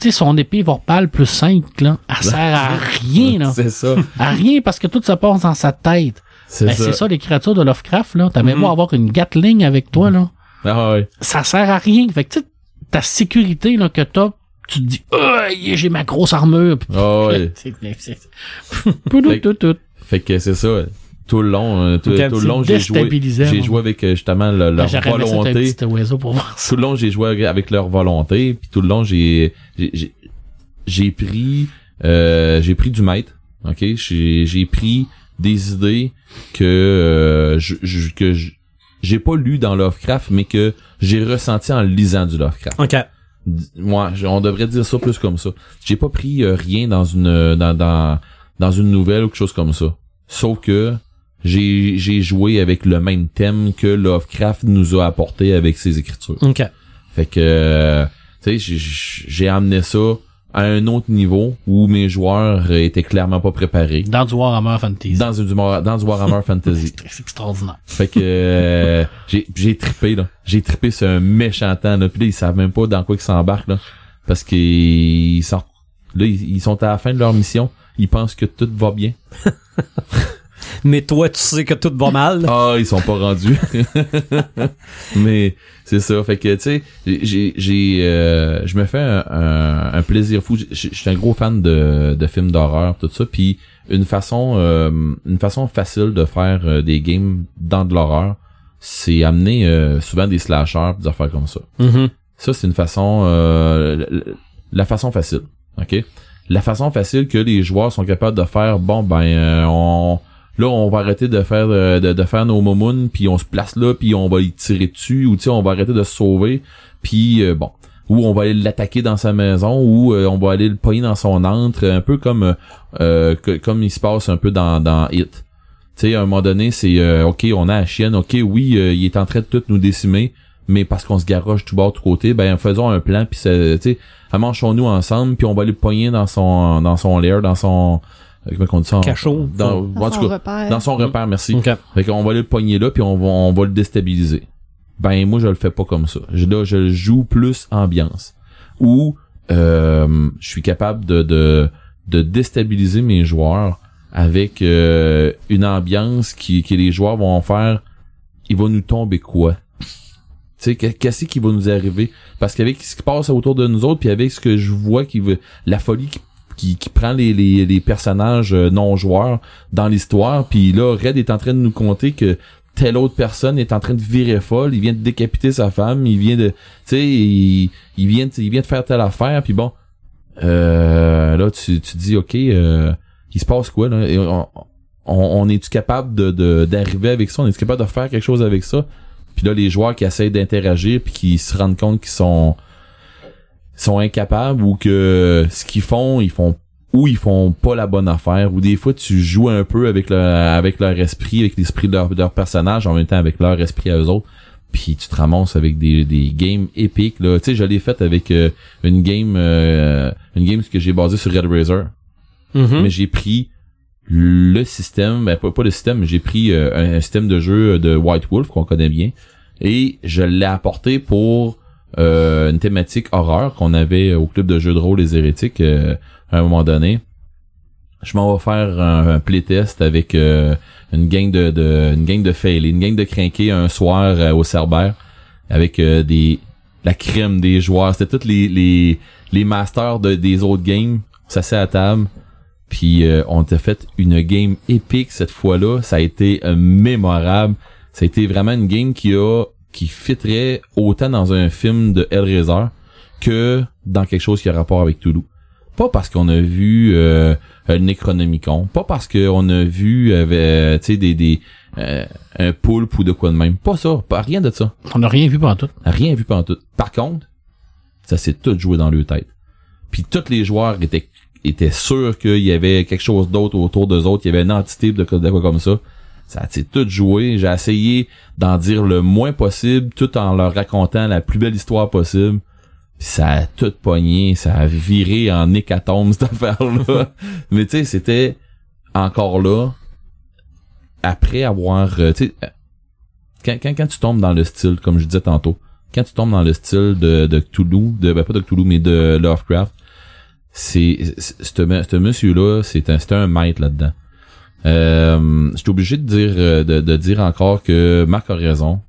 Tu sais, son épée vorpale plus 5, là, elle sert à rien, là. C'est ça. À rien, parce que tout se passe dans sa tête. C'est Ben, ça. c'est ça, les créatures de Lovecraft, là. T'as même Mhm. beau avoir une Gatling avec toi, là Ah ouais. ça sert à rien. Fait que tu sais, ta sécurité là, que t'as, tu te dis, Ah, yeah, j'ai ma grosse armure. Ah ouais. tout. Fait que c'est ça. Tout le long, euh, tout, tout le long, j'ai joué, j'ai joué avec euh, justement le- leur un volonté. petit oiseau pour voir ça. Tout le long, j'ai joué avec leur volonté. Puis tout le long, j'ai, j'ai, pris, euh, j'ai pris du maître. Ok, j'ai, j'ai pris des idées que euh, je, je- que j'ai pas lu dans Lovecraft, mais que j'ai ressenti en lisant du Lovecraft. Ok. moi on devrait dire ça plus comme ça j'ai pas pris euh, rien dans une euh, dans, dans dans une nouvelle ou quelque chose comme ça sauf que j'ai j'ai joué avec le même thème que Lovecraft nous a apporté avec ses écritures Ok. fait que tu sais j'ai- j'ai amené ça à un autre niveau où mes joueurs étaient clairement pas préparés Dans du Warhammer Fantasy. dans du dans du Warhammer Fantasy C'est extraordinaire. fait que euh, j'ai j'ai trippé là. J'ai trippé sur un méchant temps là. Puis là, ils savent même pas dans quoi ils s'embarquent là. Parce qu'ils sont Là, ils, ils sont à la fin de leur mission. Ils pensent que tout va bien. Mais toi, tu sais que tout va mal. Ah, ils sont pas rendus. Mais c'est ça. Fait que tu sais, j'ai, j'ai, euh, je me fais un, un- un plaisir fou. Je suis un gros fan de, de films d'horreur, tout ça. Puis une façon, euh, une façon facile de faire euh, des games dans de l'horreur, c'est amener euh, souvent des slashers, des affaires comme ça. Mhm. Ça, c'est une façon, euh, la- la façon facile, ok? La façon facile que les joueurs sont capables de faire. Bon, ben, on, là, on va arrêter de faire euh, de, de faire nos momounes, puis on se place là, puis on va y tirer dessus, ou tu on va arrêter de se sauver, puis euh, bon, ou on va aller l'attaquer dans sa maison, ou euh, on va aller le pogner dans son antre, un peu comme euh, euh, comme il se passe un peu dans dans Hit. Tu sais, à un moment donné, c'est ok, on a la chienne, ok, oui, il est en train de tout nous décimer, mais parce qu'on se garoche tout bas, tout côté, ben faisons un plan, puis tu sais, amanchons-nous ensemble, puis on va aller le pogner dans son dans son lair, dans son comment on dit ça, Cachot. dans, son cas, repère. dans son repère, merci. Ok. Fait qu'on va aller le pogner là, puis on va, on va le déstabiliser. Ben, moi, je le fais pas comme ça. Je, là, je joue plus ambiance. Ou, euh, je suis capable de, de, de déstabiliser mes joueurs avec euh, une ambiance qui, que les joueurs vont faire, il va nous tomber quoi? Tu sais, que- qu'est-ce qui va nous arriver? Parce qu'avec ce qui passe autour de nous autres, puis avec ce que je vois qui veut, la folie qui, qui, qui prend les, les, les personnages euh, non joueurs dans l'histoire, puis là, Red est en train de nous conter que telle autre personne est en train de virer folle, il vient de décapiter sa femme, il vient de, tu sais, il, il vient, il vient de faire telle affaire, puis bon, euh, là, tu, tu dis, ok, euh, il se passe quoi là? On, on, on est-tu capable de de- d'arriver avec ça? On est-tu capable de faire quelque chose avec ça? Puis là, les joueurs qui essayent d'interagir puis qui se rendent compte qu'ils sont sont incapables ou que ce qu'ils font, ils font ou ils font pas la bonne affaire ou des fois tu joues un peu avec leur avec leur esprit, avec l'esprit de leur, de leur personnage en même temps avec leur esprit à eux autres. Puis tu te ramasses avec des, des games épiques là. Tu sais, je l'ai fait avec euh, une game euh, une game que j'ai basée sur Red Razor Mhm. mais j'ai pris le système, ben pas, pas le système, mais j'ai pris euh, un, un système de jeu de White Wolf qu'on connaît bien et je l'ai apporté pour euh, une thématique horreur qu'on avait au club de jeux de rôle les hérétiques euh, à un moment donné. Je m'en vais faire un, playtest avec euh, une gang de, de une gang de failés, une gang de crinqués un soir euh, au Cerbère avec euh, des la crème des joueurs, c'était tous les les les masters de, des autres games, ça s'est à table. Puis euh, on t'a fait une game épique cette fois-là. Ça a été mémorable. Ça a été vraiment une game qui a qui fitterait autant dans un film de Hellraiser que dans quelque chose qui a rapport avec Toulouse. Pas parce qu'on a vu euh, Necronomicon, pas parce qu'on a vu euh, tu sais des des euh, un poulpe ou de quoi de même. Pas ça, pas rien de ça. On n'a rien vu pendant tout. Rien vu pendant tout. Par contre, ça s'est tout joué dans leur tête. Puis tous les joueurs étaient étaient sûrs qu'il y avait quelque chose d'autre autour d'eux autres, il y avait une entité de, de quoi comme ça. Ça s'est tout joué. J'ai essayé d'en dire le moins possible, tout en leur racontant la plus belle histoire possible. Puis ça a tout pogné, ça a viré en hécatombe cette affaire-là. Mais tu sais, c'était encore là après avoir euh, tu euh, quand, quand, quand tu tombes dans le style, comme je disais tantôt, quand tu tombes dans le style de, de Cthulhu, de, ben pas de Cthulhu, mais de Lovecraft, c'est, ce monsieur-là, c'est un, un maître là-dedans. Euh, je suis obligé de dire, euh, de, de dire encore que Marc a raison.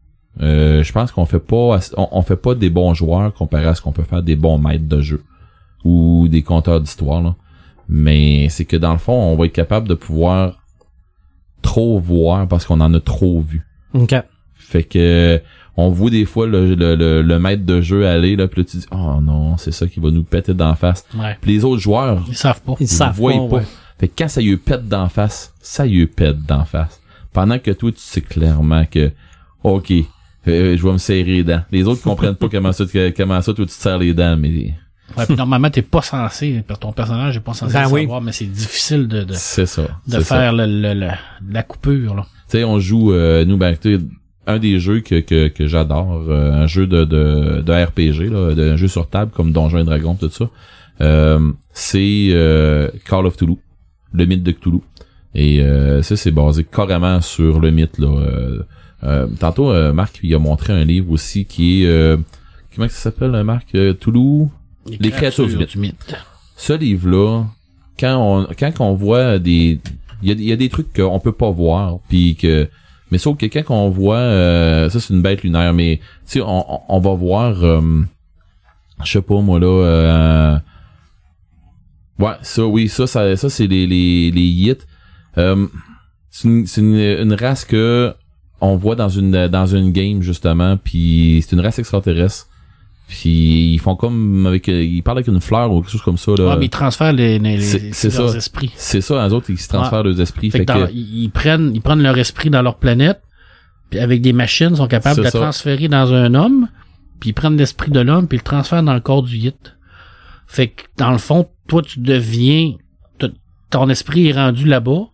Euh, je pense qu'on fait pas, on, on fait pas des bons joueurs comparé à ce qu'on peut faire des bons maîtres de jeu ou des conteurs d'histoire. Mais c'est que dans le fond, on va être capable de pouvoir trop voir parce qu'on en a trop vu. Ok. Fait que on voit des fois le, le, le, le maître de jeu aller là, puis là tu dis oh non, c'est ça qui va nous péter d'en face. Ouais. Puis les autres joueurs, Ils savent pas. Ils ils savent voient pas. pas. ouais. Fait que quand ça lui pète d'en face, ça lui pète d'en face. Pendant que toi tu sais clairement que OK, euh, je vais me serrer les dents. Les autres comprennent pas comment ça comment ça toi tu te serres les dents mais Ouais, puis normalement, t'es pas censé, ton personnage est pas censé Ben le oui. savoir, mais c'est difficile de, de, c'est ça. de faire le, le- le- la coupure, là. Tu sais, on joue, euh, nous, ben, tu sais, un des jeux que, que, que j'adore, euh, un jeu de, de, de RPG, là, de, un jeu sur table comme Donjons et Dragons, tout ça, euh, c'est euh, Call of Cthulhu, le mythe de Cthulhu. Et euh, ça, c'est basé carrément sur le mythe. Là. Euh, euh, tantôt, euh, Marc il a montré un livre aussi qui est... Euh, comment ça s'appelle, euh, Marc? Euh, Cthulhu? Les créatures du mythe. ce livre-là, quand on quand on voit des il y a, y a des trucs qu'on peut pas voir puis que mais sauf que quand on voit euh, ça c'est une bête lunaire mais tu sais on, on, on va voir euh, je sais pas moi là euh, ouais ça oui ça ça, ça c'est les les les Yits Euh, c'est une, c'est une, une race que on voit dans une dans une game justement puis c'est une race extraterrestre puis ils font comme avec ils parlent avec une fleur ou quelque chose comme ça là Ouais, mais ils transfèrent les, les, les- leurs ça. esprits. c'est ça les autres ils se transfèrent leurs esprits Fait fait que dans- que ils, prennent, ils prennent leur esprit dans leur planète, puis avec des machines, ils sont capables de le transférer dans un homme, puis ils prennent l'esprit de l'homme, puis ils le transfèrent dans le corps du Yit. Fait que, dans le fond, toi, tu deviens, ton esprit est rendu là-bas,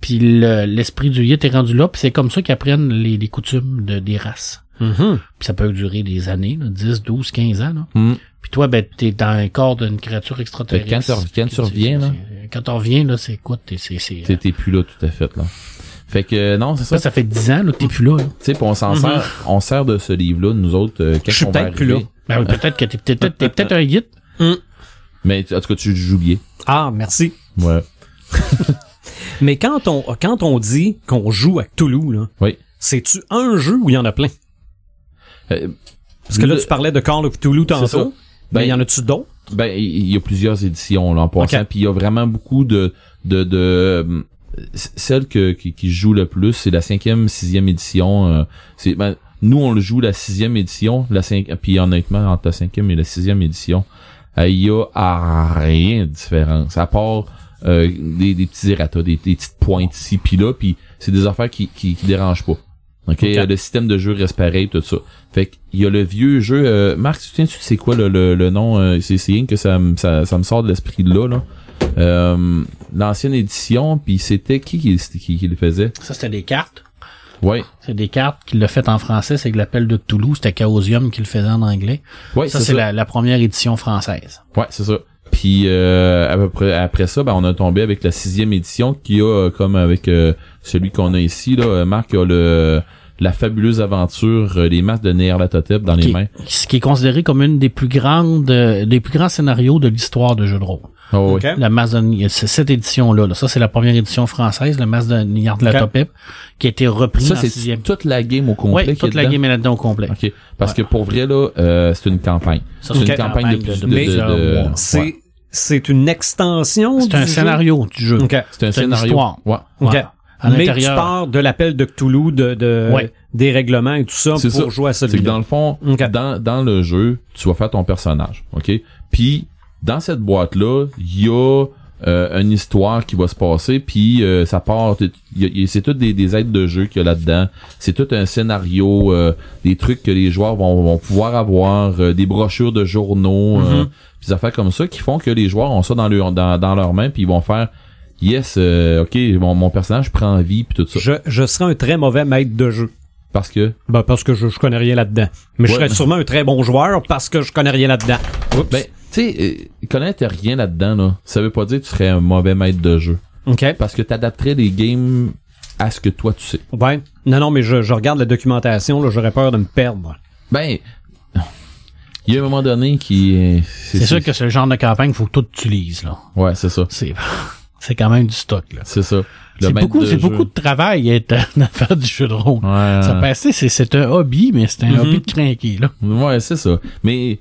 puis le- l'esprit du Yit est rendu là, puis c'est comme ça qu'ils apprennent les, les coutumes de, des races. Mhm. Puis ça peut durer des années, là, 10, 12, 15 ans. Là. Hmm. Puis toi, ben, t'es dans un corps d'une créature extraterrestre. Fait que quand tu- quand tu reviens, là. c'est- Quand tu reviens, là, c'est quoi? T'es- C'est, c'est, t'es t'es plus là tout à fait là fait que euh, non c'est ça ça, ça fait 10 ans là, que t'es plus là. là. tu sais puis on s'en Mhm. sert on sert de ce livre là nous autres euh, quand Je suis peut-être plus arriver? Ben oui, peut-être que t'es, t'es, peut-être- t'es peut-être un guide. Mais en tout cas tu joues bien Ah, merci. ouais Mais quand on, quand on dit qu'on joue à Cthulhu, là, oui c'est-tu un jeu ou il y en a plein? Euh, Parce que là, le- tu parlais de Call of ça. tantôt. Ben, il y en a-tu d'autres? Ben, il y a plusieurs éditions là, en passant, puis il y a vraiment beaucoup de de, de euh, celle que qui, qui joue le plus, c'est la cinquième, sixième édition. euh, c'est ben, nous on le joue la sixième édition, la cinq, puis honnêtement entre la cinquième et la sixième édition, il y a à rien de différence à part euh, des, des petits errata, des, des petites pointes ici puis là, puis c'est des affaires qui, qui qui dérangent pas. OK, Ok. le système de jeu reste pareil tout ça. Fait qu'il y a le vieux jeu euh, Marc, tu tu c'est quoi le, le, le nom euh, c'est c'est rien que ça me ça, ça me sort de l'esprit de là là. Euh, l'ancienne édition puis c'était qui qui, qui qui le faisait? Ça, c'était des cartes. Ouais. C'est des cartes qu'il l'a fait en français, c'est que l'appel de Cthulhu, c'était Chaosium qui le faisait en anglais. Ouais, ça, c'est la, la première édition française. Ouais, c'est ça. Puis euh, après ça, ben on a tombé avec la sixième édition qui a euh, comme avec euh, celui qu'on a ici là, Marc a le la fabuleuse aventure euh, les masques de Néerlatotep dans les mains. ce qui est considéré comme une des plus grandes, euh, des plus grands scénarios de l'histoire de jeux de rôle. Oh, Ok. ouais. La masse de, c'est cette édition-là, là. Ça, c'est la première édition française, la masse de Nyarlathotep, qui a été reprise Ça c'est sixième. toute la game au complet est toute la dedans? game est là-dedans au complet. OK. Parce que pour vrai là, euh, c'est une campagne. Ça, C'est une campagne de plus de- de, de de- plusieurs de- mois. C'est, ouais. c'est une extension C'est du un jeu? scénario du jeu. OK. C'est un C'est une scénario. histoire. Ouais. OK. Ouais. À Mais tu pars de l'appel de Cthulhu, de, de Ouais. des règlements et tout ça C'est pour ça. jouer à C'est que celui-là. dans le fond, dans, dans le jeu, tu vas faire ton personnage, OK? Puis, dans cette boîte-là, il y a euh, une histoire qui va se passer, puis euh, ça part... C'est tout des, des aides de jeu qu'il y a là-dedans. C'est tout un scénario, euh, des trucs que les joueurs vont, vont pouvoir avoir, euh, des brochures de journaux, euh, Mhm. des affaires comme ça qui font que les joueurs ont ça dans, leur, dans, dans leurs mains, puis ils vont faire... Yes, euh, ok, mon, mon personnage prend vie, puis tout ça. Je, je serais un très mauvais maître de jeu. Parce que... Ben, parce que je, je connais rien là-dedans. Mais je serais sûrement un très bon joueur parce que je connais rien là-dedans. Oups. Ben, tu sais, euh, connaître rien là-dedans, là, ça veut pas dire que tu serais un mauvais maître de jeu. OK. Parce que t'adapterais les games à ce que toi tu sais. Ouais. Non, non, mais je, je regarde la documentation, là, j'aurais peur de me perdre. Ben, il y a un moment donné qui... C'est sûr que c'est le genre de campagne faut que tout tu lises, là. Ouais, c'est ça. C'est, c'est quand même du stock, là. C'est ça. C'est beaucoup, de c'est beaucoup de travail être à faire du jeu de rôle. Ouais, Ça passait, c'est, c'est un hobby, mais c'est un Mhm. hobby de crinquer, là. ouais, c'est ça. Mais,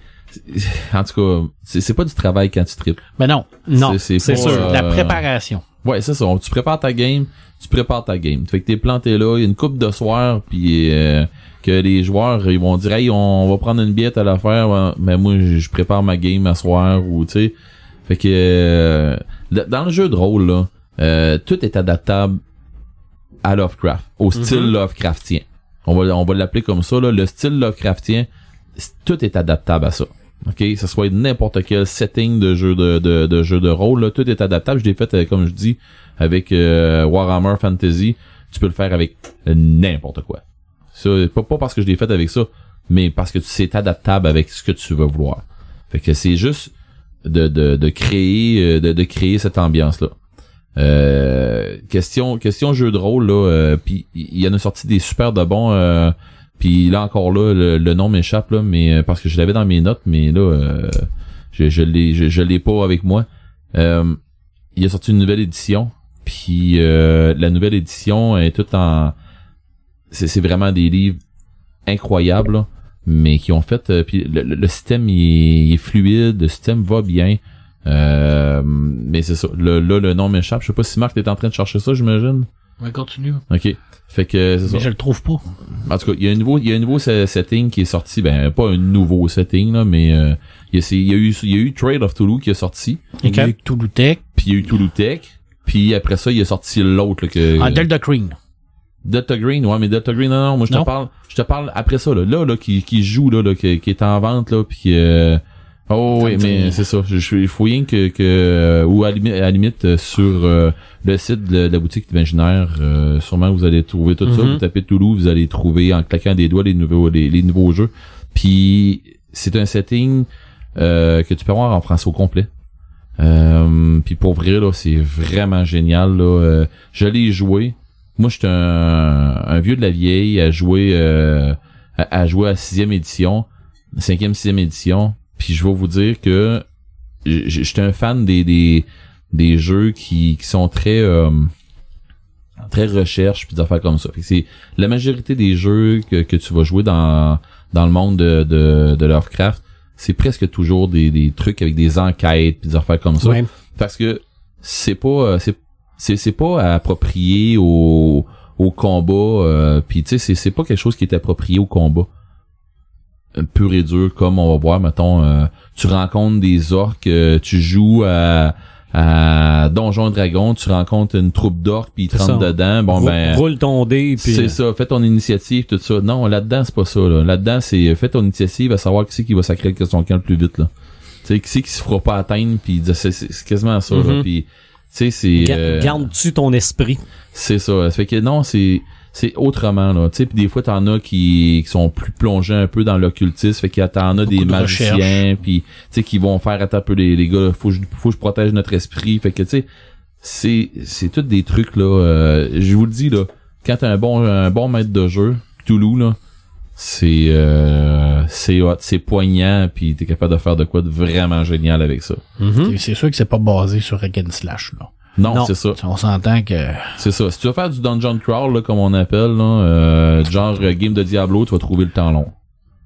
en tout cas, c'est pas du travail quand tu tripes. Mais non, Non, C'est- c'est c'est sûr. la Euh, préparation. Ouais, c'est ça. Tu prépares ta game, tu prépares ta game. Fait que t'es planté là, il y a une coupe de soir, puis euh, que les joueurs ils vont dire hey on va prendre une biette à l'affaire, mais moi je prépare ma game à soir ou tu sais. Fait que euh, dans le jeu de rôle là, euh, tout est adaptable à Lovecraft, au style Lovecraftien. On va on va l'appeler comme ça là, le style Lovecraftien, tout est adaptable à ça. OK, que ce soit n'importe quel setting de jeu de, de, de jeu de rôle, là, tout est adaptable. Je l'ai fait, euh, comme je dis, avec euh, Warhammer Fantasy. Tu peux le faire avec euh, n'importe quoi. Ça, pas, pas parce que je l'ai fait avec ça, mais parce que c'est adaptable avec ce que tu veux vouloir. Fait que c'est juste de, de, de créer euh, de, de créer cette ambiance là. Euh, question question jeu de rôle là, euh, puis il y en a sorti des super de bons. Puis là encore là, le, le nom m'échappe là, mais euh, parce que je l'avais dans mes notes, mais là, euh, je je l'ai je, je l'ai pas avec moi. Euh, il a sorti une nouvelle édition, puis euh, la nouvelle édition est toute en... C'est vraiment des livres incroyables, là, mais qui ont fait... euh, puis le, le- système, il est, il est fluide, le système va bien. Euh, mais c'est ça. Le, là, le nom m'échappe. Je sais pas si Marc t'es en train de chercher ça, j'imagine. Ouais, continue. OK. Fait que c'est ça. Mais je le trouve pas. En tout cas, il y a un nouveau, il y a un nouveau se- setting qui est sorti. Ben, pas un nouveau setting, là, mais euh, il, y a, il y a eu, il y a eu Trade of Toulouse qui est sorti. Il y a eu Toulouse Tech. Puis il y a eu Toulouse Tech. Puis après ça, il est sorti l'autre, là, que... Ah, Delta Green. Delta Green, ouais, mais Delta Green, non, non, moi je te parle, je te parle après ça, là, là, là, qui, qui joue, là, là, qui, qui est en vente, là, puis euh, oh, oui, mais c'est ça, je, il faut rien que, que, euh, ou à à la limite, euh, sur euh, le site de, de la boutique imaginaire, euh, sûrement vous allez trouver tout ça, Mhm. vous tapez Toulouse, vous allez trouver en claquant des doigts les nouveaux, les, les nouveaux jeux, puis c'est un setting euh, que tu peux avoir en français au complet. Euh, puis pour vrai là, c'est vraiment génial là. Euh, je l'ai joué. Moi, j'étais un, un vieux de la vieille à jouer euh, à, à jouer à sixième édition, cinquième, sixième édition. Puis je vais vous dire que j'étais un fan des des, des jeux qui, qui sont très euh, très recherche puis des affaires comme ça. C'est la majorité des jeux que, que tu vas jouer dans dans le monde de, de, de Lovecraft, c'est presque toujours des, des trucs avec des enquêtes puis des affaires comme ça Ouais. parce que c'est pas euh, c'est c'est c'est pas approprié au au combat euh, puis tu sais c'est c'est pas quelque chose qui est approprié au combat pur et dur comme on va voir mettons euh, tu rencontres des orques euh, tu joues à à Donjon Dragon tu rencontres une troupe d'orques puis ils te rentrent dedans bon ben roule ton dé puis c'est ça, fais ton initiative, tout ça. Non, là-dedans, c'est pas ça. Là. Là-dedans, c'est euh, fais ton initiative à savoir qui c'est qui va sacrer son camp le plus vite. Là. Tu sais, qui c'est qui se fera pas atteindre, puis c'est, quasiment ça. là. Mhm. Puis, tu sais, c'est... Ga- euh, Gardes-tu ton esprit? c'est ça. Ça fait que non, c'est c'est autrement là. Tu sais, puis des fois t'en as qui, qui sont plus plongés un peu dans l'occultisme, fait que t'en as des de magiciens, puis tu sais qui vont faire attends un peu les les gars, faut que je, faut que je protège notre esprit, fait que tu sais c'est c'est tout des trucs là. euh, je vous le dis là, quand t'as un bon un bon maître de jeu, Toulouse là, c'est euh, c'est hot, c'est poignant, puis t'es capable de faire de quoi de vraiment génial avec ça. Mhm. C'est- C'est sûr que c'est pas basé sur Hack and Slash, là. Non, Non. c'est ça. On s'entend que... C'est ça. Si tu vas faire du dungeon crawl, là, comme on appelle, là, euh, genre euh, game de Diablo, tu vas trouver le temps long.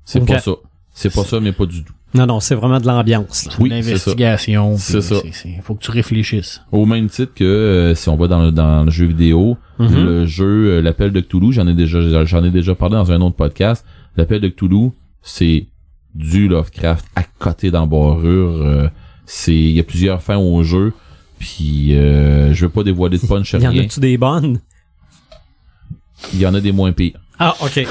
C'est pas ça. C'est pas ça, mais pas du tout. Non, non, c'est vraiment de l'ambiance. Oui, l'investigation. C'est ça. c'est- Faut que tu réfléchisses. Au même titre que euh, si on va dans le, dans le jeu vidéo, Mhm. le jeu euh, l'appel de Cthulhu, j'en ai déjà j'en ai déjà parlé dans un autre podcast. L'appel de Cthulhu, c'est du Lovecraft à côté d'embarrure. euh, c'est il y a plusieurs fins au jeu. Puis euh, je veux pas dévoiler de punch Y en rien. a-tu des bonnes? Il y en a des moins pires. Ah, ok.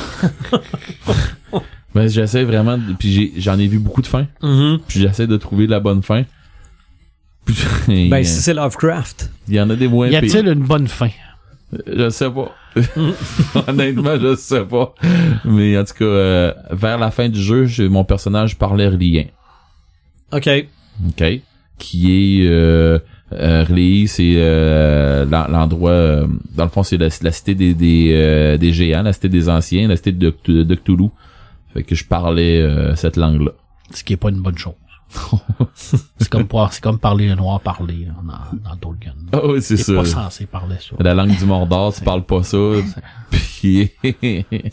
Mais j'essaie vraiment de- puis j'ai- j'en ai vu beaucoup de fins. Mhm. puis j'essaie de trouver la bonne fin. Puis, Ben, si c'est Lovecraft. il y en a des moins Y a-t-il pires. une bonne fin? Je sais pas. Honnêtement, je sais pas. Mais en tout cas, euh, vers la fin du jeu, j'ai- mon personnage parlait relien. Ok. OK? Qui est euh, euh, c'est euh, l'en- l'endroit euh, dans le fond c'est la, la cité des des, euh, des géants, la cité des anciens, la cité de, de, de Cthulhu. Fait que je parlais euh, cette langue-là. Ce qui est pas une bonne chose. c'est comme c'est comme parler le noir parler là, dans, dans Tolkien. Ah oui, c'est ça. pas censé parler ça. La langue du Mordor, tu parles pas ça. Puis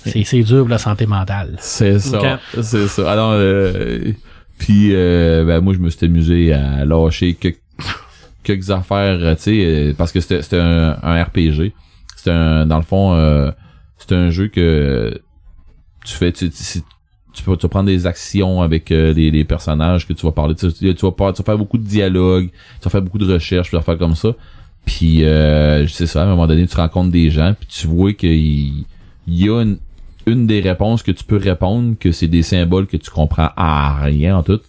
C'est c'est dur pour la santé mentale. C'est ça, c'est ça. Alors, euh, puis euh, ben moi je me suis amusé à lâcher quelques, quelques affaires, euh, tu sais, euh, parce que c'était un, un RPG. C'est un, dans le fond, euh, c'est un jeu que tu fais, tu, tu, tu peux, tu vas prendre des actions avec les, personnages que tu vas parler. Tu, tu, tu vas, tu vas faire beaucoup de dialogue, tu vas faire beaucoup de recherches, puis des affaires comme ça. Puis euh, c'est ça, à un moment donné, tu rencontres des gens, puis tu vois qu'il il y a une, une des réponses que tu peux répondre, que c'est des symboles que tu comprends à rien en tout.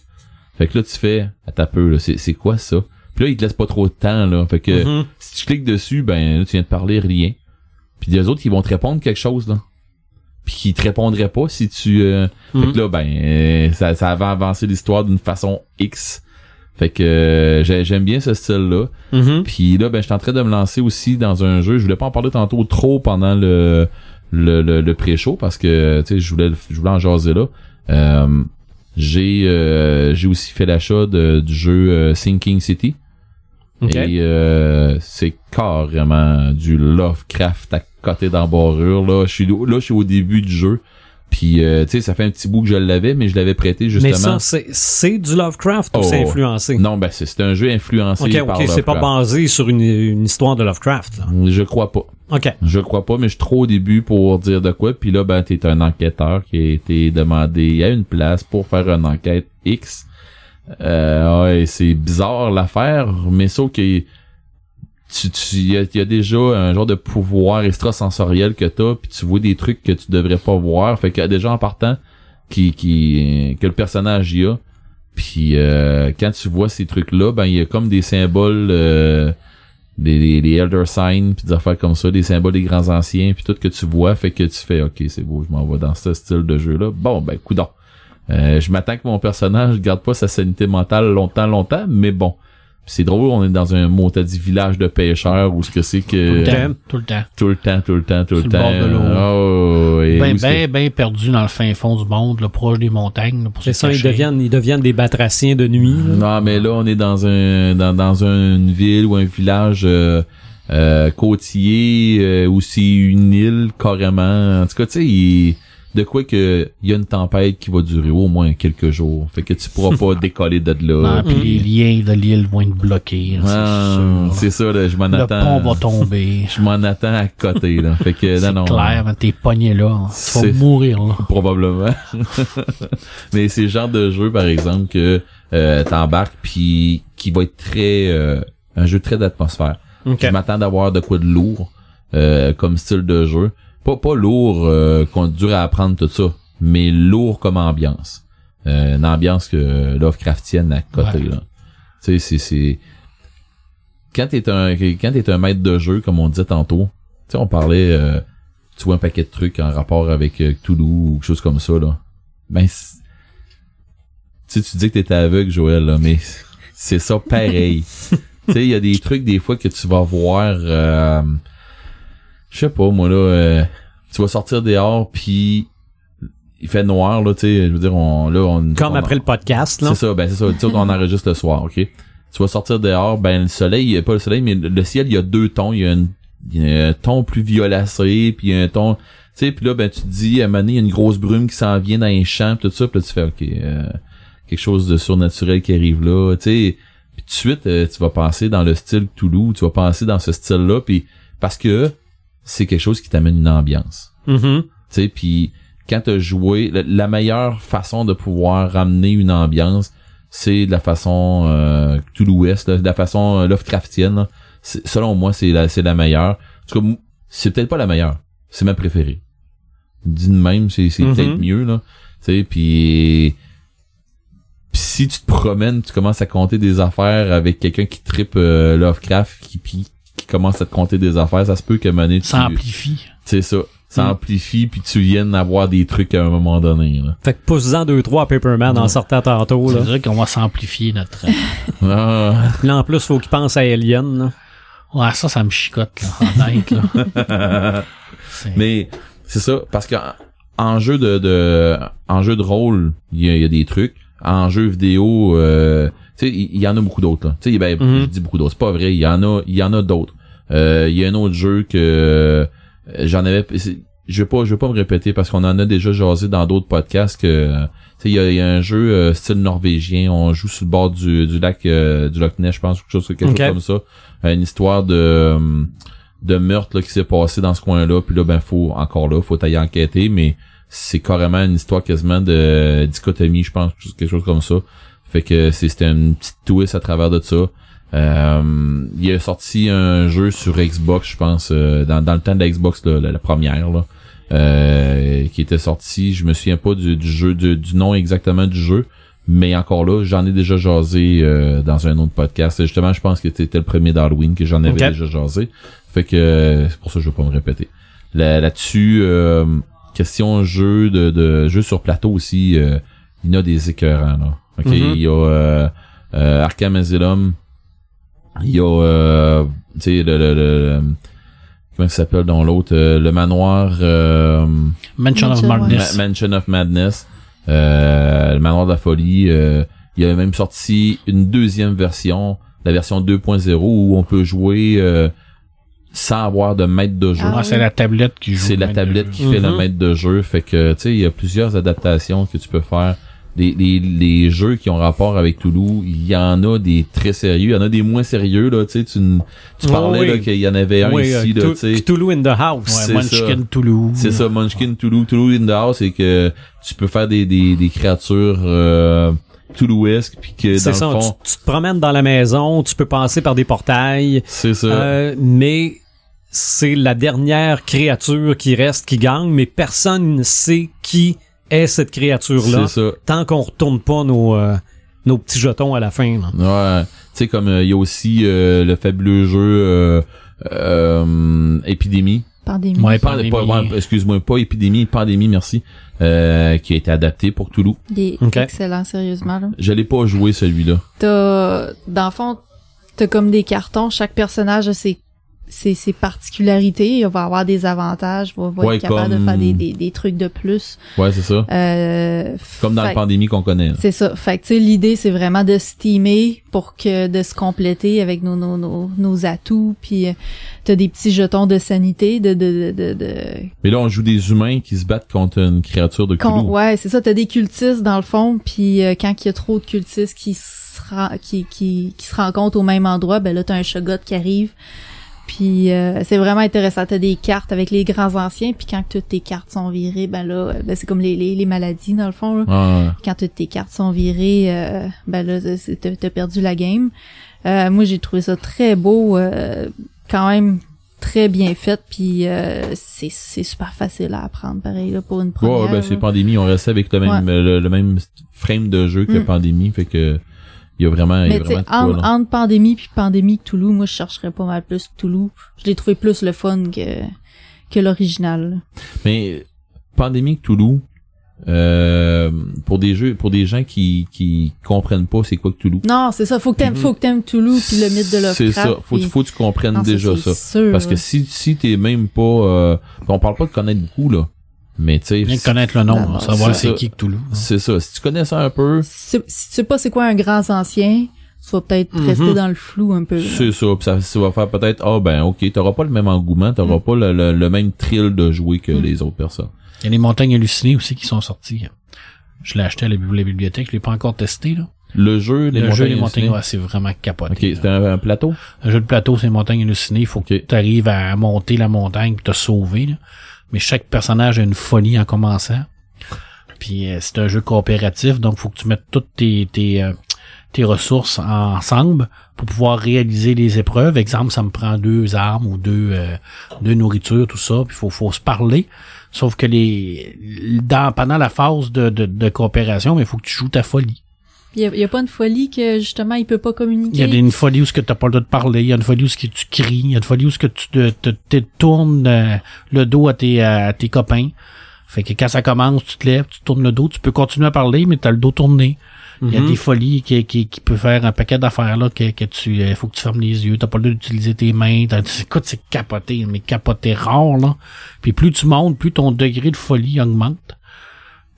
Fait que là, tu fais, à ta peu, c'est quoi ça? Puis là, il te laisse pas trop de temps, là. Fait que Mhm. si tu cliques dessus, ben là, tu viens de parler rien. Puis des autres qui vont te répondre quelque chose, là. Puis qui te répondraient pas si tu... euh, Fait que là, ben, euh, ça, ça va avancer l'histoire d'une façon X. Fait que euh, j'ai- j'aime bien ce style-là. Mhm. Puis là, ben, je suis en train de me lancer aussi dans un jeu. Je voulais pas en parler tantôt trop pendant le le, le, le pré-show parce que tu sais, je voulais je voulais en jaser là. Euh, j'ai euh, j'ai aussi fait l'achat du jeu Sinking City. Ok. Et euh, c'est carrément du Lovecraft à côté d'embarrure. Là, je suis là, je suis au début du jeu. Puis, euh, tu sais, ça fait un petit bout que je l'avais, mais je l'avais prêté Mais justement. ça, c'est, c'est du Lovecraft ou Oh. c'est influencé? non, ben c'est un jeu influencé Ok, par ok, c'est pas basé sur une, une histoire de Lovecraft, là. Je crois pas. Ok. Je crois pas, mais je suis trop au début pour dire de quoi. Puis là, ben, t'es un enquêteur qui a été demandé à une place pour faire une enquête X. Euh, ouais, c'est bizarre l'affaire, mais sauf que tu, tu, y a, y a déjà un genre de pouvoir extrasensoriel que t'as, puis tu vois des trucs que tu devrais pas voir. Fait que déjà en partant, qui, qui, que le personnage y a. Puis euh, quand tu vois ces trucs-là, ben il y a comme des symboles, euh, des, des, des Elder Signs, puis des affaires comme ça, des symboles des grands anciens, puis tout que tu vois, fait que tu fais, ok, c'est beau, je m'en vais dans ce style de jeu-là. Bon, ben, coudon. Euh, je m'attends que mon personnage garde pas sa sanité mentale longtemps, longtemps, mais bon. C'est drôle, on est dans un mot, t'as dit village de pêcheurs, où ce que c'est Tout le que... temps. Tout le temps. Tout le temps, tout le temps, tout le Sur temps. bord de l'eau. Oh, et Ben, que- ben, ben perdu dans le fin fond du monde, là, proche des montagnes, là, pour C'est se ça, ils deviennent, ils deviennent des batraciens de nuit, là. Non, mais là, on est dans un dans, dans une ville ou un village euh, euh, côtier euh, ou c'est une île carrément. En tout cas, tu sais, il- de quoi que il y a une tempête qui va durer au moins quelques jours. Fait que tu pourras pas décoller de Non, là. puis les liens de l'île vont être bloqués. Ah, c'est sûr. c'est ça, là, je m'en Le attends. pont va tomber. Je m'en attends à côté, là. Fait que, C'est non, non. clair, mais t'es pogné là. Tu C'est- vas mourir, là. Probablement. Mais c'est le genre de jeu, par exemple, que euh, t'embarques puis qui va être très euh, un jeu très d'atmosphère. Ok. Je m'attends d'avoir de quoi de lourd euh, comme style de jeu. Pas pas lourd euh, qu'on dur à apprendre tout ça, mais lourd comme ambiance. Euh, une ambiance que Lovecraftienne à côté Ouais. là. Tu sais c'est c'est quand t'es un quand t'es un maître de jeu comme on disait tantôt. Tu sais on parlait euh, tu vois un paquet de trucs en rapport avec euh, Cthulhu ou quelque chose comme ça là. Ben tu sais tu dis que t'étais aveugle Joël là, mais c'est ça pareil. tu sais il y a des trucs des fois que tu vas voir euh, je sais pas moi là euh, tu vas sortir dehors puis il fait noir là tu sais je veux dire on là on Comme on- après le podcast, là. c'est ça, ben c'est ça. Tu sais, on enregistre le soir, ok? Tu vas sortir dehors, ben le soleil, pas le soleil, mais le ciel, il y a deux tons. Il y a, une- il y a un ton plus violacé, puis il y a un ton... Tu sais, puis là, ben tu te dis, à un moment donné, il y a une grosse brume qui s'en vient dans les champs, pis tout ça, puis là, tu fais, ok, euh, quelque chose de surnaturel qui arrive là, tu sais. Puis tout de suite, euh, tu vas penser dans le style Toulouse, tu vas penser dans ce style-là, puis parce que c'est quelque chose qui t'amène une ambiance Mhm. tu sais puis quand t'as joué la, la meilleure façon de pouvoir ramener une ambiance c'est de la façon euh, Toulouest là, de la façon euh, Lovecraftienne là. Selon moi c'est la c'est la meilleure en tout cas, c'est peut-être pas la meilleure c'est ma préférée de même c'est c'est Mhm. peut-être mieux là tu sais puis puis si tu te promènes tu commences à compter des affaires avec quelqu'un qui tripe euh, Lovecraft qui puis qui commence à te compter des affaires ça se peut donné, tu Ça amplifie. c'est ça. Ça Mm. amplifie puis tu viennes avoir des trucs à un moment donné. Là. Fait que pousse-en deux, trois à Paperman en sortant tantôt, C'est là. vrai qu'on va s'amplifier notre... Ah, Là, en plus, faut qu'il pense à Alien, là. Ouais, ça, ça me chicote, là, honnête, là. C'est- mais c'est ça parce que en- en jeu de, de en jeu de rôle, il y, a- il y a des trucs. En jeu vidéo, euh, il il y, en a beaucoup d'autres. là. Tu sais, ben, Mhm. je dis beaucoup d'autres. C'est pas vrai. Il y en a, il y en a d'autres. Euh, Il y a un autre jeu que euh, j'en avais. Je vais pas, je vais pas me répéter parce qu'on en a déjà jasé dans d'autres podcasts que. il y y a un jeu euh, style norvégien. On joue sur le bord du, du lac euh, du Loch Ness, je pense, quelque chose, quelque chose comme ça. Une histoire de euh, de meurtre là, qui s'est passé dans ce coin-là. Puis là, ben faut encore là, faut aller enquêter, mais c'est carrément une histoire quasiment de dichotomie, je pense, quelque chose comme ça. Fait que c'était une petite twist à travers de ça. Euh, il a sorti un jeu sur Xbox, je pense, euh, dans, dans le temps de la Xbox, là, la, la première, là, euh, qui était sorti. Je me souviens pas du, du jeu, du, du nom exactement du jeu, mais encore là, j'en ai déjà jasé euh, dans un autre podcast. Justement, je pense que c'était le premier d'Halloween que j'en avais déjà jasé. Fait que euh, c'est pour ça que je vais pas me répéter. Là- Là-dessus, euh, question jeu de, de jeu sur plateau aussi, euh, il y en a des écœurants là. Ok, il y a euh, euh, Arkham Asylum, il y a euh, tu sais le, le, le- comment ça s'appelle dans l'autre euh, le manoir euh, Mansion of. Madness. Ma- Mansion of Madness, euh, le manoir de la folie. euh, il a même sorti une deuxième version la version 2.0 où on peut jouer euh, sans avoir de maître de jeu. Ah Moi, c'est la tablette qui joue. c'est la tablette qui fait le Mhm. maître de jeu. Fait que, tu sais, il y a plusieurs adaptations que tu peux faire. Les, les, les jeux qui ont rapport avec Toulouse, il y en a des très sérieux, il y en a des moins sérieux, là, tu sais, tu, parlais, oui. qu'il y en avait un Oui, ici, euh, là, tu sais. Cthulhu in the House. Ouais, c'est Munchkin Toulouse. C'est ça, Munchkin Toulouse, Toulouse in the House, et que tu peux faire des, des, des créatures, euh, puis que C'est dans ça, le fond, tu, tu te promènes dans la maison, tu peux passer par des portails, c'est ça. euh, mais c'est la dernière créature qui reste qui gagne, mais personne ne sait qui est cette créature-là c'est ça. tant qu'on retourne pas nos, euh, nos petits jetons à la fin. là. Ouais, tu sais comme euh, il y a aussi euh, le fabuleux jeu euh, euh, Épidémie. Pandémie. Ouais, Pas- pandémie. pas- ouais, excuse-moi, pas Épidémie, Pandémie, merci, euh, qui a été adapté pour Toulouse. Il est excellent, sérieusement. Là. Je l'ai pas joué celui-là. T'as, dans le fond, t'as comme des cartons. Chaque personnage a ses, ses, ses particularités. Il va avoir des avantages. Va, va Ouais, être capable comme- de faire des, des, des trucs de plus. Ouais, c'est ça. Euh, Comme dans fait- la pandémie qu'on connaît. C'est ça. Fait que, tu sais, l'idée, c'est vraiment de steamer pour que, de se compléter avec nos, nos, nos, nos atouts. Puis, euh, t'as des petits jetons de sanité, de, de, de, de, de- Mais là, on joue des humains qui se battent contre une créature de Con- ouais, c'est ça, t'as des cultistes dans le fond, puis euh, quand il y a trop de cultistes qui se, qui, qui, qui se rencontrent au même endroit, ben là, t'as un shoggot qui arrive. Puis euh, c'est vraiment intéressant. T'as des cartes avec les grands anciens, puis quand toutes tes cartes sont virées, ben là, euh, ben c'est comme les, les, les maladies dans le fond. Là. Ouais. Quand toutes tes cartes sont virées, euh, ben là, t'as perdu la game. Euh, moi, j'ai trouvé ça très beau, euh, quand même très bien fait, puis euh, c'est c'est super facile à apprendre, pareil là pour une première. Ouais, ouais, ben c'est pandémie, on restait avec le même le, le même frame de jeu que Mm. pandémie, fait que il y a vraiment, il y a vraiment quoi, entre, pandémie puis pandémie Toulouse, moi je chercherais pas mal plus Toulouse. Je l'ai trouvé plus le fun que que l'original. Mais pandémie Cthulhu, euh, pour des jeux, pour des gens qui qui comprennent pas c'est quoi Cthulhu. Non, c'est ça. Faut que t'aimes, Mhm. faut que t'aimes Toulouse puis le mythe de Lovecraft. C'est ça. Faut, puis- faut que tu comprennes Non, déjà ça. sûr, Parce que si si t'es même pas, euh, on parle pas de connaître beaucoup là, mais tu sais, connaître le nom, là, savoir c'est c'est ça. qui Cthulhu. c'est ça. Si tu connais ça un peu, si, si tu sais pas c'est quoi un grand ancien, tu vas peut-être Mhm. rester dans le flou un peu. c'est ça. Puis ça, ça va faire peut-être, ah ben ok, t'auras pas le même engouement, t'auras Mm. pas le, le, le même thrill de jouer que Mm. les autres personnes. Il y a les montagnes hallucinées aussi qui sont sorties. Je l'ai acheté à la bibli- la bibliothèque, je l'ai pas encore testé, là. Le jeu, les le montagnes jeu montagnes, ouais, c'est vraiment capoté. Ok, c'était un, un plateau? Un jeu de plateau, c'est montagnes hallucinées. Il faut que tu arrives à monter la montagne puis te sauver. là. Mais chaque personnage a une folie en commençant. Puis euh, c'est un jeu coopératif, donc faut que tu mettes toutes tes, tes, euh, tes ressources ensemble pour pouvoir réaliser les épreuves. Exemple, ça me prend deux armes ou deux, euh, deux nourritures, tout ça. Puis faut, faut se parler. Sauf que les dans pendant la phase de, de, de coopération, il faut que tu joues ta folie. Il y a, il y a pas une folie que justement il peut pas communiquer. Il y a des- une folie où ce que t'as pas le droit de parler, il y a une folie où ce que tu cries, il y a une folie où ce que tu te, te, te tournes euh, le dos à tes, à tes copains. Fait que quand ça commence, tu te lèves, tu tournes le dos, tu peux continuer à parler, mais t'as le dos tourné. Il y a Mhm. des folies qui, qui, qui peut faire un paquet d'affaires là que, que tu euh, faut que tu fermes les yeux, t'as pas le droit d'utiliser tes mains, t'as- écoute, c'est capoté, mais capoté rare là. Puis plus tu montes, plus ton degré de folie augmente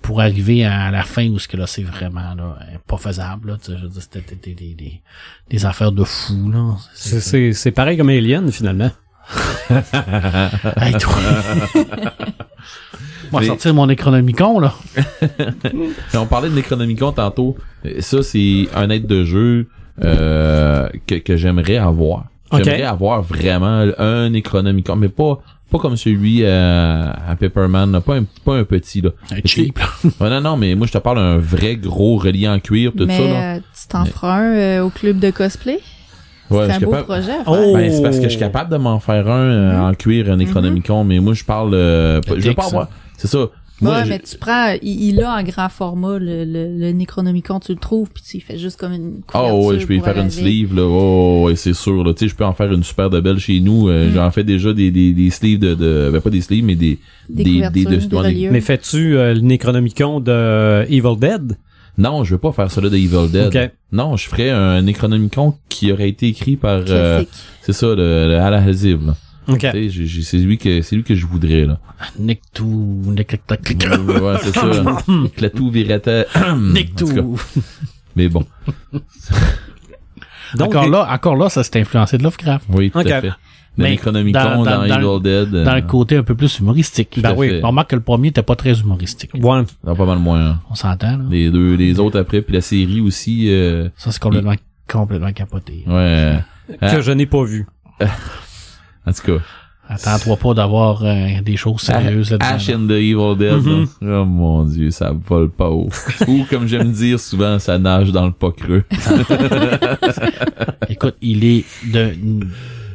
pour arriver à la fin où ce que là c'est vraiment là pas faisable là, tu sais, je veux dire, c'était des, des, des, des affaires de fou là. C'est- C'est c'est pareil comme Alien, finalement. Hey, toi. Moi, Mais- sortir mon Necronomicon, là. On parlait de Necronomicon tantôt. Ça, c'est un aide de jeu euh, que, que j'aimerais avoir. J'aimerais avoir vraiment un Necronomicon, mais pas pas comme celui à, à Pepperman, là. pas un, pas un petit là. Un cheap, là. Non, non, mais moi je te parle d'un vrai gros relié en cuir, tout Mais ça là. euh, tu t'en Mais- feras un euh, au club de cosplay? Ouais, c'est un beau capable- projet. à faire. Oh! Ben, c'est parce que je suis capable de m'en faire un euh, en cuir, un Necronomicon, mais moi je parle euh, pas- je veux pas avoir. C'est ça. Moi, ouais, je- mais tu prends, il, il a en grand format le, le, le Necronomicon, tu le trouves, puis tu fais juste comme une Ah couverture ouais, je peux y faire une sleeve là. Oh ouais, c'est sûr là. Tu sais, je peux en faire une super de belle chez nous. Euh, Mm. J'en fais déjà des, des, des sleeves de, de ben pas des sleeves mais des Des, des des, des, de- reliures. Mais fais-tu euh, le Necronomicon de Evil Dead? Non, je veux pas faire celui de Evil Dead. Ok. Non, je ferais un Necronomicon qui aurait été écrit par euh, c'est ça le, le Hazib, là. OK. Tu sais, j'ai- j'ai- c'est lui que c'est lui que je voudrais là. Nick tout, Nick ouais, c'est ça. Clatou virata. Nick tout. Mais bon. Donc, encore là, encore là, ça s'est influencé de Lovecraft. Oui, tout à fait. Dans Mais dans- dans, dans- dans- Evil Dead. Dans euh, le côté un peu plus humoristique. Ben oui. fait. On remarque que le premier était pas très humoristique. Ouais. non, pas mal moins. hein. On s'entend, là. Les deux, les autres après, puis la série aussi, euh, Ça, c'est complètement, complètement capoté. ouais. euh, Ah. Que je n'ai pas vu. en tout cas. Attends-toi pas d'avoir euh, des choses sérieuses là-dedans. Ash and the Evil Dead. Là. Oh mon dieu, ça vole pas haut. Ou comme j'aime dire souvent, ça nage dans le pas creux. Écoute, il est de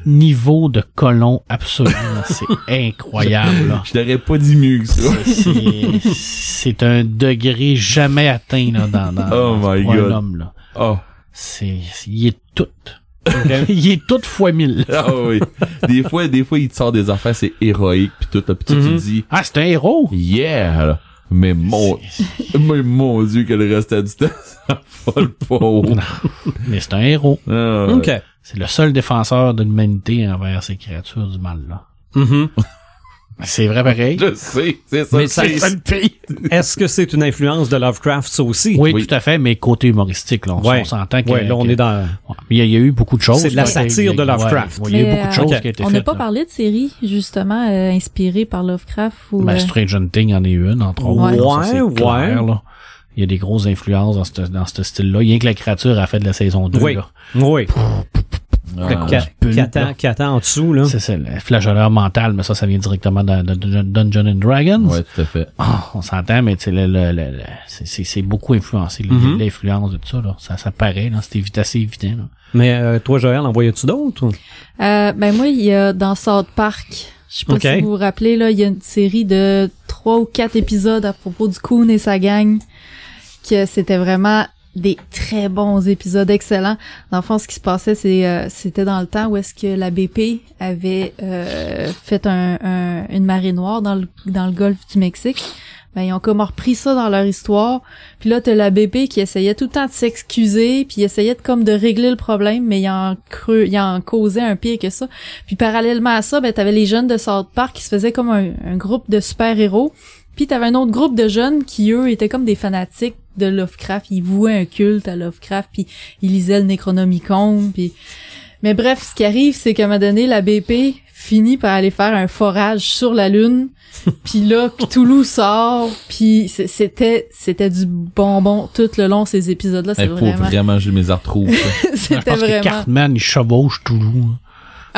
niveau de colon absolu. C'est incroyable. là. Je l'aurais pas dit mieux que ça. C'est- un degré jamais atteint là, dans, dans Oh my pour un homme. Là. Oh. C'est, il est tout. il est tout fois mille. Ah oui. Des fois, des fois, il te sort des affaires, c'est héroïque, pis tout, là, pis toi, tu Mhm. te dis, Ah, c'est un héros? yeah! là. Mais mon, mais mon dieu, que le reste du temps, ça vole pas haut. Mais c'est un héros. Ah, OK. C'est le seul défenseur de l'humanité envers ces créatures du mal là. Mhm. C'est vrai pareil. Je sais, c'est ça. Mais ça- c'est- Est-ce que c'est une influence de Lovecraft, ça aussi? Oui, Oui. tout à fait, mais côté humoristique, là, on, Ouais. on s'entend que, Ouais, là, on que- est dans... Ouais. Il y, a, il y a eu beaucoup de choses. C'est de la satire a- de Lovecraft. ouais, ouais, il y a eu beaucoup de euh, choses ok. qui ont été On n'a pas là. parlé de séries, justement, euh, inspirées par Lovecraft ou... Ben, euh, Stranger Things en est une, entre autres. Ouais. là, ça, c'est Ouais, clair, ouais. là. Il y a des grosses influences dans ce, dans ce style-là. Rien que la créature a fait de la saison 2. Oui. Là. Oui. Qui attend, là. qui attend en dessous, là. C'est ça, le flageoleur mental, mais ça, ça vient directement de, de- de Dungeons and Dragons. Ouais, tout à fait. Ah, on s'entend, mais tu sais, le, le, le- le- c'est- c'est c'est beaucoup influencé. L'influence de tout ça, là. Ça, ça paraît, là. C'était vite assez évident, là. Mais euh, toi, Joël, en voyais-tu d'autres? Euh, ben moi, il y a dans South Park, je sais pas si vous vous rappelez, là, il y a une série de trois ou quatre épisodes à propos du Coon et sa gang, que c'était vraiment des très bons épisodes excellents. Dans le fond, ce qui se passait, c'est euh, c'était dans le temps où est-ce que la BP avait euh, fait un, un- une marée noire dans le, dans le golfe du Mexique. Ben, ils ont comme repris ça dans leur histoire. Puis là, t'as la BP qui essayait tout le temps de s'excuser, puis essayait de, comme de régler le problème, mais il en creux, il en causait un pire que ça. Puis parallèlement à ça, ben t'avais les jeunes de South Park qui se faisaient comme un, un groupe de super-héros. Puis t'avais un autre groupe de jeunes qui, eux, étaient comme des fanatiques de Lovecraft. Ils vouaient un culte à Lovecraft, puis ils lisaient le Necronomicon, puis... Mais bref, ce qui arrive, c'est qu'à un moment donné, la BP finit par aller faire un forage sur la Lune. puis là, Cthulhu sort, puis c'était c'était du bonbon tout le long ces épisodes-là. Il faut vraiment... vraiment j'ai mes arthroses. ça. Je c'était pense que vraiment... Cartman, il chevauche Toulouse.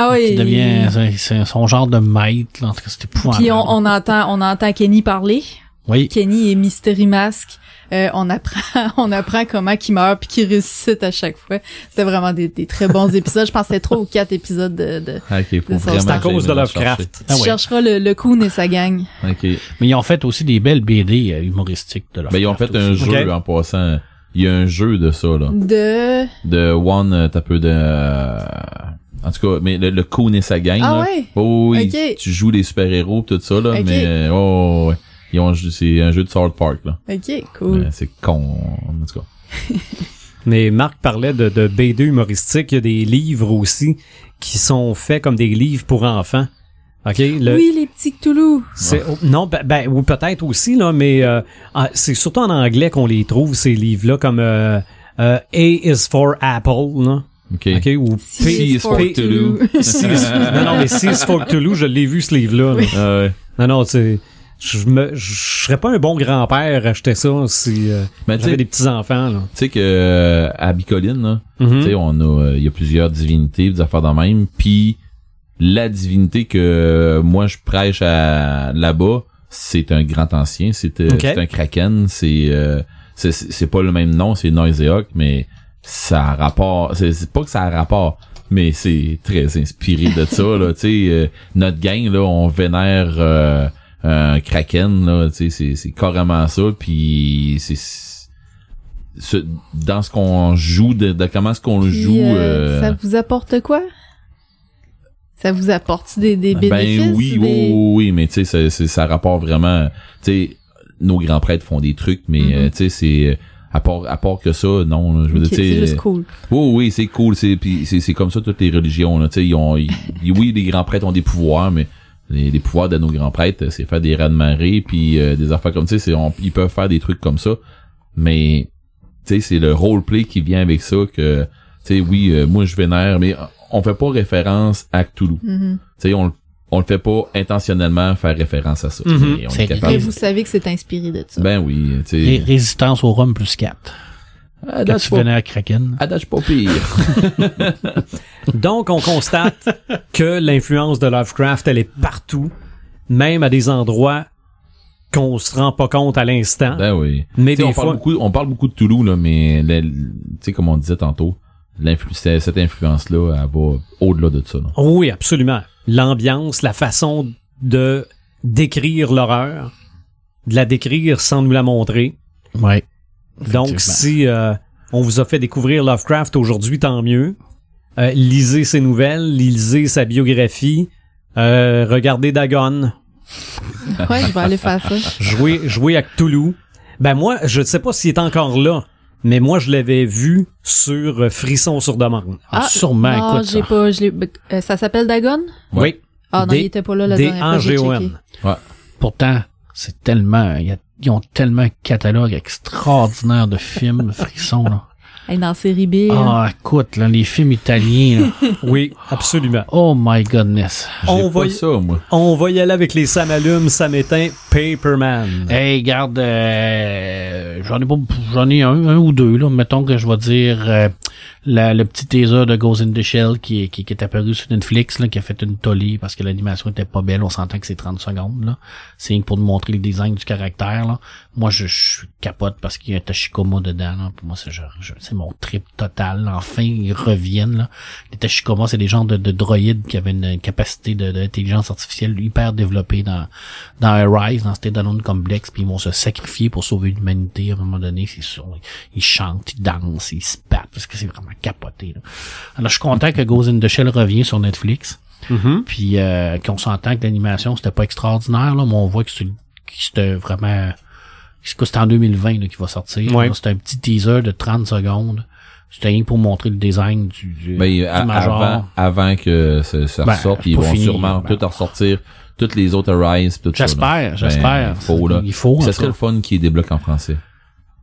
Ah oui. Il devient, c'est- c'est son genre de maître, là. En tout cas, c'est épouvantable. Puis on, on entend on entend Kenny parler. Oui. Kenny et Mystery Mask. Euh, on apprend on apprend comment qu'il meurt puis qu'il ressuscite à chaque fois. C'était vraiment des, des très bons épisodes. Je pense que c'était trois ou quatre épisodes de... de... Ok, faut C'est ça, vraiment. C'est à cause de Lovecraft. Ah tu ouais. chercheras le, le Coon et sa gang. chercher. Ok. Mais ils ont fait aussi des belles BD euh, humoristiques de leur Ben, ils ont fait un jeu en passant. Il y a un jeu de ça, là. De... De One, euh, t'as peu de... En tout cas, mais le, le Coon et sa gang, Ah là. ouais? Oh, oui, Ok. tu joues les super-héros tout ça, là, mais... Oh, ouais. Ils ont, c'est un jeu de South Park, là. Ok, cool. Mais C'est con, en tout cas. Mais Marc parlait de, de BD humoristique. Il y a des livres aussi qui sont faits comme des livres pour enfants. OK? Le, Oui, les petits Cthulhu. c'est- oh, non, ben, ben, ou peut-être aussi, là, mais euh, c'est surtout en anglais qu'on les trouve, ces livres-là, comme euh, euh, A is for Apple, là. Ok. OK? Ou C P is for Cthulhu. C is- non, non, mais C is for Cthulhu, je l'ai vu, ce livre-là. là. Ah ouais. Non, non, c'est... Je me, je serais pas un bon grand-père à acheter ça si euh, tu j'avais sais, des petits-enfants, tu sais que euh, à Bicoline, là, sais, on a, euh, il y a plusieurs divinités, des affaires de même, puis la divinité que moi je prêche à là-bas, c'est un grand ancien, c'est euh, un kraken, c'est euh, c'est c'est pas le même nom, c'est Noiseok, mais ça a rapport, c'est pas que ça a rapport, mais c'est très inspiré de ça là, tu sais, euh, notre gang là, on vénère euh, un kraken là, tu sais, c'est c'est carrément ça, puis c'est ce- dans ce qu'on joue, de, de comment est-ce qu'on le joue. euh, euh, Ça vous apporte quoi? Ça vous apporte des, des bénéfices? ben oui, des- oui, oui, mais tu sais, ça, ça rapporte vraiment. Tu sais, nos grands prêtres font des trucs, mais Mhm. euh, tu sais, c'est à part à part que ça, non. Je veux dire, c'est juste cool. Oui, oui, c'est cool. C'est puis c'est c'est comme ça toutes les religions. Là, tu sais, ils ont, ils- oui, les grands prêtres ont des pouvoirs, mais les, les pouvoirs de nos grands prêtres, c'est faire des rats de marée, puis euh, des affaires comme ça. C'est ils peuvent faire des trucs comme ça, mais tu sais, c'est le roleplay qui vient avec ça que Tu sais, oui, euh, moi je vénère, mais on fait pas référence à Cthulhu. Mhm. Tu sais, on, on le fait pas intentionnellement faire référence à ça. Mhm. Mais on C'est est capable. Et vous savez que c'est inspiré de ça. Ben oui, tu Ré- sais. Résistance au rhum plus 4. Ah, Quand tu pas- venais à Kraken. ah, date pas pire. Donc, on constate que l'influence de Lovecraft, elle est partout, même à des endroits qu'on se rend pas compte à l'instant. ben oui. mais des on parle fois, beaucoup, on parle beaucoup de Toulouse là, mais tu sais comme on disait tantôt, cette influence là, elle va au-delà de ça. là. oui, absolument. L'ambiance, la façon de décrire l'horreur, de la décrire sans nous la montrer. Ouais. Donc, si euh, on vous a fait découvrir Lovecraft aujourd'hui, tant mieux. Euh, lisez ses nouvelles, lisez sa biographie, euh, regardez Dagon, Ouais, je vais aller faire ça. jouez, jouez à Cthulhu. Ben moi, je ne sais pas s'il est encore là, mais moi je l'avais vu sur euh, Frisson sur demande. Ah, sûrement, non, écoute. j'ai ça. pas, je l'ai- euh, ça s'appelle Dagon? Oui. Ah non, Des- il était pas là la Des dernière fois. Angéon. Pourtant, c'est tellement, il y a- ils ont tellement un catalogue extraordinaire de films, frissons, là. Hey, dans série B. là. Ah, écoute, là, les films italiens, là. Oui, absolument. Oh my goodness. On pas va y- ça moi. On va y aller avec les Sam allume, Sam éteint, Paperman. Hey, garde, euh, j'en ai pas, j'en ai un, un ou deux, là. Mettons que je vais dire, euh, la- le petit teaser de Ghost in the Shell qui, est- qui, qui est apparu sur Netflix, là, qui a fait une tollée parce que l'animation était pas belle. On s'entend que c'est 30 secondes, là. C'est pour nous montrer le design du caractère, là. Moi, je, je capote parce qu'il y a un Tachikoma dedans, là. Pour moi, c'est c'est mon trip total. Enfin, ils reviennent, là. Les Tachikoma, c'est des genres de, de droïdes qui avaient une capacité d'intelligence artificielle hyper développée dans, dans Arise, dans Unknown Complex, puis ils vont se sacrifier pour sauver l'humanité à un moment donné. C'est sûr. Ils chantent, ils dansent, ils se battent, parce que c'est vraiment capoté. Là. Alors, je suis content que Ghost in the Shell revient sur Netflix. Mhm. Puis euh, qu'on s'entend que l'animation, c'était pas extraordinaire, là, mais on voit que c'est- c'était vraiment... que C'était en 2020 là, qu'il va sortir. Ouais. C'était un petit teaser de 30 secondes. C'était rien pour montrer le design du, du, Ben, du à- Major. avant, avant que ça, ça Ben, ressorte, ils vont fini, sûrement ben. tout ressortir, toutes les autres Arise. J'espère, j'espère. Ben, faut, là. Il faut. En ça serait le fun qui débloque en français.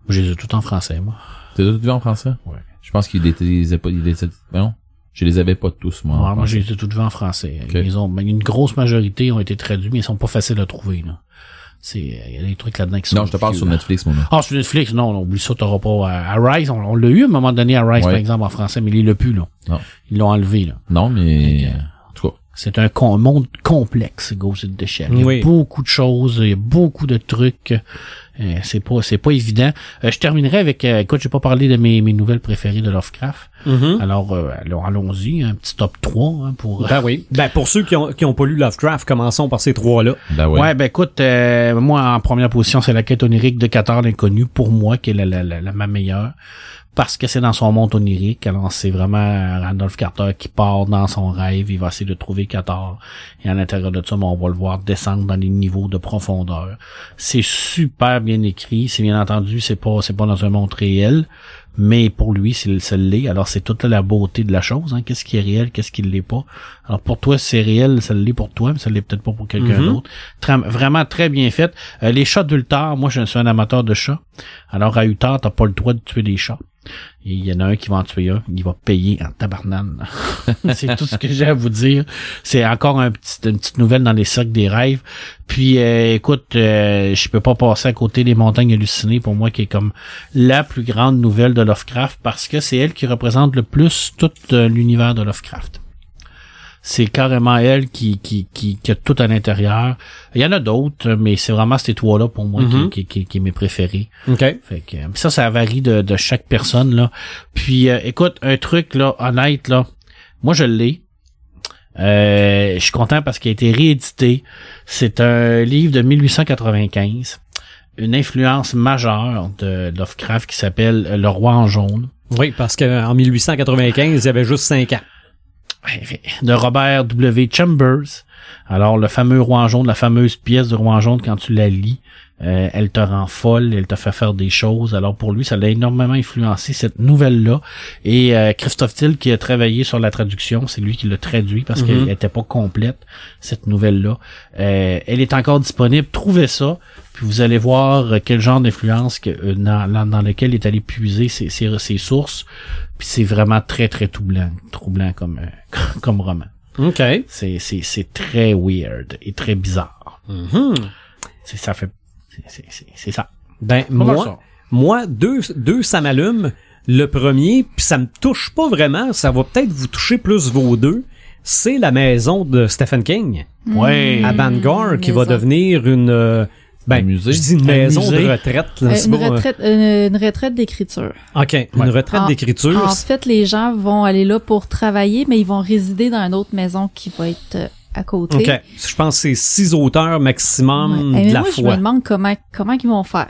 Je les ai tout en français, moi. T'as tout vu en français? Ouais. Je pense qu'il était, il les a pas, il les a- ben non. Je les avais pas tous, moi. Ouais, moi, j'ai tout vu en français. Ils ont, ben, une grosse majorité ont été traduits, mais ils sont pas faciles à trouver, là. C'est, il y a des trucs là-dedans qui sont Non, je te parle vieux, sur là. Netflix, mon gars. Ah, sur Netflix, non, non, oublie ça, t'auras pas. À, à Rise, on, on l'a eu à un moment donné à Rise, Ouais. par exemple, en français, mais il l'a plus, là. Non. Ils l'ont enlevé, là. Non, mais, Ok. en tout cas. C'est un con- monde complexe, Ghost in the Shell. Il y a Oui. beaucoup de choses, il y a beaucoup de trucs. Euh, c'est pas, c'est pas évident. Euh, je terminerai avec, euh, écoute, j'ai pas parlé de mes, mes nouvelles préférées de Lovecraft. Mhm. Alors, euh, alors, allons-y, un petit top 3 hein, pour. Ben oui. Ben pour ceux qui ont, qui ont pas lu Lovecraft, commençons par ces trois-là. Ben ouais. Ouais, ben écoute, euh, moi en première position, c'est la quête onirique de Qatar l'inconnu pour moi qui est la, la, la, la- ma meilleure parce que c'est dans son monde onirique. Alors c'est vraiment Randolph Carter qui part dans son rêve, il va essayer de trouver Qatar et à l'intérieur de ça, ben, on va le voir descendre dans les niveaux de profondeur. C'est super bien écrit, c'est bien entendu, c'est pas c'est pas dans un monde réel. Mais pour lui, c'est ça l'est. Alors c'est toute la beauté de la chose. Hein. Qu'est-ce qui est réel, qu'est-ce qui ne l'est pas. Alors pour toi, c'est réel, ça l'est pour toi, mais ça l'est peut-être pas pour quelqu'un Mhm. d'autre. Très- vraiment très bien fait. Euh, les chats d'Ultar, moi je suis un amateur de chats. Alors à Ultar, t'as pas le droit de tuer des chats. Il y en a un qui va en tuer un, il va payer en tabarnane. c'est tout ce que j'ai à vous dire. C'est encore une petite nouvelle dans les cercles des rêves. Puis euh, écoute, euh, je peux pas passer à côté des montagnes hallucinées pour moi qui est comme la plus grande nouvelle de Lovecraft parce que c'est elle qui représente le plus tout euh, l'univers de Lovecraft c'est carrément elle qui, qui, qui, qui a tout à l'intérieur. Il y en a d'autres, mais c'est vraiment ces trois-là pour moi Mhm. qui, qui, qui, qui est mes préférés. OK. Fait que ça, ça varie de, de chaque personne là. Puis euh, écoute, un truc là, honnête là, moi je l'ai. Euh, je suis content parce qu'il a été réédité. C'est un livre de 1895, une influence majeure de Lovecraft qui s'appelle Le Roi en jaune. Oui, parce qu'en 1895, il y avait juste cinq ans. De Robert W. Chambers. Alors, le fameux roi jaune, la fameuse pièce de roi jaune, quand tu la lis, euh, elle te rend folle, elle te fait faire des choses. Alors pour lui, ça l'a énormément influencé cette nouvelle-là. Et euh, Christophe Till qui a travaillé sur la traduction, c'est lui qui l'a traduit parce Mhm. qu'elle était pas complète cette nouvelle-là. Euh, elle est encore disponible. Trouvez ça, puis vous allez voir euh, quel genre d'influence que euh, dans, dans, dans lequel il est allé puiser ses, ses, ses sources. Puis c'est vraiment très très troublant, troublant comme euh, comme roman. OK. C'est c'est c'est très weird et très bizarre. Mhm. C'est ça fait c'est- c'est c'est ça. Ben, Pas moi, ça. moi, deux, deux, ça m'allume. Le premier, puis ça me touche pas vraiment, ça va peut-être vous toucher plus vos deux, c'est la maison de Stephen King Ouais. à Bangor qui va devenir une euh, ben Un musée? je dis une Un maison de retraite là, Euh, c'est une, bon, euh, retraite, euh, une retraite d'écriture. OK, une retraite En- d'écriture. En fait, les gens vont aller là pour travailler, mais ils vont résider dans une autre maison qui va être à côté. OK, je pense que c'est six auteurs maximum Ouais. Eh, de mais la moi, je me demande comment comment ils vont faire.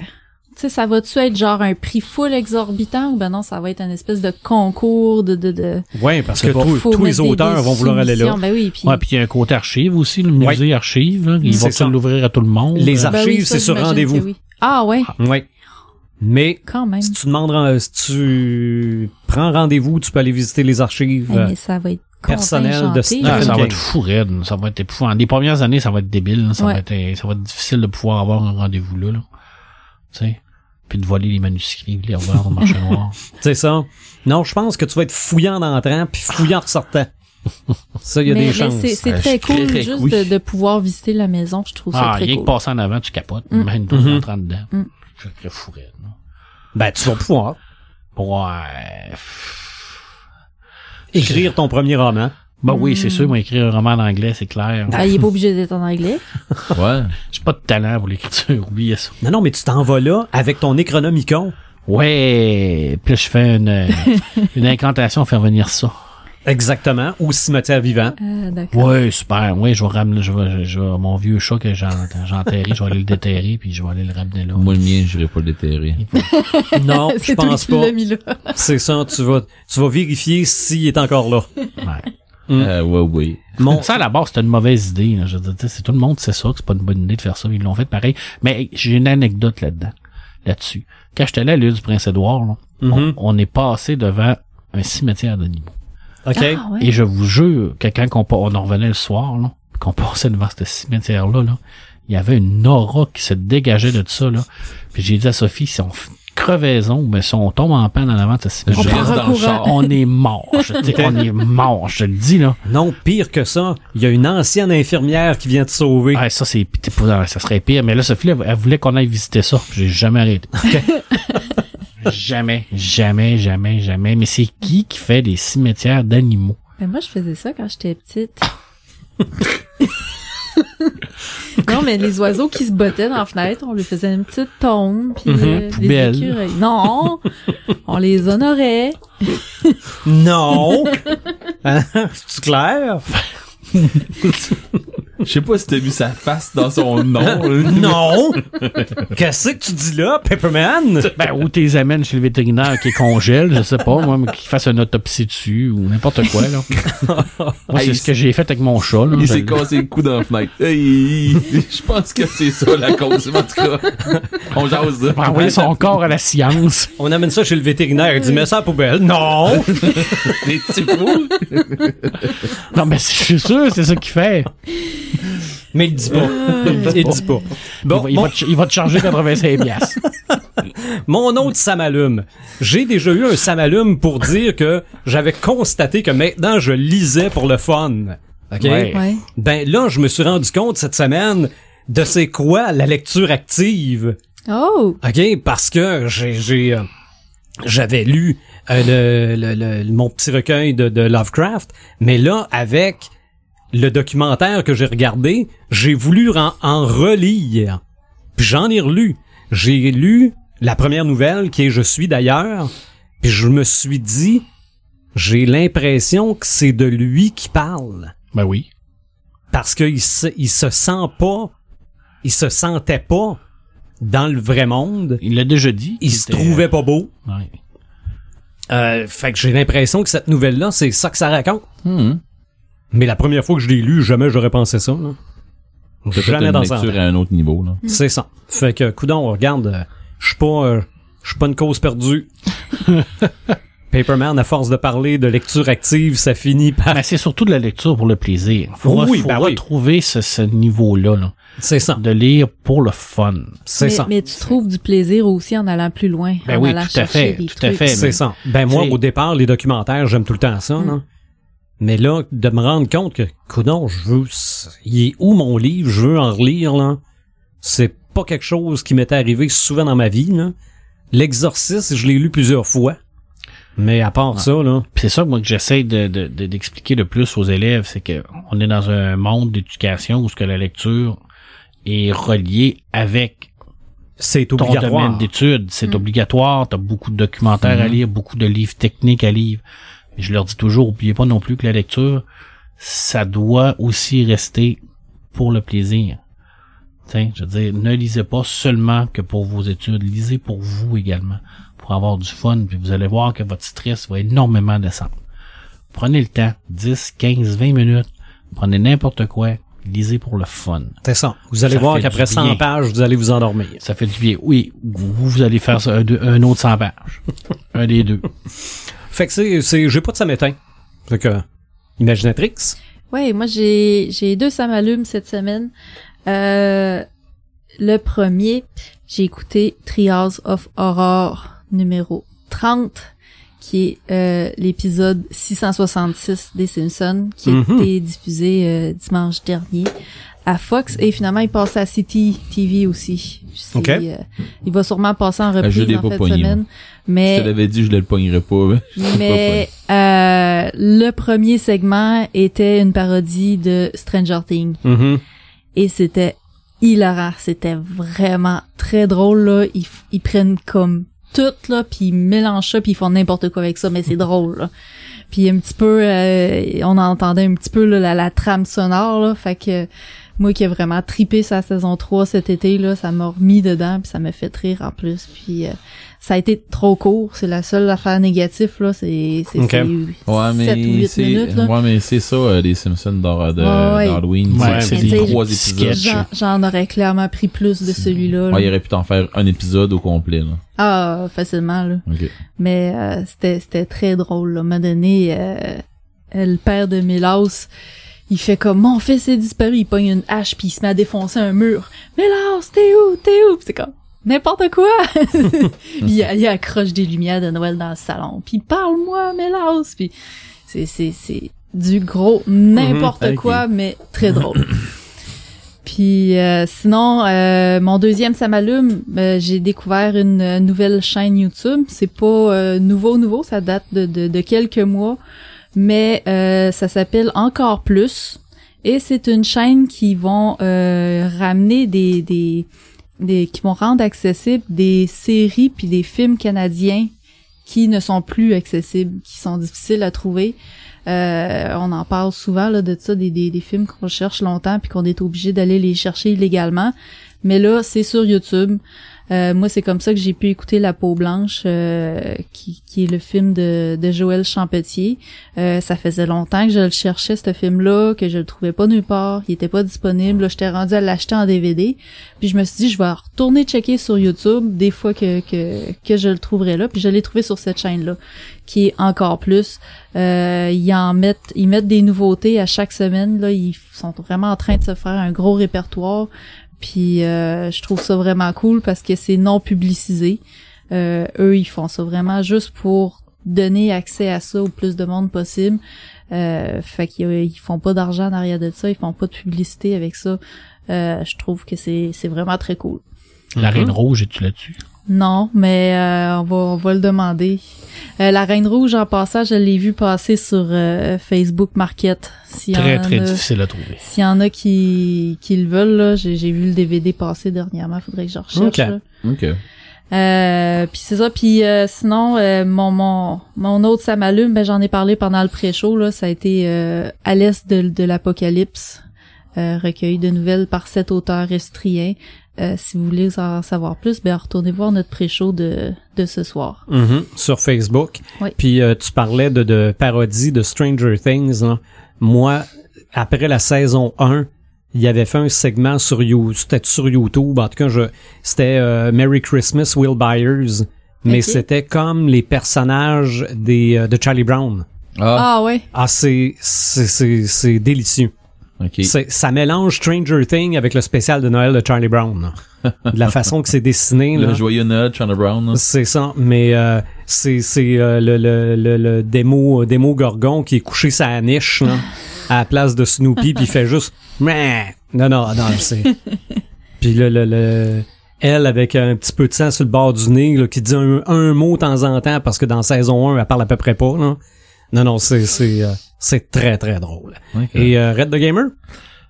Tu sais, ça va-tu être genre un prix full exorbitant ou ben non, ça va être un espèce de concours de de de. Ouais, parce que tous- les des- auteurs des vont vouloir aller là. Ben oui, puis Ouais, puis il y a un côté archive aussi, le musée archive, là. il C'est va ça. peut l'ouvrir à tout le monde. Les Euh, Ben oui, archives, c'est sur rendez-vous. que oui. Ah ouais, Ouais. Mais quand même. si tu demandes si tu prends rendez-vous, tu peux aller visiter les archives. Eh, euh, mais ça va être personnel de Stephen Ah, ça King. va être fou raide, ça va être épouvant. Les premières années, ça va être débile, là. ça, Ouais. va être, ça va être difficile de pouvoir avoir un rendez-vous là. là. Tu sais, puis de voler les manuscrits, les revoir au marché noir. C'est ça. Non, je pense que tu vas être fouillant en entrant puis fouillant en ressortant. Ça, il y a mais, des chances. c'est Euh, très cool juste oui. de, de pouvoir visiter la maison. Je trouve ça Ah, très rien cool. que passer en avant, tu capotes. Mm. Même toi, Mhm. rentrant dedans. Mm. Je là. Ben, tu vas pouvoir Ouais. écrire ton premier roman. Bah oui, Mm. c'est sûr, moi, écrire un roman en anglais, c'est clair. Ah, il est pas obligé d'être en anglais? Ouais. J'ai pas de talent pour l'écriture, oubliez ça. Non, non, mais tu t'en vas là avec ton Necronomicon. Ouais, puis là, je fais une, euh, une incantation à faire venir ça. Exactement. Au cimetière vivant. Ah, d'accord. Ouais, super. Ouais, je vais ramener, je vais, je vais- mon vieux chat que j'ai enterré, je vais aller le déterrer, puis je vais aller le ramener là. Moi, le mien, j'irai pas le déterrer. Non, je pense qui pas. l'as mis là. C'est ça, tu vas, tu vas vérifier s'il est encore là. Ouais. Mm. Euh, ouais, ouais. Mon, Ça, à la base, c'était une mauvaise idée. Là. Je veux dire, tu sais, c'est tout le monde sait ça, que c'est pas une bonne idée de faire ça. Ils l'ont fait pareil. Mais j'ai une anecdote là-dedans, là-dessus. Quand j'étais allé à l'île du Prince-Édouard, là, Mhm. on, on est passé devant un cimetière d'animaux. OK. Ah, ouais. Et je vous jure que quand on, en revenait le soir, là, qu'on passait devant ce cimetière-là, là, il y avait une aura qui se dégageait de ça. Là. Puis j'ai dit à Sophie, si on crevaison, mais si on tombe en panne en avant ce Je reste dans le char. on est mort. Je te dis, on est mort, je te le dis, là. Non, pire que ça, il y a une ancienne infirmière qui vient te sauver. Ah, ça, c'est, ça serait pire. Mais là, Sophie, elle, elle voulait qu'on aille visiter ça. J'ai jamais arrêté. jamais, jamais, jamais, jamais. Mais c'est qui qui fait des cimetières d'animaux? Mais moi, je faisais ça quand j'étais petite. non, mais les oiseaux qui se bottaient dans la fenêtre, on lui faisait une petite tombe, puis Mhm, euh, les écureuils. Non, on les honorait. Non! Hein? C'est clair? Je sais pas si t'as vu sa face dans son nom. Non! Qu'est-ce que tu dis là, Pepperman? Ben, ou t'es amènes chez le vétérinaire qui congèle, je sais pas, moi, mais qui fasse une autopsie dessus, ou n'importe quoi, là. Moi, c'est ce que j'ai fait avec mon chat, là. Il s'est cassé le cou dans la fenêtre. Hey, je pense que c'est ça la cause. En tout cas, on jase On va envoyer son corps à la science. On amène ça chez le vétérinaire, il dit, mets ça à la poubelle. Non! Des petits fous. Non, mais je suis sûr, c'est ça qu'il fait. Mais il dit pas. Il dit pas. il, Bon, il mon, va te, il va te charger 85 piastres. mon autre Samalume. J'ai déjà eu un Samalume pour dire que j'avais constaté que maintenant je lisais pour le fun. OK? Ouais. Ouais. Ben là, je me suis rendu compte cette semaine de c'est quoi la lecture active. Oh! OK? Parce que j'ai, j'ai, euh, j'avais lu euh, le, le- le- mon petit recueil de, de Lovecraft, mais là, avec le documentaire que j'ai regardé, j'ai voulu en, en relire. Puis j'en ai relu. J'ai lu la première nouvelle, qui est Je suis d'ailleurs, puis je me suis dit, j'ai l'impression que c'est de lui qui parle Ben oui. parce qu'il se, il se sent pas, il se sentait pas dans le vrai monde. Il l'a déjà dit. Il se était- trouvait pas beau. Ouais. Euh, fait que j'ai l'impression que cette nouvelle-là, c'est ça que ça raconte. Hmm. Mais la première fois que je l'ai lu, jamais j'aurais pensé ça. Là. Jamais une dans un à un autre niveau, là. C'est ça. Fait que, coudon, regarde, euh, je suis pas, euh, je suis pas une cause perdue. Paperman, à force de parler de lecture active, ça finit par... Mais c'est surtout de la lecture pour le plaisir. Faut, Oui, faut ben oui. retrouver ce, ce niveau-là, là, C'est ça. de lire pour le fun. C'est mais, ça. mais tu trouves du plaisir aussi en allant plus loin. Ben en oui, allant tout à fait, tout à fait. C'est mais- ça. Ben moi, au départ, les documentaires, j'aime tout le temps ça. là. Mais là, de me rendre compte que, coudon, je veux... Il est où mon livre? Je veux en relire, là. C'est pas quelque chose qui m'était arrivé souvent dans ma vie, là. L'exorciste, je l'ai lu plusieurs fois. Mais à part ça, là... Puis c'est ça moi que j'essaie de, de- de- d'expliquer le plus aux élèves, c'est que on est dans un monde d'éducation où ce que la lecture est reliée avec C'est ton obligatoire. domaine d'études. C'est obligatoire. T'as beaucoup de documentaires à lire, beaucoup de livres techniques à lire. Je leur dis toujours, oubliez pas non plus que la lecture, ça doit aussi rester pour le plaisir. T'sais, je veux dire, ne lisez pas seulement que pour vos études, lisez pour vous également, pour avoir du fun, puis vous allez voir que votre stress va énormément descendre. Prenez le temps, 10, 15, 20 minutes, prenez n'importe quoi, lisez pour le fun. C'est ça. Vous allez Ça voir qu'après du 100 bien. pages, vous allez vous endormir. Ça fait du bien. Oui, vous, vous allez faire ça, un, un autre 100 pages. un des deux. Fait que c'est, c'est, j'ai pas de samétain. Fait que, Imaginatrix. Ouais, moi j'ai j'ai deux ça m'allume cette semaine. Euh, le premier, j'ai écouté Trials of Horror numéro 30 qui est euh, l'épisode 666 des Simpsons qui a Mhm. été diffusé euh, dimanche dernier à Fox et finalement il passe à City TV aussi. C'est, Ok. euh, il va sûrement passer en je reprise l'ai en pas fin de pogné, semaine. moi. Mais Je te l'avais dit, je ne le pognerais pas. mais je l'ai pas mais euh, le premier segment était une parodie de Stranger Things Mhm. et c'était hilarant, c'était vraiment très drôle là, ils, ils prennent comme tout là puis ils mélangent ça puis ils font n'importe quoi avec ça mais c'est drôle là. Puis un petit peu euh, on entendait un petit peu là, la, la trame sonore là, fait que moi qui ai vraiment tripé sa saison 3 cet été là, ça m'a remis dedans puis ça m'a fait rire en plus puis euh, ça a été trop court, c'est la seule affaire négative là, c'est c'est Ok. c'est Ouais, 7 ou mais 8 c'est, minutes là. ouais, mais c'est ça, euh, les Simpsons d'Hor- de, Ouais, ouais. d'Halloween. Ouais, c'est, des trois épisodes. sketchs. J'en, aurais clairement pris plus de celui-là. là. Ouais, il aurait pu t'en faire un épisode au complet, là. Ah, facilement, là. Ok. Mais euh, c'était, c'était très drôle. Là. À un moment donné, euh, le père de Mélas, il fait comme mon fils est disparu, il pogne une hache puis il se met à défoncer un mur. Mélas, t'es où, t'es où? C'est comme n'importe quoi. il, il accroche des lumières de Noël dans le salon. Puis parle-moi, Mélas. Puis c'est c'est c'est du gros n'importe Mhm, ok. quoi, mais très drôle. Puis euh, sinon, euh, mon deuxième ça m'allume. euh, j'ai découvert une nouvelle chaîne YouTube. C'est pas euh, nouveau nouveau, ça date de, de, de quelques mois, mais euh, ça s'appelle Encore plus. Et c'est une chaîne qui vont euh, ramener des, des des qui vont rendre accessibles des séries puis des films canadiens qui ne sont plus accessibles, qui sont difficiles à trouver. Euh, on en parle souvent là, de ça, des, des, des films qu'on cherche longtemps puis qu'on est obligé d'aller les chercher illégalement. Mais là, c'est sur YouTube. Euh, moi, c'est comme ça que j'ai pu écouter La peau blanche, euh, qui, qui est le film de, de Joël Champetier. Euh, ça faisait longtemps que je le cherchais, ce film-là, que je le trouvais pas nulle part. Il était pas disponible. J'étais rendu à l'acheter en DVD. Puis je me suis dit, je vais retourner checker sur YouTube des fois que, que, que je le trouverai là. Puis je l'ai trouvé sur cette chaîne-là, qui est encore plus. Euh, ils en mettent, ils mettent des nouveautés à chaque semaine. Là, ils sont vraiment en train de se faire un gros répertoire. Puis euh, je trouve ça vraiment cool parce que c'est non publicisé. Euh, eux, ils font ça vraiment juste pour donner accès à ça au plus de monde possible. Euh, fait qu'ils ils font pas d'argent en arrière de ça, ils font pas de publicité avec ça. Euh, je trouve que c'est c'est vraiment très cool. La Mhm. Reine Rouge, es-tu là-dessus? Non, mais euh, on va on va le demander. Euh, la Reine Rouge en passant, je l'ai vu passer sur euh, Facebook Market. S'il y Très, en très a- difficile à trouver. S'il y en a qui, qui le veulent, là, j'ai, j'ai vu le DVD passer dernièrement, faudrait que je recherche. Ok. là. Ok. Euh, puis c'est ça, puis euh, sinon, euh, mon, mon, mon autre ça m'allume, ben j'en ai parlé pendant le pré-show, là, ça a été euh, À l'Est de, de l'Apocalypse, euh, recueil de nouvelles par cet auteur estrien. Euh, si vous voulez en savoir plus, ben retournez voir notre pré-show de, de ce soir. Mhm, sur Facebook. Oui. Puis euh, tu parlais de, de parodie de Stranger Things. là. moi, après la saison 1, il avait fait un segment sur You, c'était sur YouTube, en tout cas, je, c'était euh, Merry Christmas Will Byers, mais c'était comme les personnages des euh, de Charlie Brown. Ah, Ah ouais. Ah, c'est c'est c'est c'est délicieux. Ok. C'est- Ça mélange Stranger Things avec le spécial de Noël de Charlie Brown. là. de la façon que c'est dessiné. là. Le joyeux Noël, Charlie Brown. C'est ça, mais euh, c'est c'est euh, le, le, le, le démo euh, démo Gorgon qui est couché sa niche là, à la place de Snoopy puis il fait juste non non non c'est puis le, le, le elle avec un petit peu de sang sur le bord du nez là, qui dit un, un mot de temps en temps parce que dans saison 1 elle parle à peu près pas là. Non non c'est c'est euh, c'est très très drôle. Et euh, Red the Gamer?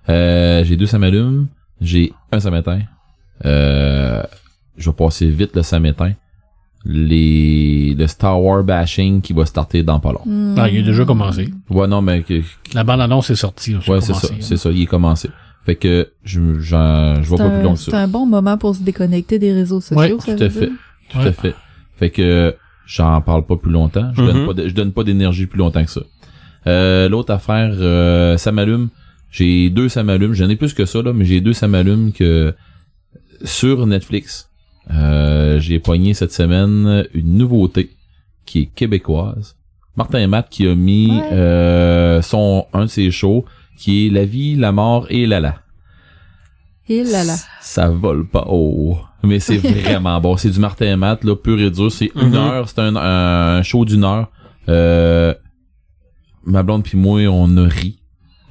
Euh, j'ai deux samalum, j'ai un samétain. Euh, je vais passer vite le samétain. Les, le Star Wars bashing qui va starter dans pas long. Hmm. Ah, il a déjà commencé. Ouais, non, mais que, La bande-annonce est sortie. là, ouais, c'est ça, là. c'est ça, il est commencé. Fait que, je, j'en, je vois C'est pas plus long un, que c'est ça. un bon moment pour se déconnecter des réseaux sociaux. Ouais, ça Tout à fait, dire. tout Ouais. à fait. Fait que, j'en parle pas plus longtemps. Je Mhm. donne pas, de- je donne pas d'énergie plus longtemps que ça. Euh, l'autre affaire, euh, ça m'allume. J'ai deux ça m'allume. J'en ai plus que ça, là, mais j'ai deux ça m'allume que sur Netflix. Euh, j'ai pogné cette semaine une nouveauté qui est québécoise. Martin Matt qui a mis Ouais. euh, son un de ses shows qui est La vie, la mort et la Et là là. ça vole pas haut. Mais c'est vraiment bon. C'est du Martin Matt, là, pur et dur. C'est une Mhm. heure. C'est un, un show d'une heure. Euh, ma blonde puis moi, on a ri.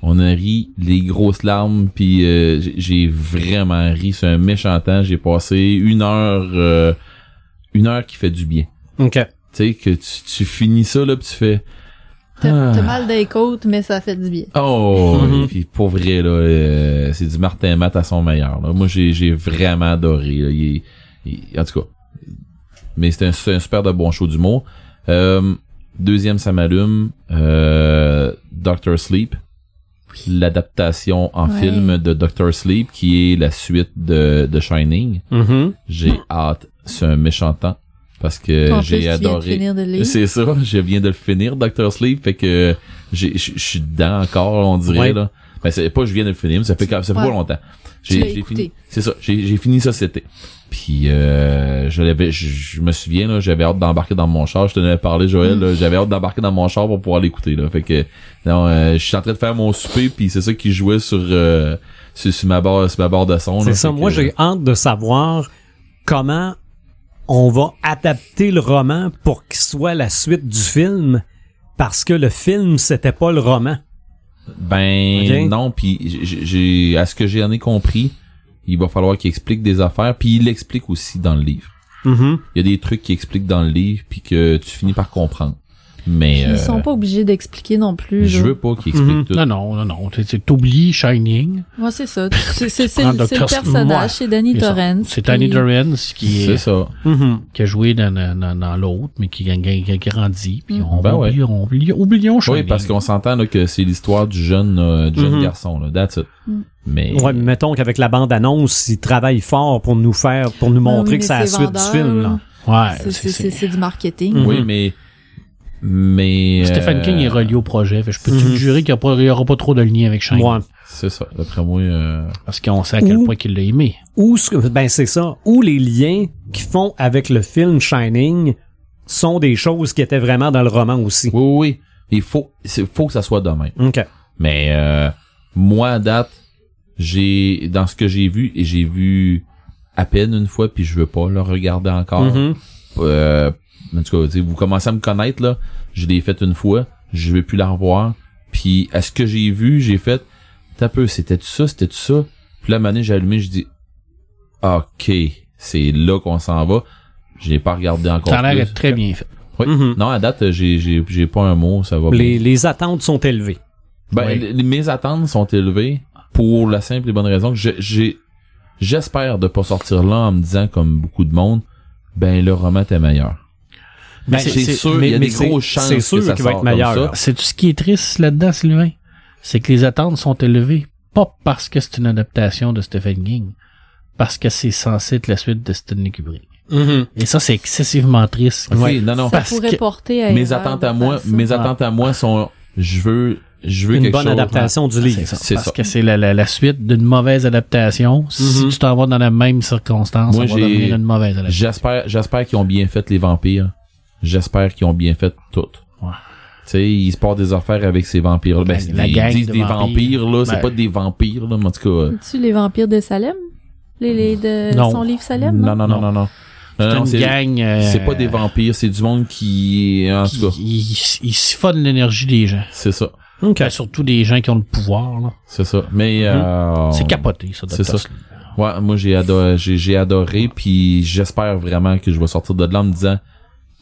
On a ri les grosses larmes puis euh, j'ai- vraiment ri. C'est un méchant temps. J'ai passé une heure, euh, une heure qui fait du bien. OK. Tu sais que tu, tu finis ça là, puis tu fais. T'as Ah. t'as mal des côtes, mais ça fait du bien. Oh, Mhm. et puis pour vrai là, euh, c'est du Martin Matt à son meilleur. Là. Moi j'ai j'ai vraiment adoré. là. Il est- il- en tout cas, mais c'est un, c'est un super de bon show d'humour. Euh, deuxième, ça m'allume. Euh, Doctor Sleep, l'adaptation en Ouais. film de Doctor Sleep, qui est la suite de, de Shining. Mhm. J'ai hâte. C'est un méchant temps parce que j'ai tu viens de adoré. C'est ça, je viens de le finir, Doctor Sleep, fait que j'ai- je suis dedans encore, on dirait Ouais. là. Ben c'est pas je viens de le finir, mais ça fait quand- ça fait Ouais. pas longtemps. J'ai fini. C'est ça, j'ai j'ai fini ça cet été. Puis euh, je l'avais je, je me souviens là, j'avais hâte d'embarquer dans mon char, je te l'avais parlé Joël, Mm. là, j'avais hâte d'embarquer dans mon char pour pouvoir l'écouter là. Fait que non, euh, je suis en train de faire mon souper puis c'est ça qui jouait sur euh, sur, sur ma barre sur ma barre de son. là. C'est ça. Moi, j'ai hâte de savoir comment on va adapter le roman pour qu'il soit la suite du film, parce que le film, c'était pas le roman. Ben non, puis j'ai- à ce que j'en ai compris, il va falloir qu'il explique des affaires, puis il l'explique aussi dans le livre. Mhm. Il y a des trucs qu'il explique dans le livre puis que tu finis par comprendre. Mais Ils euh, sont pas obligés d'expliquer non plus. je veux pas qu'il explique Mhm. tout. Non, non, non, non. T'oublies Shining. Ouais, c'est ça. C'est c'est- c'est prends le personnage, c'est Danny. Torrance. C'est Danny Torrance qui, C'est est, ça. Mhm. qui a joué dans, dans, dans- dans l'autre, mais qui, a- qui a grandi. Puis on Ben oublie, on oublie, oublions Shining. Oui, parce qu'on s'entend là, que c'est l'histoire du jeune euh, du jeune Mhm. garçon là, that's it. Mhm. Mais Ouais, mais mettons qu'avec la bande-annonce, ils travaillent fort pour nous faire, pour nous montrer oui, que c'est la suite du film. là. Ouais, C'est- du marketing. Mhm. oui, mais mais Stephen euh, King est relié au projet. Fait que je peux Mhm. te jurer qu'il n'y aura pas trop de lien avec Shining. Ouais. C'est ça. D'après moi, euh, Parce qu'on sait à quel Ou- point qu'il l'a aimé. Ou, ce que- ben c'est ça, ou les liens qu'ils font avec le film Shining sont des choses qui étaient vraiment dans le roman aussi. oui, oui, oui. Il faut, c'est faut que ça soit de même. OK. Mais euh, moi, à date, j'ai dans ce que j'ai vu et j'ai vu à peine une fois, puis je veux pas le regarder encore. Mhm. Euh, en tout cas, tu sais, vous commencez à me connaître là. Je l'ai fait une fois, je vais plus la revoir. Puis à ce que j'ai vu, j'ai fait, t'as peu, c'était ça, c'était ça? Puis là, mané, j'ai allumé, je dis, ok, c'est là qu'on s'en va. Je l'ai pas regardé encore. Ça a l'air très bien fait. Oui. Mhm. Non, à date, j'ai j'ai j'ai pas un mot, ça va bien. Les, les attentes sont élevées. Ben, Oui. les- mes attentes sont élevées pour la simple et bonne raison que j'ai- j'ai j'espère de pas sortir là en me disant comme beaucoup de monde, ben le roman était meilleur. Ben, c'est sûr, mais- il y a mais des grosses chances c'est sûr que ça qu'il va sorte être meilleur. comme ça. C'est tout ce qui est triste là-dedans, Sylvain. C'est que les attentes sont élevées, pas parce que c'est une adaptation de Stephen King, parce que c'est censé être la suite de Stanley Kubrick. Mhm. Et ça, c'est excessivement triste. Oui, non, non. Ça Parce pourrait que porter à Mes attentes à moi, mes attentes à moi sont, je veux je veux Une quelque bonne chose. adaptation du livre. C'est ça. Parce ça. que c'est la, la, la suite d'une mauvaise adaptation. Si Mhm. tu t'en vas dans la même circonstance, Moi, ça va devenir une mauvaise adaptation. J'espère, j'espère qu'ils ont bien fait les vampires. J'espère qu'ils ont bien fait tout. Ouais. Tu sais, ils se portent des affaires avec ces vampires. Ben, La- c'est la des, gang ils disent de des vampires. vampires, là. C'est pas des vampires, là, mais en tout cas. euh, Tu les vampires de Salem? Les, les de Non. son livre Salem? non, non, non, non, non. Non, non, C'est une gang. euh, c'est pas des vampires, c'est du monde qui, en qui- tout cas, Ils ils siphonnent l'énergie des gens. c'est ça. OK. Surtout des gens qui ont le pouvoir. là. C'est ça. Mais, Mhm. euh, C'est capoté, ça. c'est ça. Ouais, moi j'ai adoré, j'ai, j'ai adoré, puis j'espère vraiment que je vais sortir de là en me disant,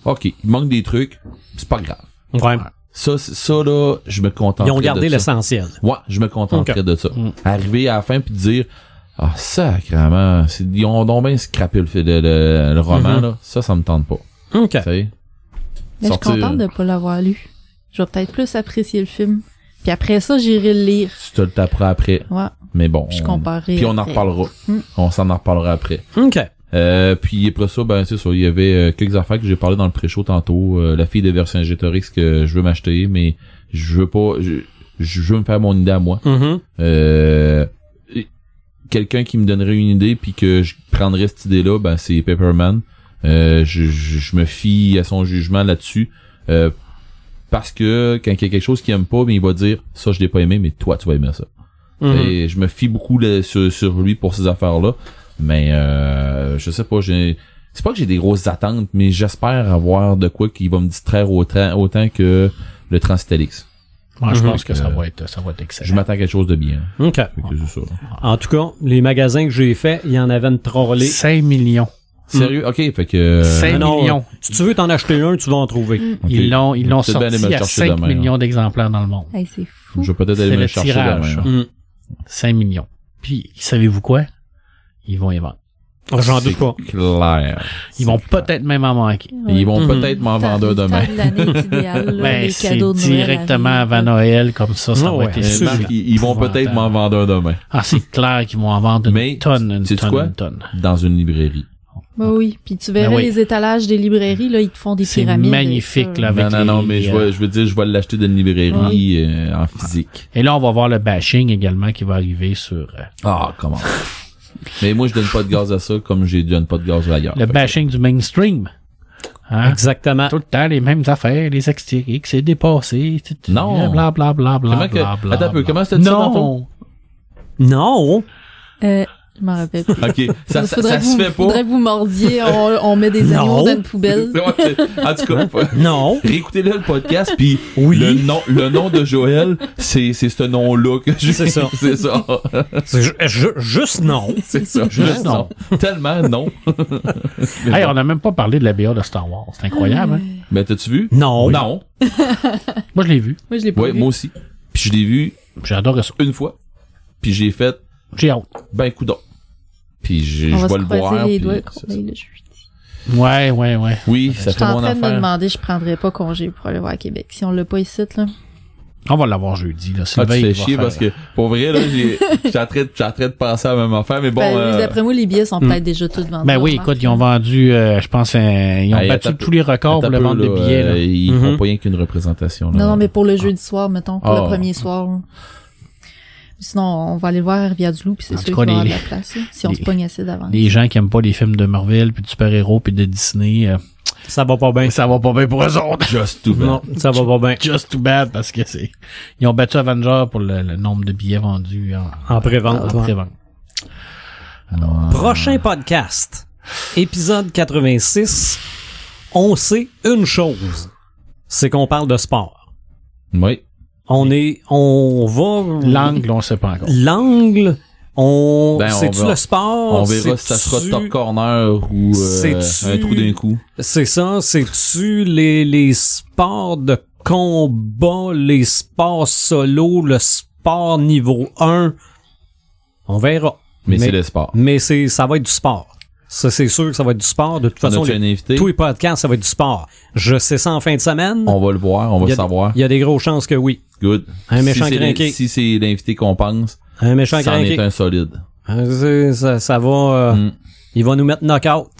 ok, il manque des trucs, c'est pas grave. Ouais. Ça, ça là, je me contenterai Ils ont gardé l'essentiel. Ouais, je me contenterai de ça. Mm. Arriver à la fin puis dire, ah sacrément, c'est, ils ont donc bien scrappé le, le, le, le roman Mhm. là, ça, ça me tente pas. OK. Mais je suis contente de pas l'avoir lu. Je vais peut-être plus apprécier le film. Puis après ça, j'irai le lire. tu te le taperas après, Ouais, mais bon. je on- comparerai. Puis on en reparlera. Mm. On s'en en reparlera après. OK. Euh, puis après ça, ben c'est ça, il y avait euh, quelques affaires que j'ai parlé dans le pré-show tantôt. Euh, la fille de Vercingétorix que je veux m'acheter, mais je veux pas. Je, je veux me faire mon idée à moi. Euh, et quelqu'un qui me donnerait une idée puis que je prendrais cette idée-là, ben c'est Pepperman. Euh, je, je, je me fie à son jugement là-dessus. Euh, parce que quand il y a quelque chose qu'il aime pas, ben, il va dire ça je l'ai pas aimé, mais toi tu vas aimer ça. Mhm. Et je me fie beaucoup sur, sur lui pour ces affaires-là. Mais euh, je sais pas, j'ai. C'est pas que j'ai des grosses attentes, mais j'espère avoir de quoi qui va me distraire autant, autant que le Transitelix. Moi, je Mhm. pense que ça Euh, va être, ça va être excellent. Je m'attends à quelque chose de bien. OK. Ça. En tout cas, les magasins que j'ai faits, il y en avait une trollée. 5 millions. Sérieux? Ok, fait que... euh, Cinq Non, millions. Si tu veux t'en acheter un, tu vas en trouver. ok. Ils l'ont, ils l'ont bien sorti me le à chercher 5 demain, millions d'exemplaires dans le monde. Hey, c'est fou. Je vais peut-être aller me le chercher tirage, demain. ça. là. Mhm. 5 millions. Puis, savez-vous quoi? Ils vont y vendre. Ah, J'en doute C'est pas. clair. Ils vont peut-être même en manquer. Ils vont Mhm. peut-être m'en vendre un demain. Ben, les c'est cadeaux de Noël directement avant. Noël, comme ça, ça Ah va ouais, être c'est ils, ils vont peut-être m'en vendre un demain. Ah, c'est clair qu'ils vont en vendre une Mais, tonne, une tonne, quoi? une tonne. Dans une librairie. Bah oui, puis tu verrais Ben oui. les étalages des librairies, là, ils te font des C'est pyramides. magnifique, avec ça. là, avec non, non, non, les- mais je euh, veux, je veux dire, je vais l'acheter d'une librairie euh, en physique. Et là, on va voir le bashing également qui va arriver sur euh, Ah, comment? Mais moi, je donne pas de gaz à ça comme je donne pas de gaz ailleurs. le bashing du mainstream. Hein? Exactement. Tout le temps les mêmes affaires, les extériques, c'est dépassé. Non. Bla bla bla bla Comment que- bla bla. Attends un peu, comment c'était dit ça Non. tantôt? Non. Euh, je m'en rappelle plus. Ok, ça, ça, se fait pas. Faudrait que vous mordiez, on, on met des animaux dans une poubelle. En tout cas, faut- Non. réécoutez-le le podcast, puis Oui. le nom, le nom de Joël, c'est, c'est ce nom-là que je C'est ça. c'est ça. Ju- juste non. C'est ça. Juste non. Tellement non. Hey, on n'a même pas parlé de la BA de Star Wars. C'est incroyable, hein? Mais t'as-tu vu? Non. Non. Moi, je l'ai vu. Moi, je l'ai pas Ouais, vu. moi aussi. Puis je l'ai vu J'ai adoré ça. une fois. Puis j'ai fait J'ai hâte. ben coudon. Puis je va vais le voir. les puis doigts le jeudi. Ouais, ouais, ouais. Oui, ça Je suis fait en mon train de me affaire. demander, je prendrais pas congé pour aller voir à Québec. Si on l'a pas ici, là. On va l'avoir jeudi, là. Ah, Sylvain, tu fais chier faire- parce que, pour vrai, là, j'ai, en train de, de penser à la même affaire, mais bon, Ben, euh, D'après moi, les billets sont peut-être déjà tous vendus. Ben oui, écoute, ils ont vendu, euh, je pense, ils ont battu tous les records pour le là, des billets, là. euh, ils Mhm. font pas rien qu'une représentation, là. Non, non, mais pour le jeudi soir, mettons, pour Ah. le premier soir. là. Sinon, on va aller le voir à Rivière-du-Loup, puis c'est sûr qu'il va la place, là, si on se pogne assez d'avance. Les gens qui aiment pas les films de Marvel, puis de super-héros, puis de Disney, euh, Ça va pas bien. ça va pas bien pour eux autres. Just too bad. Non, ça va pas bien. Just too bad, parce que c'est... Ils ont battu Avenger pour le, le nombre de billets vendus en, En prévente. en ouais. pré-vente. Prochain podcast. Épisode 86. On sait une chose. C'est qu'on parle de sport. Oui. On est, on va... L'angle, on sait pas encore. L'angle, on... Ben, C'est-tu le sport? On verra si ça sera top corner ou euh, un trou d'un coup. C'est ça, c'est-tu les, les sports de combat, les sports solo, le sport niveau 1? On verra. Mais, Mais- c'est le sport. Mais c'est, ça va être du sport. Ça, c'est sûr que ça va être du sport. De toute façon, les, invité? tous les podcasts, ça va être du sport. Je sais ça en fin de semaine. On va le voir, on va le savoir. Il y a des grosses chances que oui. Good. Un méchant si. Si c'est l'invité qu'on pense, un méchant ça en est un solide. Ah, ça, va... Euh, mm. Il va nous mettre knockout.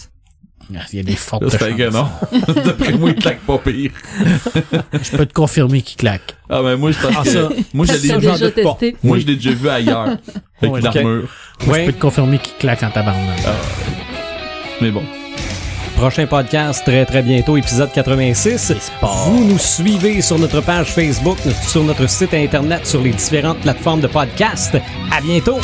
Ah, il y a des fortes J'espère que non. D'après moi, il claque pas pire. je peux te confirmer qu'il claque. Ah ben moi, je pense. Ah, moi, je l'ai déjà, Moi, je l'ai déjà vu ailleurs. Avec l'armure. Ouais. Je peux te confirmer qu'il claque en tabarnak. Mais bon. Prochain podcast très très bientôt, épisode 86. Vous nous suivez sur notre page Facebook, sur notre site internet, sur les différentes plateformes de podcast. À bientôt!